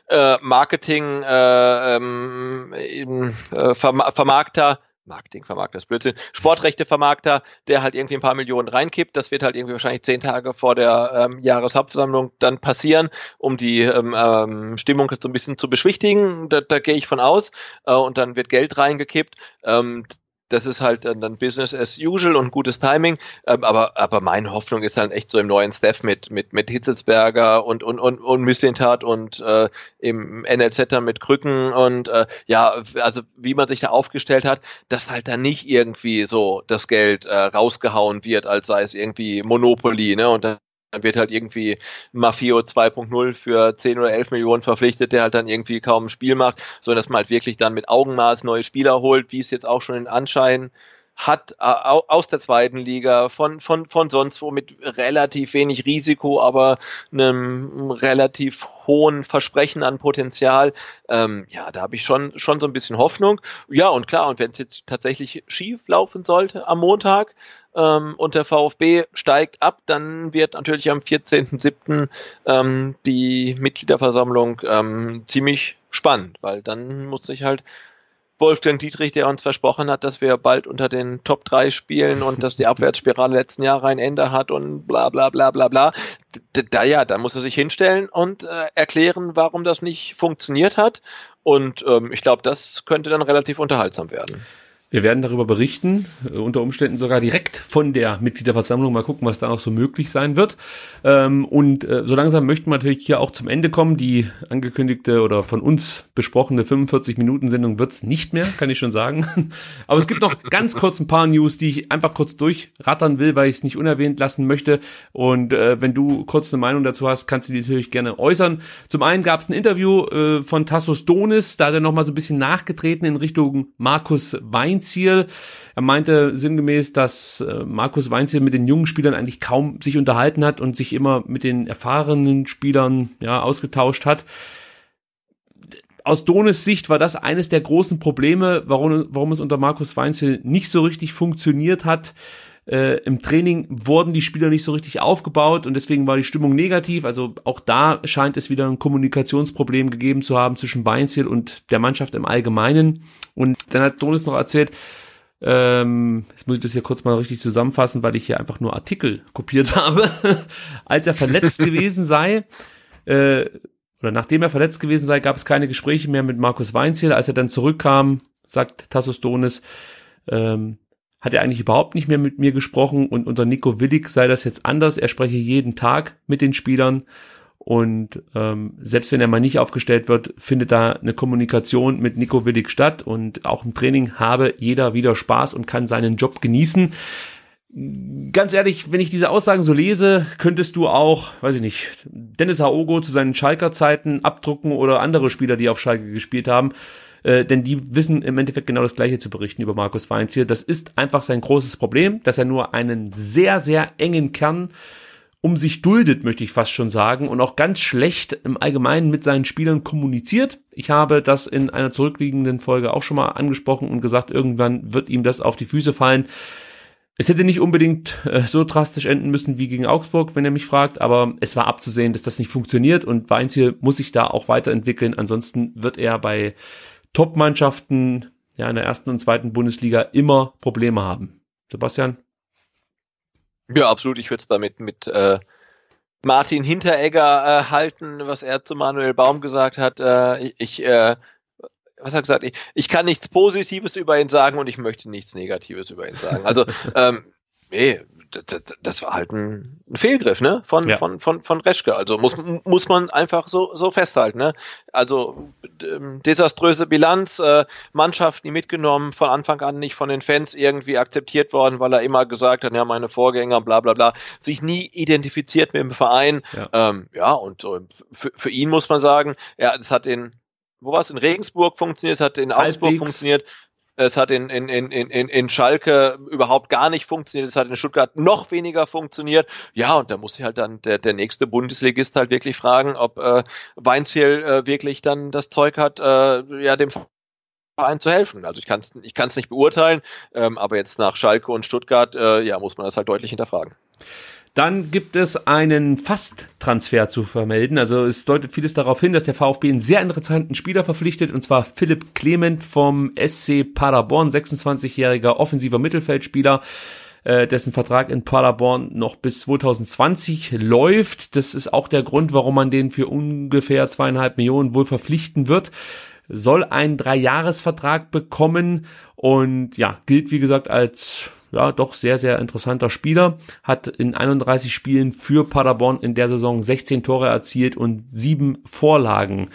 äh, Marketing, äh, ähm, äh, Vermarkter Marketingvermarkter ist Blödsinn, Sportrechtevermarkter, der halt irgendwie ein paar Millionen reinkippt. Das wird halt irgendwie wahrscheinlich zehn Tage vor der ähm, Jahreshauptversammlung dann passieren, um die ähm, ähm, Stimmung so ein bisschen zu beschwichtigen. Da, da gehe ich von aus. Äh, und dann wird Geld reingekippt. Ähm, das ist halt dann Business as usual und gutes Timing. Ähm, aber, aber meine Hoffnung ist dann echt so im neuen Staff mit, mit, mit Hitzelsberger und, und, und, und Müslintat und äh, im NLZ mit Krücken und äh, ja, also wie man sich da aufgestellt hat, dass halt dann nicht irgendwie so das Geld äh, rausgehauen wird, als sei es irgendwie Monopoly, ne? Und dann dann wird halt irgendwie Mafio 2.0 für 10 oder 11 Millionen verpflichtet, der halt dann irgendwie kaum ein Spiel macht, sondern dass man halt wirklich dann mit Augenmaß neue Spieler holt, wie es jetzt auch schon in Anschein hat aus der zweiten Liga, von, von, von sonst wo mit relativ wenig Risiko, aber einem relativ hohen Versprechen an Potenzial. Ähm, ja, da habe ich schon, schon so ein bisschen Hoffnung. Ja, und klar, und wenn es jetzt tatsächlich schief laufen sollte am Montag, ähm, und der VfB steigt ab, dann wird natürlich am 14.07. Ähm, die Mitgliederversammlung ähm, ziemlich spannend, weil dann muss sich halt Wolfgang Dietrich, der uns versprochen hat, dass wir bald unter den Top 3 spielen und dass die Abwärtsspirale letzten Jahre ein Ende hat und bla bla bla bla bla. Da ja, da muss er sich hinstellen und äh, erklären, warum das nicht funktioniert hat. Und ähm, ich glaube, das könnte dann relativ unterhaltsam werden. Wir werden darüber berichten, äh, unter Umständen sogar direkt von der Mitgliederversammlung. Mal gucken, was da noch so möglich sein wird. Ähm, und äh, so langsam möchten wir natürlich hier auch zum Ende kommen. Die angekündigte oder von uns besprochene 45 Minuten Sendung wird's nicht mehr, kann ich schon sagen. Aber es gibt noch ganz kurz ein paar News, die ich einfach kurz durchrattern will, weil ich es nicht unerwähnt lassen möchte. Und äh, wenn du kurz eine Meinung dazu hast, kannst du die natürlich gerne äußern. Zum einen gab es ein Interview von Tassos Donis, da hat er nochmal so ein bisschen nachgetreten in Richtung Markus Wein Weinziel. Er meinte sinngemäß, dass äh, Markus Weinziel mit den jungen Spielern eigentlich kaum sich unterhalten hat und sich immer mit den erfahrenen Spielern ja ausgetauscht hat. Aus Dones Sicht war das eines der großen Probleme, warum, warum es unter Markus Weinziel nicht so richtig funktioniert hat. Äh, Im Training wurden die Spieler nicht so richtig aufgebaut und deswegen war die Stimmung negativ. Also auch da scheint es wieder ein Kommunikationsproblem gegeben zu haben zwischen Weinziel und der Mannschaft im Allgemeinen. Und dann hat Donis noch erzählt, ähm, jetzt muss ich das hier kurz mal richtig zusammenfassen, weil ich hier einfach nur Artikel kopiert habe, als er verletzt gewesen sei, äh, oder nachdem er verletzt gewesen sei, gab es keine Gespräche mehr mit Markus Weinziel. Als er dann zurückkam, sagt Tassos Donis, ähm, hat er eigentlich überhaupt nicht mehr mit mir gesprochen und unter Nico Willig sei das jetzt anders. Er spreche jeden Tag mit den Spielern und ähm, selbst wenn er mal nicht aufgestellt wird, findet da eine Kommunikation mit Nico Willig statt und auch im Training habe jeder wieder Spaß und kann seinen Job genießen. Ganz ehrlich, wenn ich diese Aussagen so lese, könntest du auch, weiß ich nicht, Dennis Haogo zu seinen Schalker Zeiten abdrucken oder andere Spieler, die auf Schalke gespielt haben äh, denn die wissen im Endeffekt genau das Gleiche zu berichten über Markus Weinziel. Das ist einfach sein großes Problem, dass er nur einen sehr, sehr engen Kern um sich duldet, möchte ich fast schon sagen, und auch ganz schlecht im Allgemeinen mit seinen Spielern kommuniziert. Ich habe das in einer zurückliegenden Folge auch schon mal angesprochen und gesagt, irgendwann wird ihm das auf die Füße fallen. Es hätte nicht unbedingt äh, so drastisch enden müssen wie gegen Augsburg, wenn er mich fragt, aber es war abzusehen, dass das nicht funktioniert und Weinziel muss sich da auch weiterentwickeln. Ansonsten wird er bei Top-Mannschaften ja, in der ersten und zweiten Bundesliga immer Probleme haben. Sebastian? Ja, absolut. Ich würde es damit mit äh, Martin Hinteregger äh, halten, was er zu Manuel Baum gesagt hat. Äh, ich, äh, was hat er gesagt? Ich, ich kann nichts Positives über ihn sagen und ich möchte nichts Negatives über ihn sagen. Also, ähm, nee, das, das war halt ein, Fehlgriff, ne? Von, ja. von, von, von Reschke. Also muss, muss man einfach so, so festhalten, ne? Also ähm, desaströse Bilanz, äh, Mannschaft nie mitgenommen, von Anfang an nicht von den Fans irgendwie akzeptiert worden, weil er immer gesagt hat, ja, meine Vorgänger, bla bla bla, sich nie identifiziert mit dem Verein. Ja, ähm, ja und äh, für, für ihn muss man sagen, ja, es hat in wo war es in Regensburg funktioniert, es hat in Halbwegs. Augsburg funktioniert, es hat in, in, in, in, in Schalke überhaupt gar nicht funktioniert. Es hat in Stuttgart noch weniger funktioniert. Ja, und da muss sich halt dann der, der nächste Bundesligist halt wirklich fragen, ob äh, Weinziel äh, wirklich dann das Zeug hat, äh, ja, dem Verein zu helfen. Also ich kann es ich kann's nicht beurteilen, ähm, aber jetzt nach Schalke und Stuttgart, äh, ja, muss man das halt deutlich hinterfragen. Dann gibt es einen Fast-Transfer zu vermelden. Also es deutet vieles darauf hin, dass der VfB einen sehr interessanten Spieler verpflichtet, und zwar Philipp Clement vom SC Paderborn, 26-jähriger offensiver Mittelfeldspieler äh, dessen Vertrag in Paderborn noch bis 2020 läuft. Das ist auch der Grund, warum man den für ungefähr zweieinhalb Millionen wohl verpflichten wird soll einen Dreijahresvertrag bekommen und ja, gilt wie gesagt als ja, doch sehr, sehr interessanter Spieler, hat in 31 Spielen für Paderborn in der Saison 16 Tore erzielt und sieben Vorlagen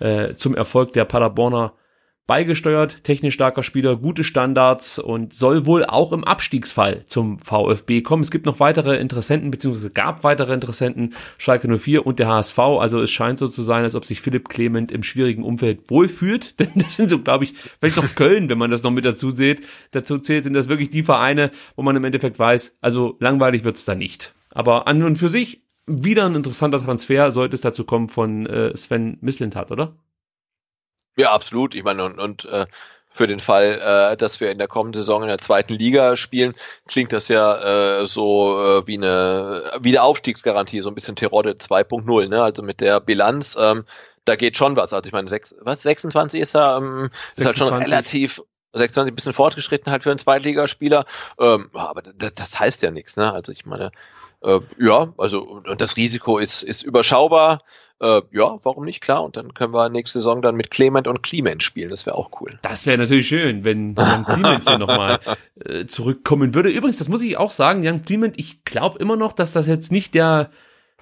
äh, zum Erfolg der Paderborner beigesteuert, technisch starker Spieler, gute Standards und soll wohl auch im Abstiegsfall zum VfB kommen. Es gibt noch weitere Interessenten, beziehungsweise gab weitere Interessenten, Schalke 04 und der HSV. Also es scheint so zu sein, als ob sich Philipp Clement im schwierigen Umfeld wohlfühlt. Denn das sind so, glaube ich, vielleicht noch Köln, wenn man das noch mit dazu zählt. Dazu zählt, sind das wirklich die Vereine, wo man im Endeffekt weiß, also langweilig wird's da nicht. Aber an und für sich wieder ein interessanter Transfer, sollte es dazu kommen von äh, Sven Mislintat, oder? Ja, absolut. Ich meine, und, und äh, für den Fall, äh, dass wir in der kommenden Saison in der zweiten Liga spielen, klingt das ja äh, so äh, wie eine wie eine Aufstiegsgarantie, so ein bisschen Terodde 2.0, ne? Also mit der Bilanz, ähm, da geht schon was. Also ich meine, sechs, was 26 ist er, ähm, 26. ist halt schon relativ 26 ein bisschen fortgeschritten halt für einen Zweitligaspieler, ähm, aber das, das heißt ja nichts, ne? Also ich meine, äh, ja, also das Risiko ist ist überschaubar. Äh, ja, warum nicht? Klar. Und dann können wir nächste Saison dann mit Clement und Clement spielen. Das wäre auch cool. Das wäre natürlich schön, wenn, wenn Jan Clement hier nochmal äh, zurückkommen würde. Übrigens, das muss ich auch sagen, Jan Clement, ich glaube immer noch, dass das jetzt nicht der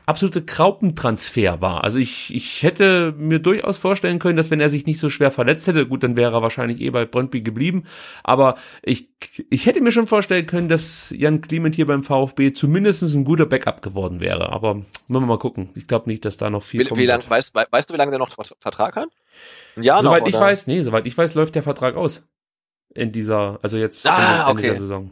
absolute Kraupentransfer war. Also ich, ich hätte mir durchaus vorstellen können, dass wenn er sich nicht so schwer verletzt hätte, gut, dann wäre er wahrscheinlich eh bei Brøndby geblieben. Aber ich, ich hätte mir schon vorstellen können, dass Jan Clement hier beim VfB zumindest ein guter Backup geworden wäre. Aber müssen wir mal gucken. Ich glaube nicht, dass da noch viel wie, kommt. Wie lang, weißt, weißt du, wie lange der noch Vertrag hat? Ein Jahr soweit noch, ich weiß, nee, soweit ich weiß, läuft der Vertrag aus. In dieser, also jetzt ah, Ende, Ende okay. der Saison.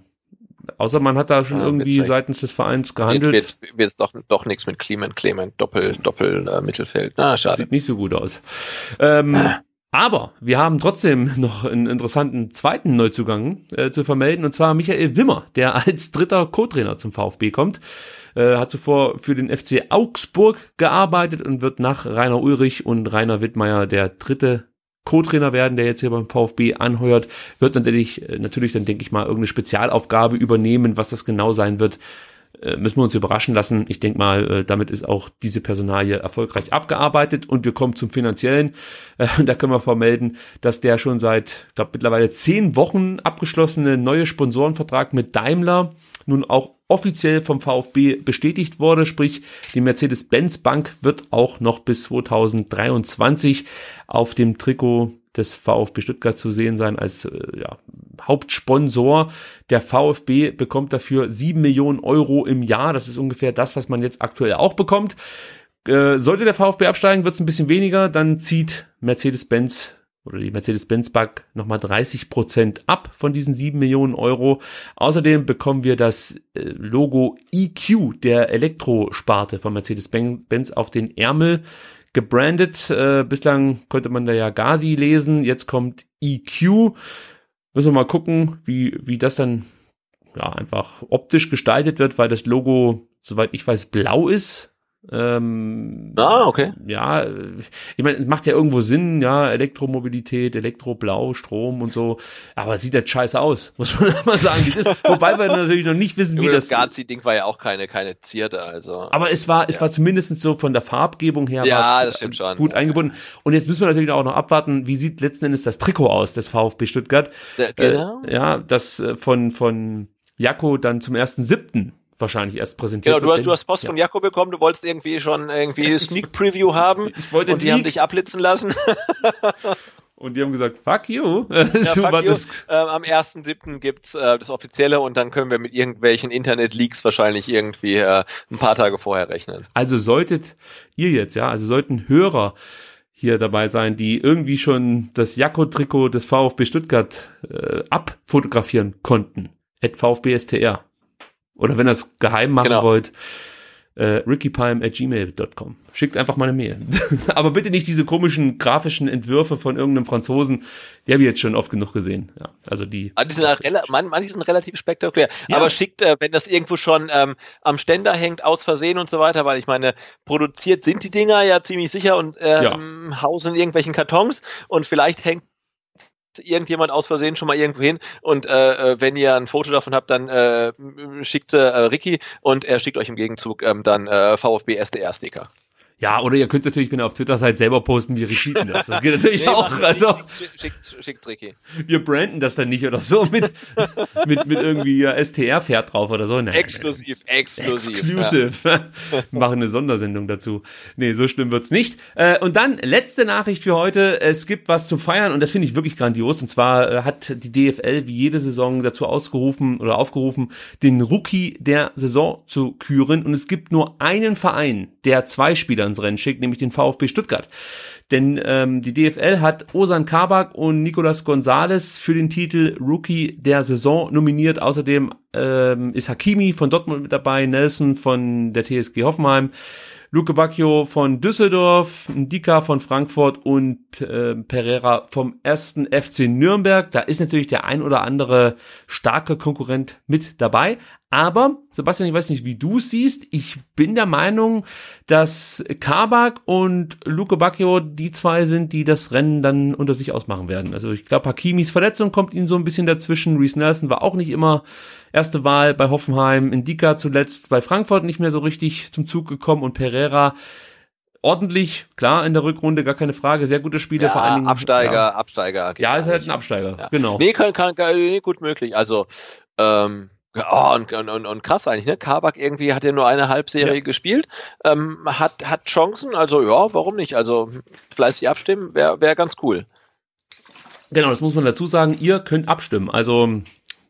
Außer man hat da schon ja, irgendwie witzig. seitens des Vereins gehandelt. Wird, wird, wird doch, doch nichts mit Clement, Clement, Doppel, Doppel, äh, Mittelfeld. Na, schade. Sieht nicht so gut aus. Ähm, aber wir haben trotzdem noch einen interessanten zweiten Neuzugang äh, zu vermelden, und zwar Michael Wimmer, der als dritter Co-Trainer zum VfB kommt. Äh, hat zuvor für den FC Augsburg gearbeitet und wird nach Rainer Ulrich und Rainer Wittmeier der dritte Co-Trainer werden, der jetzt hier beim VfB anheuert, wird natürlich, äh, natürlich dann denke ich mal irgendeine Spezialaufgabe übernehmen, was das genau sein wird, äh, müssen wir uns überraschen lassen. Ich denke mal, äh, damit ist auch diese Personalie erfolgreich abgearbeitet und wir kommen zum finanziellen. Da können wir vermelden, dass der schon seit, ich glaube mittlerweile zehn Wochen abgeschlossene neue Sponsorenvertrag mit Daimler nun auch offiziell vom VfB bestätigt wurde, sprich die Mercedes-Benz Bank wird auch noch bis 2023 auf dem Trikot des VfB Stuttgart zu sehen sein als äh, ja, Hauptsponsor. Der VfB bekommt dafür sieben Millionen Euro im Jahr. Das ist ungefähr das, was man jetzt aktuell auch bekommt. Äh, sollte der VfB absteigen, wird es ein bisschen weniger. Dann zieht Mercedes-Benz oder die Mercedes-Benz-Bank nochmal 30 Prozent ab von diesen 7 Millionen Euro. Außerdem bekommen wir das äh, Logo EQ der Elektrosparte von Mercedes-Benz auf den Ärmel gebrandet. Äh, bislang konnte man da ja Gazi lesen, jetzt kommt EQ. Müssen wir mal gucken, wie, wie das dann ja einfach optisch gestaltet wird, weil das Logo, soweit ich weiß, blau ist ähm, ah, okay. Ja, ich meine, es macht ja irgendwo Sinn, ja, Elektromobilität, Elektroblau, Strom und so, aber es sieht jetzt scheiße aus, muss man mal sagen, das ist. Wobei wir natürlich noch nicht wissen, wie das. Das Gazi-Ding war ja auch keine, keine Zierde, also. Aber es war, ja. es war zumindest so von der Farbgebung her ja, das stimmt schon. gut eingebunden. Und jetzt müssen wir natürlich auch noch abwarten, wie sieht letzten Endes das Trikot aus des VfB Stuttgart. Ja, genau. Äh, ja, das äh, von, von Jakko dann zum ersten siebten wahrscheinlich erst präsentiert genau, du hast, du hast Post ja. von Jakob bekommen, du wolltest irgendwie schon irgendwie Sneak Preview haben ich wollte und die League. haben dich abblitzen lassen. Und die haben gesagt, fuck you. Ja, fuck you. Ähm, am 1.7. gibt's äh, das Offizielle und dann können wir mit irgendwelchen Internet-Leaks wahrscheinlich irgendwie äh, ein paar Tage vorher rechnen. Also solltet ihr jetzt, ja, also sollten Hörer hier dabei sein, die irgendwie schon das Jakko-Trikot des VfB Stuttgart äh, abfotografieren konnten. At VfB STR oder wenn ihr es geheim machen genau. wollt, äh, rickypalm at gmail.com. Schickt einfach mal eine Mail. Aber bitte nicht diese komischen grafischen Entwürfe von irgendeinem Franzosen. Die habe ich jetzt schon oft genug gesehen. Ja, also die. Manche sind, rela man, manche sind relativ spektakulär. Ja. Aber schickt, äh, wenn das irgendwo schon ähm, am Ständer hängt, aus Versehen und so weiter, weil ich meine, produziert sind die Dinger ja ziemlich sicher und ähm, ja. hausen in irgendwelchen Kartons und vielleicht hängt irgendjemand aus Versehen schon mal irgendwo hin und äh, äh, wenn ihr ein Foto davon habt, dann äh, schickt äh, Ricky und er schickt euch im Gegenzug ähm, dann äh, VfB SDR-Sticker. Ja, oder ihr könnt natürlich, wenn ihr auf Twitter seid, selber posten, wir retweeten das. Das geht natürlich nee, auch. Also, schickt, schickt Ricky. Wir branden das dann nicht oder so mit, mit, mit irgendwie STR-Pferd drauf oder so. Nein, exklusiv, exklusiv. Exclusive. Ja. Machen eine Sondersendung dazu. Nee, so schlimm wird's nicht. Äh, und dann letzte Nachricht für heute. Es gibt was zu feiern und das finde ich wirklich grandios. Und zwar äh, hat die DFL wie jede Saison dazu ausgerufen oder aufgerufen, den Rookie der Saison zu küren. Und es gibt nur einen Verein, der zwei Spieler ins Rennen schickt, nämlich den VfB Stuttgart. Denn ähm, die DFL hat Osan Kabak und Nicolas Gonzalez für den Titel Rookie der Saison nominiert. Außerdem ähm, ist Hakimi von Dortmund mit dabei, Nelson von der TSG Hoffenheim, Luke Bacchio von Düsseldorf, Ndika von Frankfurt und äh, Pereira vom ersten FC Nürnberg. Da ist natürlich der ein oder andere starke Konkurrent mit dabei. Aber, Sebastian, ich weiß nicht, wie du siehst. Ich bin der Meinung, dass Kabak und Luke Bacchio die zwei sind, die das Rennen dann unter sich ausmachen werden. Also ich glaube, Hakimis Verletzung kommt ihnen so ein bisschen dazwischen. Reese Nelson war auch nicht immer erste Wahl bei Hoffenheim. Indika zuletzt bei Frankfurt nicht mehr so richtig zum Zug gekommen und Pereira ordentlich, klar, in der Rückrunde, gar keine Frage, sehr gute Spiele, ja, vor allen Dingen. Absteiger, ja. Absteiger. Ja, ist halt ein Absteiger, ja. genau. Nee, kann, kann, kann, nee, gut möglich. Also, ähm, Oh, und, und, und krass eigentlich, ne? Kabak irgendwie hat ja nur eine Halbserie ja. gespielt, ähm, hat, hat Chancen, also ja, warum nicht? Also fleißig abstimmen wäre wär ganz cool. Genau, das muss man dazu sagen. Ihr könnt abstimmen. Also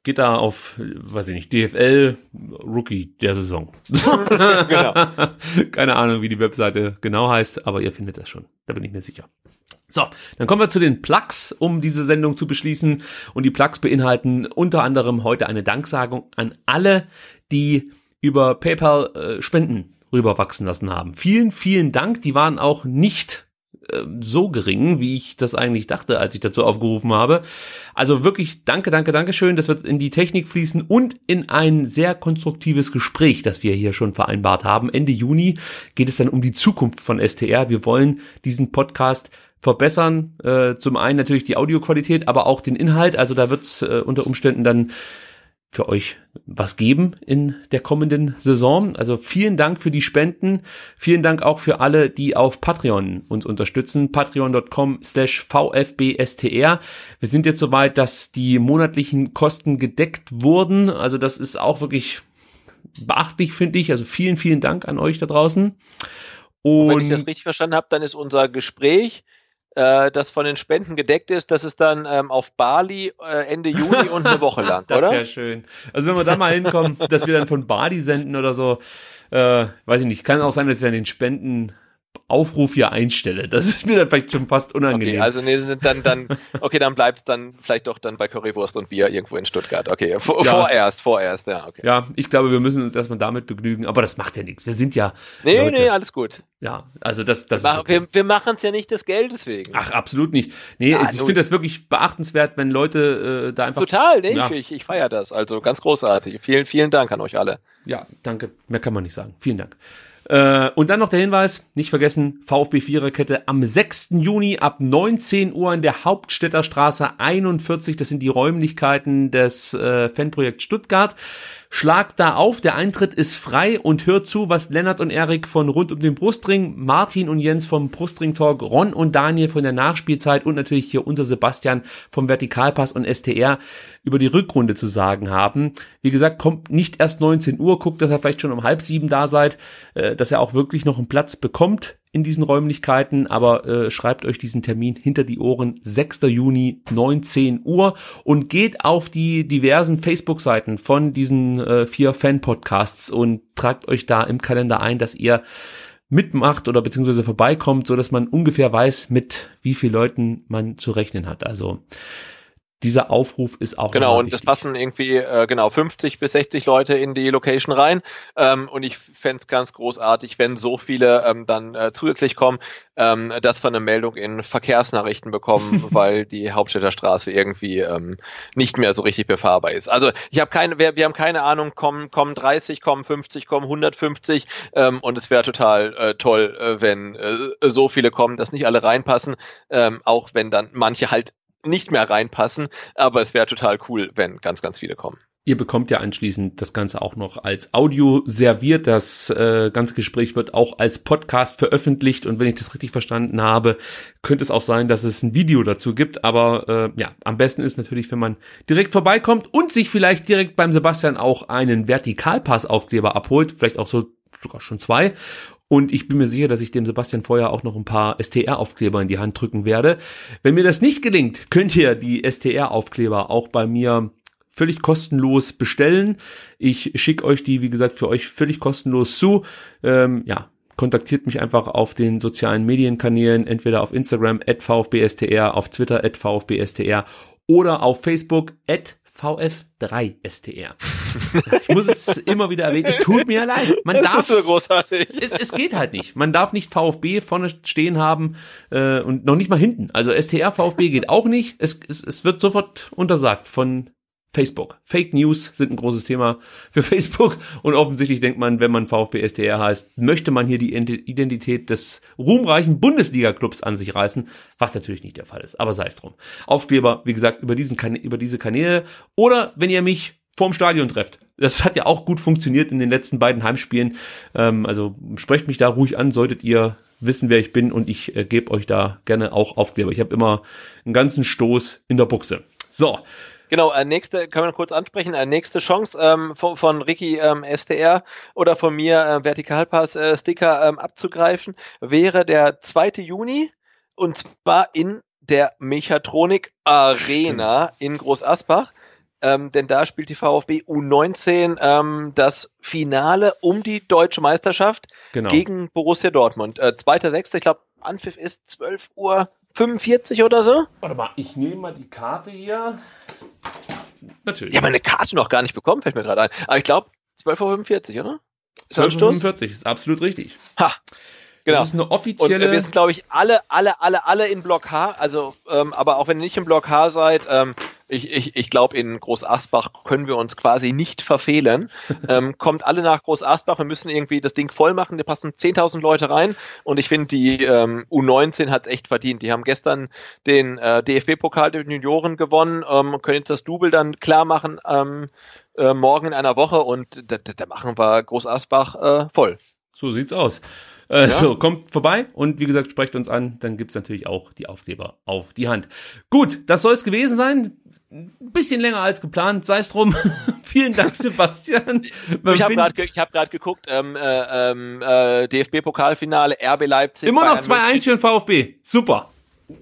geht da auf, weiß ich nicht, DFL Rookie der Saison. genau. Keine Ahnung, wie die Webseite genau heißt, aber ihr findet das schon. Da bin ich mir sicher. So, dann kommen wir zu den Plugs, um diese Sendung zu beschließen. Und die Plugs beinhalten unter anderem heute eine Danksagung an alle, die über PayPal äh, Spenden rüberwachsen lassen haben. Vielen, vielen Dank. Die waren auch nicht so gering, wie ich das eigentlich dachte, als ich dazu aufgerufen habe. Also wirklich danke, danke, danke schön. Das wird in die Technik fließen und in ein sehr konstruktives Gespräch, das wir hier schon vereinbart haben. Ende Juni geht es dann um die Zukunft von STR. Wir wollen diesen Podcast verbessern. Äh, zum einen natürlich die Audioqualität, aber auch den Inhalt. Also da wird es äh, unter Umständen dann für euch was geben in der kommenden Saison. Also vielen Dank für die Spenden. Vielen Dank auch für alle, die auf Patreon uns unterstützen. Patreon.com slash VFBSTR. Wir sind jetzt soweit, dass die monatlichen Kosten gedeckt wurden. Also das ist auch wirklich beachtlich, finde ich. Also vielen, vielen Dank an euch da draußen. Und wenn ich das richtig verstanden habe, dann ist unser Gespräch äh, das von den Spenden gedeckt ist, das ist dann ähm, auf Bali äh, Ende Juni und eine Woche lang, das oder? Das wäre schön. Also wenn wir da mal hinkommen, dass wir dann von Bali senden oder so, äh, weiß ich nicht, kann auch sein, dass ich dann den Spenden Aufruf hier einstelle. Das ist mir dann vielleicht schon fast unangenehm. Okay, also nee, dann, dann, okay, dann bleibt es dann vielleicht doch dann bei Currywurst und Bier irgendwo in Stuttgart. Okay, vor, ja. vorerst, vorerst, ja, okay. Ja, ich glaube, wir müssen uns erstmal damit begnügen, aber das macht ja nichts. Wir sind ja. Nee, Leute. nee, alles gut. Ja, also das, das wir ist. Okay. Wir, wir machen es ja nicht des Geldes wegen. Ach, absolut nicht. Nee, ja, ich finde das wirklich beachtenswert, wenn Leute äh, da einfach. Total, nee, ja. ich, ich feiere das. Also ganz großartig. Vielen, vielen Dank an euch alle. Ja, danke. Mehr kann man nicht sagen. Vielen Dank. Äh, und dann noch der Hinweis, nicht vergessen, VfB Viererkette am 6. Juni ab 19 Uhr in der Hauptstädter Straße 41. Das sind die Räumlichkeiten des äh, Fanprojekts Stuttgart. Schlagt da auf, der Eintritt ist frei und hört zu, was Lennart und Erik von Rund um den Brustring, Martin und Jens vom Brustring Talk, Ron und Daniel von der Nachspielzeit und natürlich hier unser Sebastian vom Vertikalpass und STR über die Rückrunde zu sagen haben. Wie gesagt, kommt nicht erst 19 Uhr, guckt, dass ihr vielleicht schon um halb sieben da seid, äh, dass er auch wirklich noch einen Platz bekommt in diesen Räumlichkeiten, aber äh, schreibt euch diesen Termin hinter die Ohren, 6. Juni, 19 Uhr und geht auf die diversen Facebook-Seiten von diesen äh, vier Fan-Podcasts und tragt euch da im Kalender ein, dass ihr mitmacht oder beziehungsweise vorbeikommt, so dass man ungefähr weiß, mit wie vielen Leuten man zu rechnen hat. Also dieser Aufruf ist auch genau und es passen irgendwie äh, genau 50 bis 60 Leute in die Location rein ähm, und ich fände es ganz großartig, wenn so viele ähm, dann äh, zusätzlich kommen, ähm, dass wir eine Meldung in Verkehrsnachrichten bekommen, weil die Hauptstädter Straße irgendwie ähm, nicht mehr so richtig befahrbar ist. Also ich habe keine, wir, wir haben keine Ahnung, kommen kommen 30, kommen 50, kommen 150 ähm, und es wäre total äh, toll, äh, wenn äh, so viele kommen, dass nicht alle reinpassen, ähm, auch wenn dann manche halt nicht mehr reinpassen. Aber es wäre total cool, wenn ganz, ganz viele kommen. Ihr bekommt ja anschließend das Ganze auch noch als Audio serviert. Das äh, ganze Gespräch wird auch als Podcast veröffentlicht und wenn ich das richtig verstanden habe, könnte es auch sein, dass es ein Video dazu gibt. Aber äh, ja, am besten ist natürlich, wenn man direkt vorbeikommt und sich vielleicht direkt beim Sebastian auch einen Vertikalpass-Aufkleber abholt, vielleicht auch so sogar schon zwei und ich bin mir sicher, dass ich dem Sebastian vorher auch noch ein paar STR-Aufkleber in die Hand drücken werde. Wenn mir das nicht gelingt, könnt ihr die STR-Aufkleber auch bei mir völlig kostenlos bestellen. Ich schicke euch die, wie gesagt, für euch völlig kostenlos zu. Ähm, ja, kontaktiert mich einfach auf den sozialen Medienkanälen, entweder auf Instagram at VfBSTR, auf Twitter at VfBSTR oder auf Facebook at VF3STR. Ich muss es immer wieder erwähnen. Es tut mir leid. Man das darf. Ist so großartig. Es, es geht halt nicht. Man darf nicht VfB vorne stehen haben äh, und noch nicht mal hinten. Also STR VfB geht auch nicht. Es, es, es wird sofort untersagt von Facebook. Fake News sind ein großes Thema für Facebook und offensichtlich denkt man, wenn man VfB STR heißt, möchte man hier die Identität des ruhmreichen Bundesliga-Clubs an sich reißen, was natürlich nicht der Fall ist, aber sei es drum. Aufkleber, wie gesagt, über, diesen über diese Kanäle oder wenn ihr mich vorm Stadion trefft. Das hat ja auch gut funktioniert in den letzten beiden Heimspielen. Ähm, also sprecht mich da ruhig an, solltet ihr wissen, wer ich bin und ich äh, gebe euch da gerne auch Aufkleber. Ich habe immer einen ganzen Stoß in der Buchse. So, Genau, äh, nächste, können wir kurz ansprechen, äh, nächste Chance ähm, von, von Ricky ähm, STR oder von mir äh, Vertikalpass-Sticker äh, ähm, abzugreifen, wäre der 2. Juni und zwar in der Mechatronik Arena in Groß Asbach. Ähm, denn da spielt die VfB U19 ähm, das Finale um die deutsche Meisterschaft genau. gegen Borussia Dortmund. Äh, 2.6. Ich glaube, Anpfiff ist 12 Uhr 45 oder so. Warte mal, ich nehme mal die Karte hier. Natürlich. Ich habe meine Karte noch gar nicht bekommen, fällt mir gerade ein. Aber ich glaube, 12.45 Uhr, oder? 12.45 Uhr, ist absolut richtig. Ha. Genau. Das ist eine offizielle. Und wir sind, glaube ich, alle, alle, alle, alle in Block H. Also, ähm, aber auch wenn ihr nicht im Block H seid, ähm, ich, ich, ich glaube, in Groß Asbach können wir uns quasi nicht verfehlen. ähm, kommt alle nach Groß Asbach, wir müssen irgendwie das Ding voll machen, da passen 10.000 Leute rein und ich finde, die ähm, U19 hat echt verdient. Die haben gestern den äh, DFB-Pokal der Junioren gewonnen, ähm, können jetzt das Double dann klar machen ähm, äh, morgen in einer Woche und da, da machen wir Groß Asbach äh, voll. So sieht's aus. Äh, ja. So, kommt vorbei und wie gesagt, sprecht uns an, dann gibt's natürlich auch die Aufkleber auf die Hand. Gut, das soll es gewesen sein. Ein bisschen länger als geplant, sei es drum. Vielen Dank, Sebastian. ich habe gerade ge hab geguckt, ähm, äh, ähm, äh, DFB-Pokalfinale, RB Leipzig. Immer noch 2-1 für den VfB. Super.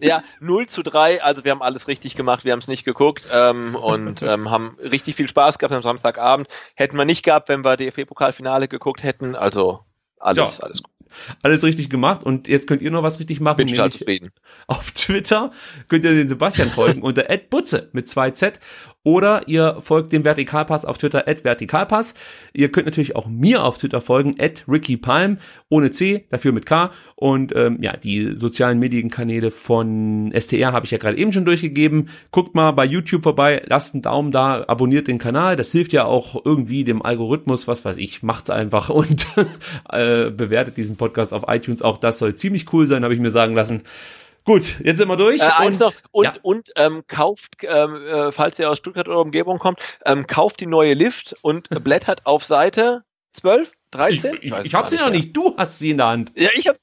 Ja, 0 zu 3, also wir haben alles richtig gemacht, wir haben es nicht geguckt ähm, und ähm, haben richtig viel Spaß gehabt am Samstagabend. Hätten wir nicht gehabt, wenn wir DFB-Pokalfinale geguckt hätten, also alles, ja. alles gut alles richtig gemacht und jetzt könnt ihr noch was richtig machen. Bin ich zufrieden. Auf Twitter könnt ihr den Sebastian folgen unter @butze mit 2z oder ihr folgt dem Vertikalpass auf Twitter at Vertikalpass. Ihr könnt natürlich auch mir auf Twitter folgen at Ricky Palm ohne C, dafür mit K. Und ähm, ja, die sozialen Medienkanäle von STR habe ich ja gerade eben schon durchgegeben. Guckt mal bei YouTube vorbei, lasst einen Daumen da, abonniert den Kanal. Das hilft ja auch irgendwie dem Algorithmus, was weiß ich, macht's einfach und äh, bewertet diesen Podcast auf iTunes. Auch das soll ziemlich cool sein, habe ich mir sagen lassen. Gut, jetzt sind wir durch. Äh, und, noch, und, ja. und ähm, kauft, ähm, äh, falls ihr aus Stuttgart oder Umgebung kommt, ähm, kauft die neue Lift und blättert auf Seite 12, 13? Ich, ich, ich, habe sie noch nicht, du hast sie in der Hand. Ja, ich habe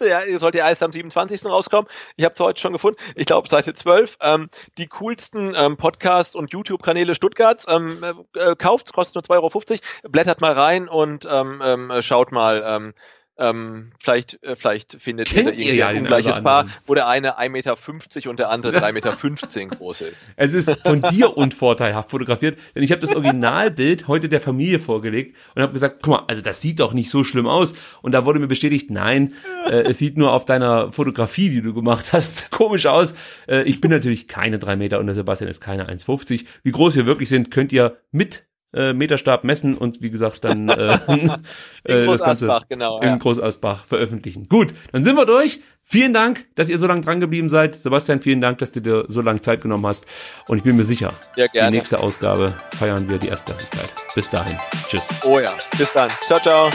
ja, ihr sollt ja erst am 27. rauskommen. Ich habe es heute schon gefunden. Ich glaube, Seite 12. Ähm, die coolsten ähm, Podcasts und YouTube-Kanäle Stuttgarts. Ähm, äh, kauft's, kostet nur 2,50 Euro. Blättert mal rein und ähm, ähm, schaut mal, ähm, Ähm, vielleicht, äh, vielleicht findet Kennt ihr, ihr irgendwie ja ein ungleiches Paar, wo der eine 1,50 Meter und der andere 3,15 Meter groß ist. Es ist von dir unvorteilhaft fotografiert, denn ich habe das Originalbild heute der Familie vorgelegt und habe gesagt, guck mal, also das sieht doch nicht so schlimm aus. Und da wurde mir bestätigt, nein, äh, es sieht nur auf deiner Fotografie, die du gemacht hast, komisch aus. Äh, ich bin natürlich keine drei Meter und der Sebastian ist keine 1,50. Wie groß wir wirklich sind, könnt ihr mit äh, Meterstab messen und wie gesagt dann äh, äh, das Ganze genau, in ja. Großasbach veröffentlichen. Gut, dann sind wir durch. Vielen Dank, dass ihr so lange dran geblieben seid. Sebastian, vielen Dank, dass du dir so lange Zeit genommen hast. Und ich bin mir sicher, Ja, gerne. die nächste Ausgabe feiern wir die Erstklassigkeit. Bis dahin. Tschüss. Oh ja, bis dann. Ciao, ciao.